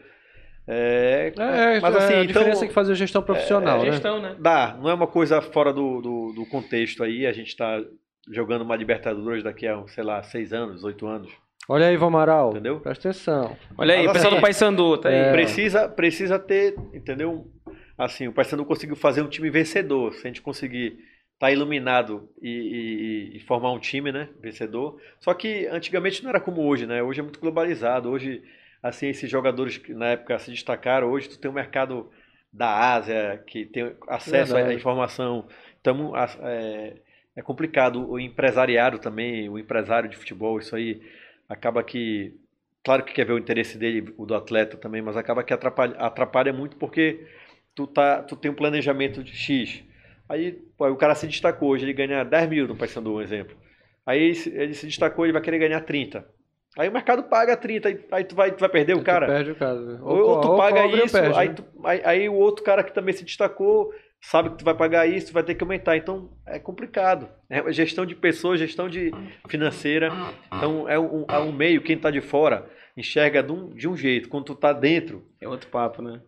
É, É, mas é, assim, a então, diferença é que fazer gestão profissional, assim. né? Gestão, né? Dá, não é uma coisa fora do, do, do contexto aí. A gente está jogando uma Libertadores daqui a, sei lá, seis anos, oito anos. Olha aí, Ivan Amaral. Entendeu? Presta atenção. Olha aí, o pessoal assim, do Paysandu, tá aí. é, Precisa, precisa ter, entendeu? Assim, o Paysandu conseguiu fazer um time vencedor. Se a gente conseguir estar iluminado e, e- e formar um time, né, vencedor. Só que antigamente não era como hoje, né? Hoje é muito globalizado. Hoje, assim, esses jogadores que na época se destacaram, hoje tu tem um mercado da Ásia que tem acesso à informação. Então, é, é complicado. O empresariado também, o empresário de futebol, isso aí acaba que claro que quer ver o interesse dele, o do atleta também, mas acaba que atrapalha, atrapalha muito porque tu, tá, tu tem um planejamento de X. Aí pô, o cara se destacou hoje, ele ganha 10 mil no Paysandu, um exemplo. Aí ele se destacou, ele vai querer ganhar 30. Aí o mercado paga 30, aí- aí tu vai, tu vai perder o Tu cara. perde o cara. né? Ou, ou tu ou paga isso, perde, aí, né? tu- aí, aí o outro cara que também se destacou sabe que tu vai pagar isso, tu vai ter que aumentar. Então é complicado. É gestão de pessoas, gestão de financeira. Então é um, é um meio, quem está de fora enxerga de um, de um jeito. Quando tu tá dentro, É outro papo, né?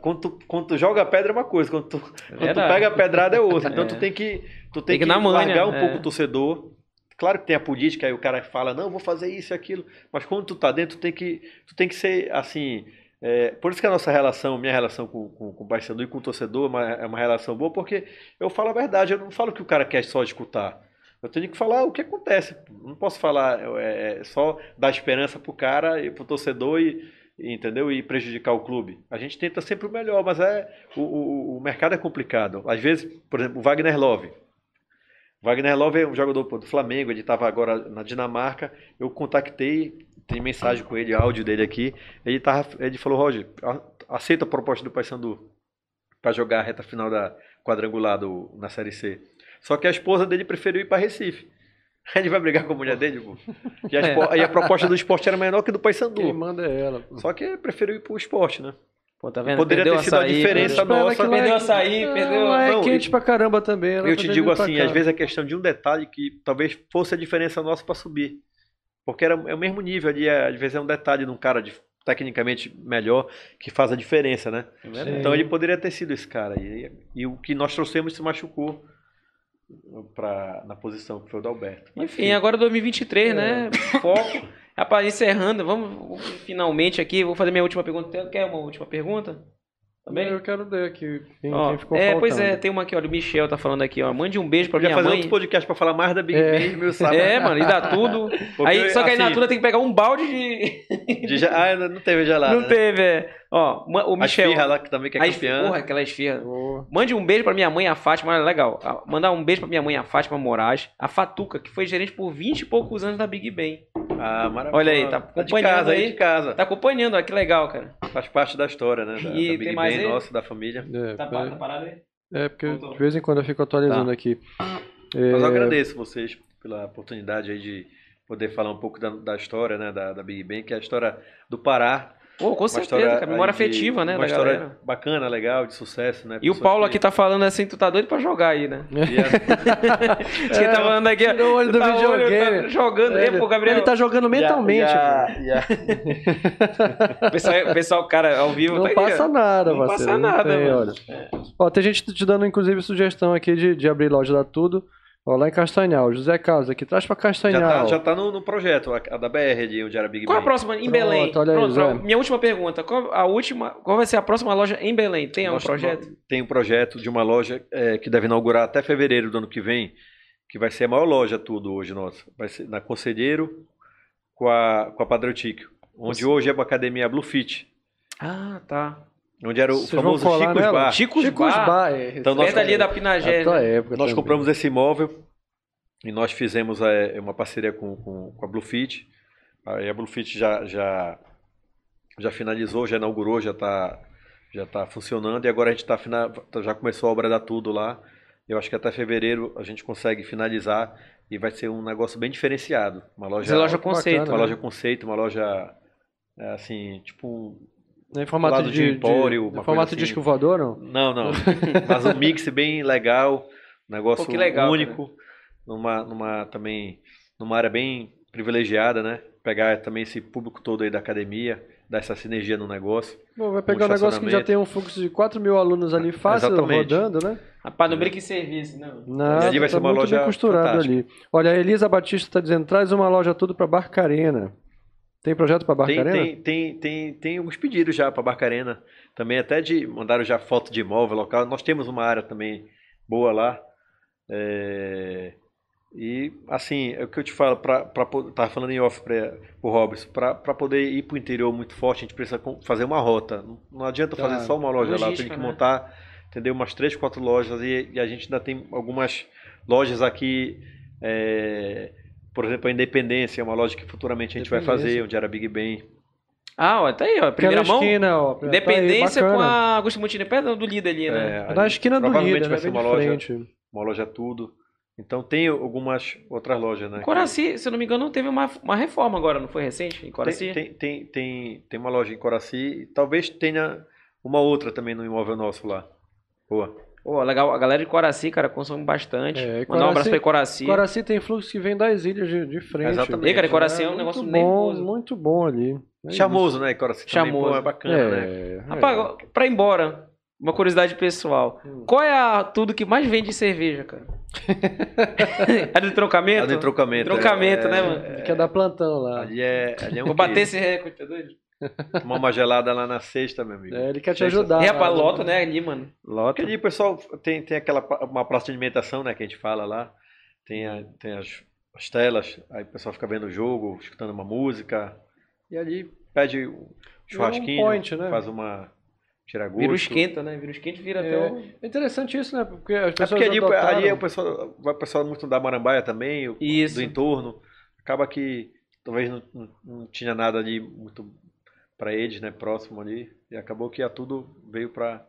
quando tu, quando tu joga a pedra é uma coisa, quando tu, quando tu pega a pedrada é outra. Então É. tu tem que, tu Tem tem que que, manha, largar um é. pouco o torcedor. Claro que tem a política, aí o cara fala, não, vou fazer isso e aquilo, mas quando tu tá dentro, tu tem que, tu tem que ser, assim, é, por isso que a nossa relação, minha relação com, com, com o parceiro e com o torcedor é uma, é uma relação boa, porque eu falo a verdade, eu não falo que o cara quer só escutar. Eu tenho que falar o que acontece. Não posso falar é, é, só dar esperança pro cara e pro torcedor e, e, entendeu? E prejudicar o clube. A gente tenta sempre o melhor, mas é o, o, o mercado é complicado. Às vezes, por exemplo, o Wagner Love. Wagner Love é um jogador do Flamengo, ele estava agora na Dinamarca. Eu contactei, tem mensagem com ele, áudio dele aqui. Ele, tava, ele falou: Roger, aceita a proposta do Paysandu para jogar a reta final da quadrangular do, na Série C. Só que a esposa dele preferiu ir para Recife. Ele vai brigar com a mulher dele, pô. E a, espo- e a proposta do esporte era menor que do Paysandu. Quem manda é ela. pô. Só que preferiu ir pro esporte, né? Pô, tá vendo? Poderia Perdeu ter sido a diferença perdeu- nossa. Perdeu é- açaí, Não, perdeu- lá é Não, quente pra caramba também. ela Eu tá te vindo digo assim, às vezes é questão de um detalhe que talvez fosse a diferença nossa para subir. Porque era, é o mesmo nível ali, é, às vezes é um detalhe de um cara de- tecnicamente melhor que faz a diferença, né? É Então ele poderia ter sido esse cara. E, e o que nós trouxemos se machucou pra, na posição que foi o do Alberto. Mas, Enfim, agora 2023, É. né? Foco. Rapaz, encerrando, vamos finalmente aqui. Vou fazer minha última pergunta. Quer uma última pergunta? Também? Eu quero ler aqui quem, Ó, quem ficou é, faltando. pois é, tem uma aqui, olha. O Michel tá falando aqui, ó. Mande um beijo pra Podia minha fazer mãe. outro podcast pra falar mais da Big É. Bang, meu sábado. É, mano, e dá tudo. Porque, aí, só que aí na assim, Natura tem que pegar um balde de. de Ah, não teve gelada. Não né? teve, é. Ó, o A Michel. esfirra lá que também que é a campeã. Porra, aquela esfirra. Boa. Mande um beijo pra minha mãe, a Fátima, olha, legal. Ah, Mandar um beijo pra minha mãe, a Fátima Moraes, a Fatuca, que foi gerente por 20 e poucos anos da Big Ben. Ah, maravilhoso. Olha aí, tá de acompanhando casa, aí. de casa. Tá acompanhando, ó, que legal, cara. Faz parte da história, né? Da, E da tem Big mais Bang aí? nossa, da família. É, Tá, pa- tá parado aí? é, porque Voltou. de vez em quando eu fico atualizando Tá. aqui. Mas eu É, agradeço vocês pela oportunidade aí de poder falar um pouco da, da história, né? Da, da Big Bang, que é a história do Pará. Pô, com Uma certeza, cara. Memória aí de- afetiva, né, Uma da história galera. bacana, legal, de sucesso, né? E o Paulo que- aqui tá falando assim, tu tá doido pra jogar aí, né? A- Diz que tá falando aqui, ó. tirou o olho do tá olho, videogame. tá jogando. É, É, pô, Gabriel. Ele tá jogando mentalmente. e a- O pessoal, o pessoal, cara, ao vivo. Não tá passa ó. nada, Não parceiro. passa nada, tem, mano. olha. Ó, tem gente te dando, inclusive, sugestão aqui de, de abrir loja da Tudo. Ó, lá em Castanhal. José Carlos aqui, traz pra já Castanhal. tá, já tá no, no projeto, a, a da BR, de onde era Big Qual a Bang. próxima? Em Pronto, Belém. olha aí, Pronto, Zé. minha última pergunta. Qual a última? Qual vai ser a próxima loja em Belém? Tem algum Nós- projeto? Tem um projeto de uma loja é, que deve inaugurar até fevereiro do ano que vem, que vai ser a maior loja tudo hoje nossa. Vai ser na Conselheiro com a, com a Padrotique. Onde hoje é a academia Blue Fit. Ah, tá. Onde era o Vocês famoso Chico's nela? Bar. Chicos, Chicos Bar. Bar, é. Então, nós- ali da Pinagé. tua né? época Nós também. compramos esse imóvel e nós fizemos é, uma parceria com, com, com a Bluefit. Aí a Bluefit já, já, já finalizou, já inaugurou, já está já tá funcionando e agora a gente tá, já começou a obra da Tudo lá. Eu acho que até fevereiro a gente consegue finalizar e vai ser um negócio bem diferenciado. Uma loja, loja bacana, conceito. uma né? loja conceito, uma loja é, assim, tipo Em formato de, de empório, de, em formato coisa de assim. disco voador, não? não, não. Mas um mix bem legal, um negócio Pô, legal, único, numa, numa também numa área bem privilegiada, né? Pegar também esse público todo aí da academia, dar essa sinergia no negócio. Pô, vai pegar um negócio que já tem um fluxo de 4 mil alunos ali fácil Exatamente. rodando, né? Rapaz, não brinca em serviço, não. E ali vai tá ser uma muito loja bem costurado fantástica. ali. Olha, a Elisa Batista está dizendo, traz uma loja tudo para Barcarena. Tem projeto para Tem, Barcarena? tem, tem, tem, tem alguns pedidos já para Barcarena, também até de mandaram já foto de imóvel local. Nós temos uma área também boa lá. É, E assim, é o que eu te falo, para tava falando em off para o Robson, para poder ir para o interior muito forte, a gente precisa fazer uma rota. Não, adianta Tá. fazer só uma loja lá, tem que né? montar, entendeu? Umas três, quatro lojas e, e a gente ainda tem algumas lojas aqui, é, por exemplo, a Independência, é uma loja que futuramente a gente vai Independência. fazer, onde era Big Ben. Ah, ó, tá aí, ó. Primeira mão. esquina, ó. tá aí, Independência com a Augusto Mutini, perto do líder ali, né? É, Na esquina do provavelmente líder, vai né? ser uma loja, uma loja tudo. Então tem algumas outras lojas, né? Coraci, se eu não me engano, teve uma, uma reforma agora, não foi recente? Em Coraci? Tem, tem, tem, tem, tem uma loja em Coraci e talvez tenha uma outra também no imóvel nosso lá. Boa. Pô, legal. A galera de Coraci, cara, consome bastante. É, Mandar um abraço pra Coraci. Coraci tem fluxo que vem das ilhas de, de frente. Exatamente. E, cara, Coraci é um muito negócio bom, nervoso. Muito bom ali. É Charmoso, né? Coraci também, Charmoso. pô, é bacana, né? É, é. Rapaz, pra ir embora, Uma curiosidade pessoal. Hum. Qual é a tudo que mais vende de cerveja, cara? é do trocamento? É do Trocamento, é. né, mano? Quer dar plantão lá. Ali é, ali é um Vou bater esse recorde, tá doido? Tomar uma gelada lá na sexta, meu amigo. É, ele quer te Sexta- ajudar. Rapaz, lá, lota, né, ali, mano. Lota. Porque ali o pessoal tem, tem aquela uma praça de alimentação, né, que a gente fala lá. Tem, a- tem as, as telas, aí o pessoal fica vendo o jogo, escutando uma música. E ali pede um churrasquinho, point, né? faz uma tira gosto. Vira o esquenta, né? Vira o esquenta, vira É, até o... é interessante isso, né? Porque as É pessoas porque ali, adotaram- ali o pessoal, vai o pessoal muito da Marambaia também, o- Isso. do entorno. Acaba que talvez não, não, não tinha nada ali muito para eles, né, próximo ali. E acabou que a tudo veio para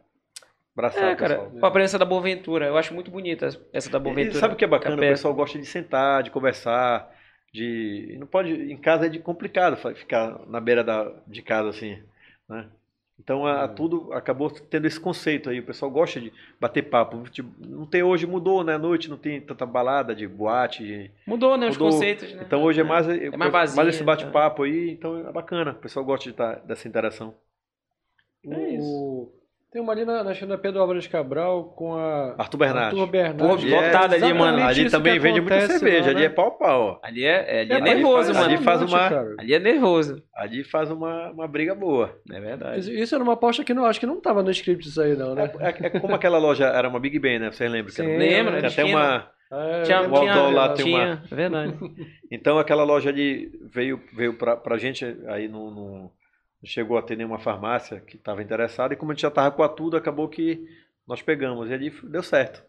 abraçar É, o cara, pessoal. com a presença da Boaventura. Eu acho muito bonita essa da E Boaventura. sabe o que é bacana? Fica O pessoal gosta de sentar, de conversar, de não pode em casa é de complicado ficar na beira da, de casa assim, né? Então a, a tudo acabou tendo esse conceito aí. O pessoal gosta de bater papo. Tipo, Não tem hoje mudou, né? À noite não tem tanta balada de boate. de- Mudou, né, os Mudou. conceitos, né? Então hoje é mais mais vazio, esse bate-papo aí. Então é bacana. O pessoal gosta de estar dessa interação. É O- Tem uma ali na, na China Pedro Álvares Cabral com a Arthur Bernardes. Arthur Bernardes. Pô, lotado ali, mano. Ali isso também vende muita cerveja. lá, Ali né? é pau a pau. Ó. Ali é, é- ali é, É, ali nervoso, faz- mano. ali faz uma- cara. Ali é nervoso. Ali faz uma, uma briga boa. É verdade. Isso era uma aposta que não acho que não tava no script isso aí, não, né? É, é como aquela loja era uma Big Ben, né? Vocês lembram? que era Sim, uma- Lembra? Tem até uma. É, Tinha, o tinha, lá tem tinha, uma- é verdade. Então aquela loja ali veio, veio pra, pra gente, aí não- não chegou a ter nenhuma farmácia que estava interessada, e como a gente já estava com a tudo, acabou que nós pegamos, e ali deu certo.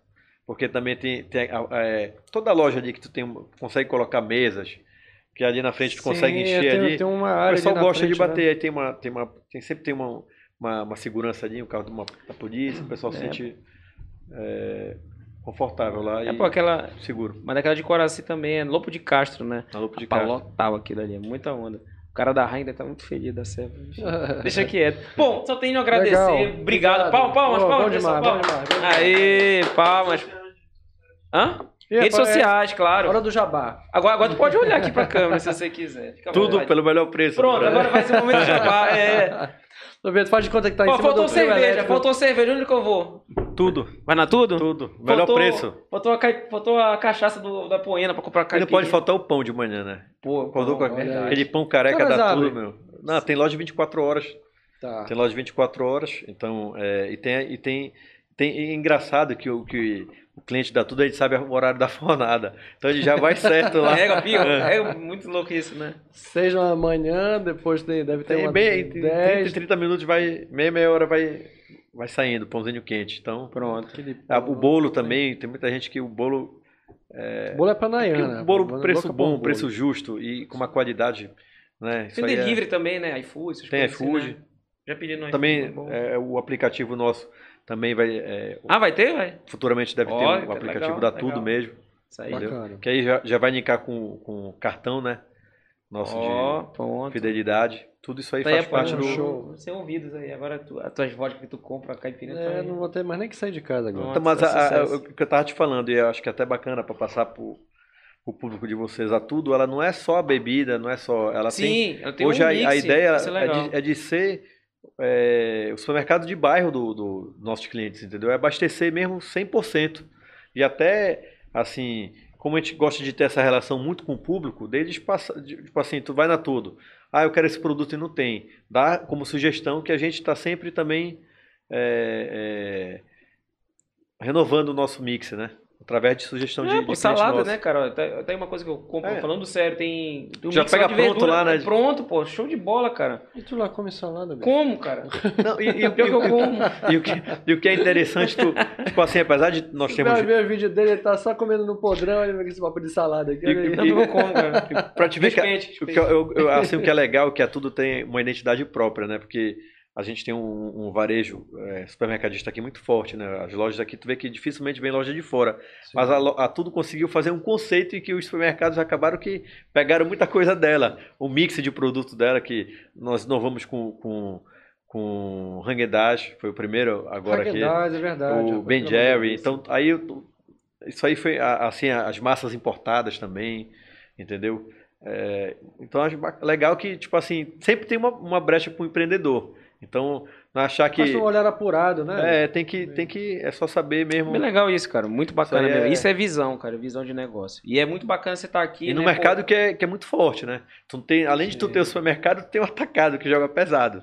Porque também tem, tem a- é, toda loja ali que tu tem, consegue colocar mesas, que ali na frente tu consegue Sim, encher tem, ali. Tem uma O área pessoal ali na gosta de frente, bater, né? aí tem uma, tem uma, tem, sempre tem uma, uma, uma segurança ali, um carro de uma, da polícia, o pessoal se É. sente é, confortável lá É, e pô, aquela... seguro. Mas daquela de Coraci também é Lopo de Castro, né? Na Lopo de Castro. lotava aquilo ali, é muita onda. O cara da Rainha tá muito feliz da cerveja. Deixa quieto. Bom, só tenho a agradecer. Legal. Obrigado. Palmas, palmas, palmas. Pessoal, palmas. Aê, palmas. Hã? E, Redes rapaz, sociais, é claro. Hora do jabá. Agora, agora tu pode olhar aqui pra câmera se você quiser. Fica Tudo vontade. pelo melhor preço. Pronto, Brasil. agora vai ser o momento de jabá. É. Roberto, faz de conta que tá em Ó, cima faltou do trio cerveja, elétrico. faltou cerveja. Onde que eu vou? Tudo, Vai na tudo? tudo. Melhor Faltou- preço. Faltou a, cai- faltou a cachaça do, da Poena pra comprar E não caipirinha. pode faltar o pão de manhã, né? Pô, Quando com verdade. aquele pão careca dá tudo, meu. Não, tem loja 24 horas. Tá. Tem loja 24 horas. Então, é, e tem, e tem, tem é engraçado que o, que o cliente dá tudo, a gente sabe o horário da fornada. Então ele já vai certo lá. É, pio, é muito louco isso, né? Seis da manhã, depois tem, deve ter Tem uma bem, entre 30 dez. e 30 minutos vai, meia, meia hora vai, vai saindo, pãozinho quente. Então, Pronto. Aquele ah, o bolo também, tem muita gente que o bolo O bolo é Nayana. o bolo, Louca preço bom, bolo. preço justo e com uma qualidade, né? Tem é- delivery também, né? iFood, Tem assim, iFood. né? Já pedi no Também iFood, bom. é, o aplicativo nosso também vai, é, Ah, vai ter, vai? futuramente deve ter Olha, um que aplicativo legal, da legal. Tudo mesmo, Isso aí. que aí já, já vai linkar com, com cartão, né? Nosso Ó, de pronto. fidelidade. Tudo isso aí Tá aí faz a parte do. show. Sem ouvidos aí. Agora tu, as tuas vodkas que tu compra, a caipirinha tá É, aí. não vou ter mais nem que sair de casa agora. Então, mas a- a- sucesso. o que eu tava te falando, e eu acho que é até bacana para passar pro, pro público de vocês a tudo, ela não é só a bebida, não é só. Ela tem Sim, ela tem Hoje um a, mix, a ideia é é, legal. de, é de ser é, o supermercado de bairro do, do nossos clientes, entendeu? É abastecer mesmo 100%. E até, assim, como a gente gosta de ter essa relação muito com o público, deles passa, de- tipo assim, tu vai na tudo. Ah, eu quero esse produto e não tem. Dá como sugestão que a gente está sempre também é, é, renovando o nosso mix, né? Através de sugestão de, É, de pô, salada, nosso. né, cara? Tem, tem uma coisa que eu compro, É. falando sério, tem, tem um Já pega de pronto verdura, lá, né? é Pronto, pô, show de bola, cara. E tu lá come salada, bicho? Como, cara? Não, e, e, o- Pior que eu e como. e o que, e o que é interessante, tu, tipo assim, apesar de nós Você termos vai ver o vídeo dele, ele tá só comendo no podrão, ele vai com esse papo de salada aqui. E- e- Não, eu como, cara. Pra te ver que, o que eu, eu- eu- assim, o que é legal é que a Tudo tem uma identidade própria, né? Porque a gente tem um, um varejo é, supermercadista aqui muito forte, né? As lojas aqui, tu vê que dificilmente vem loja de fora. Mas a, a Tudo conseguiu fazer um conceito em que os supermercados acabaram que pegaram muita coisa dela. O mix de produto dela, que nós inovamos com, com, com Haagen-Dazs, foi o primeiro agora aqui. Häagen-Dazs, é verdade. o Ben Jerry. Então, aí isso aí foi assim as massas importadas também, entendeu? É, então acho legal que, tipo assim, sempre tem uma, uma brecha para o empreendedor. Então, não achar que. Faz um olhar apurado, né? É, tem que, tem que. É só saber mesmo. Bem legal isso, cara. Muito bacana Isso mesmo. é- Isso é visão, cara. Visão de negócio. E é muito bacana você estar aqui. E no né, mercado pô? que é, que é muito forte, né? Tu tem, além de tu ter o supermercado, tu tem o atacado que joga pesado.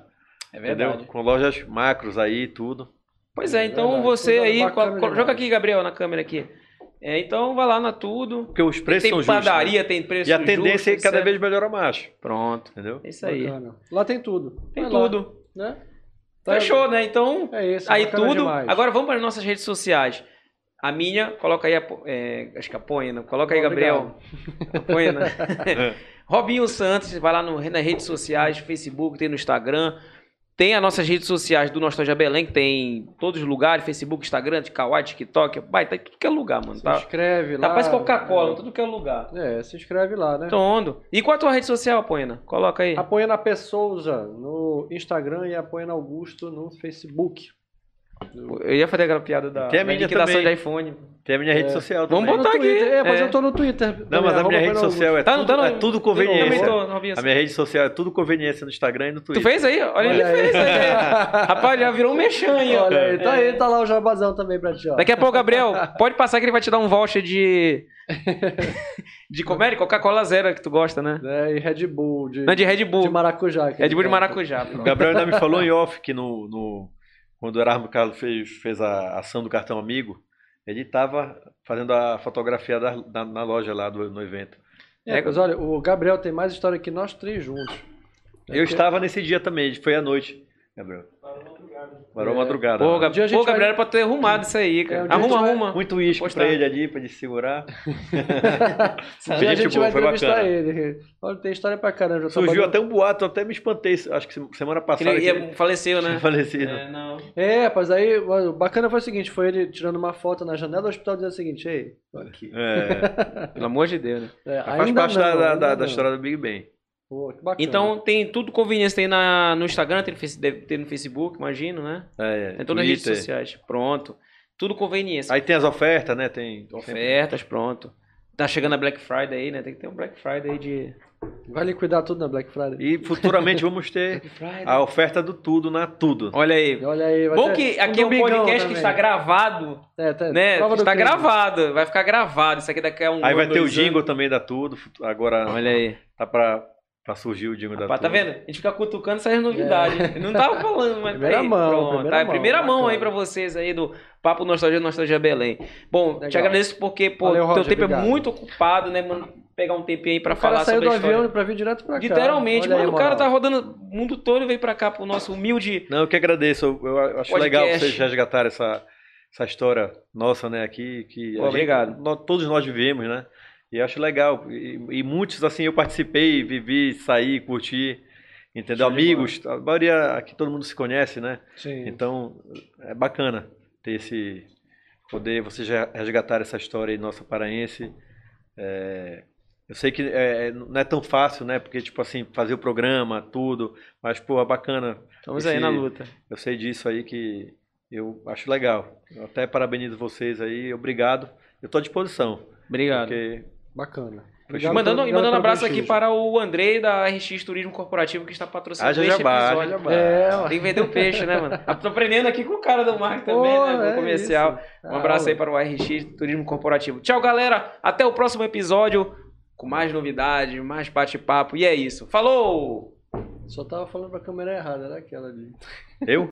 É verdade. Entendeu? Com lojas macros aí, tudo. Pois é, É então verdade. você Tudo aí. bacana demais. joga aqui, Gabriel, na câmera aqui. É, então vai lá na tudo. Porque os preços tem são justos. padaria, né? tem preço E a tendência justo, é cada vez melhorar mais. Pronto. Entendeu? É isso aí. Bacana. Lá tem tudo. Tem Vai lá, tudo. Né? Tá- Fechou, né? Então, É isso. aí tudo. demais. Agora vamos para as nossas redes sociais. A minha, coloca aí a. é, acho que a Poena. Coloca aí, Gabriel. A Poena. Robinho Santos, vai lá no, nas redes sociais, Facebook, tem no Instagram. Tem as nossas redes sociais do Nostalgia Belém, que tem em todos os lugares, Facebook, Instagram, Kawaii, TikTok. Vai, tá em tudo que é lugar, mano. Se Tá, inscreve tá lá. parece Coca-Cola, em tudo que é lugar. É, se inscreve lá, né? Tondo. E qual a tua rede social, Poena? Coloca aí. Apoia na P. Souza no Instagram e apoia na Augusto no Facebook. Eu ia fazer aquela piada da, Tem a da minha liquidação também. de iPhone. Tem a minha rede É. social Vamos também. botar no aqui. É, mas É. eu tô no Twitter. Não, mas a minha rede social é Tá, não tudo, tá é tudo conveniência. tô, não A minha rede social é tudo conveniência no Instagram e no Tu Twitter. fez aí? Olha, ele Olha aí. fez aí. Rapaz, já virou um mexão aí. Olha aí, tá aí, tá lá o jabazão também pra ti, ó. Daqui a pouco, Gabriel, pode passar que ele vai te dar um voucher de. de como é? De Coca-Cola Zero que tu gosta, né? É, e Red Bull de, Não, de Red Bull. de maracujá. Red Bull de ele maracujá. O pronto. Gabriel ainda me falou em off que no, no- quando o Erasmo Carlos fez, fez a ação do cartão amigo, ele estava fazendo a fotografia da, da- na loja lá do, no evento. É, mas olha, o Gabriel tem mais história que nós três juntos. É Eu que- estava nesse dia também, foi à noite, Gabriel. Parou É. madrugada. Pô, lá. Gab... dia a gente Pô, Gabriel, vai- era pra ter arrumado isso aí, É, cara. um dia a gente arruma, vai- arruma. Muito uísque pra ele ali, pra ele segurar. Um dia a gente boa, vai foi entrevistar bacana. ele. Olha, tem história pra caramba. Surgiu trabalhou- até um boato, eu até me espantei, acho que semana passada. ele ia- ele faleceu, né? falecido. É, não. É, rapaz, aí o bacana foi o seguinte, foi ele tirando uma foto na janela do hospital dizendo o seguinte, ei, tô aqui. É, Pelo amor de Deus, né? É, faz ainda parte não, da, da- da- história do Big Bang. Pô, que. Então tem tudo conveniência. Tem na, no Instagram, tem no, deve ter no Facebook, imagino, né? É, Tem todas as redes Twitter. sociais. Pronto. Tudo conveniência. Aí tem as ofertas, né? Tem Ofertas, pronto. Tá chegando a Black Friday aí, né? Tem que ter um Black Friday de. Vai liquidar tudo na Black Friday. E futuramente vamos ter a oferta do tudo na tudo. Olha aí. Olha aí, vai Bom que aqui é um domingão podcast que também. está gravado, É, tá, né? Está gravado, vai ficar gravado. Isso aqui daqui a um Aí vai ter o jingle anos. também da tudo. Agora Olha aí. tá pra, pra surgir o jingle da Rapaz, tá vendo? A gente fica cutucando essas novidades. Ele Não tava falando, mas Primeira tá aí, mão, pronto. primeira tá, mão, primeira mão aí pra vocês aí do Papo Nostalgia Nostalgia Belém. Bom, te Legal. agradeço porque, pô, Valeu, teu Roger, tempo obrigado. é muito ocupado, né, mano? Pegar um tempinho aí pra O cara falar saiu sobre do a história. avião pra vir direto pra cá. Literalmente, Olha aí, mano, o cara tá rodando o mundo todo e veio pra cá pro nosso humilde. Não, eu que agradeço. Eu, eu acho Podcast. legal vocês resgatarem essa, essa história nossa, né, aqui. Que Pô, a obrigado. nó- todos nós vivemos, né? E acho legal. E, e muitos, assim, eu participei, vivi, saí, curti. Entendeu? Amigos, a maioria aqui todo mundo se conhece, né? Sim. Então, é bacana ter esse. Poder vocês re- resgatar essa história aí nossa paraense. É, eu sei que é, é, não é tão fácil, né? Porque, tipo assim, fazer o programa, tudo. Mas, pô, é bacana. Estamos Esse- aí na luta. Eu sei disso aí que eu acho legal. Eu até parabenizo vocês aí. Obrigado. Eu tô à disposição. Obrigado. Porque Bacana. E Obrigado mandando, pelo- e mandando abraço aqui para o Andrei da RX Turismo Corporativo que está patrocinando Haja este episódio. É. Tem que vender o peixe, né, mano? Tô aprendendo aqui com o cara do Marco também, Pô, né? é No comercial. isso. Um abraço Ah, aí para o RX Turismo Corporativo. Tchau, galera. Até o próximo episódio com mais novidades, mais bate-papo. E é isso. Falou! Só tava falando pra câmera errada, era aquela ali. eu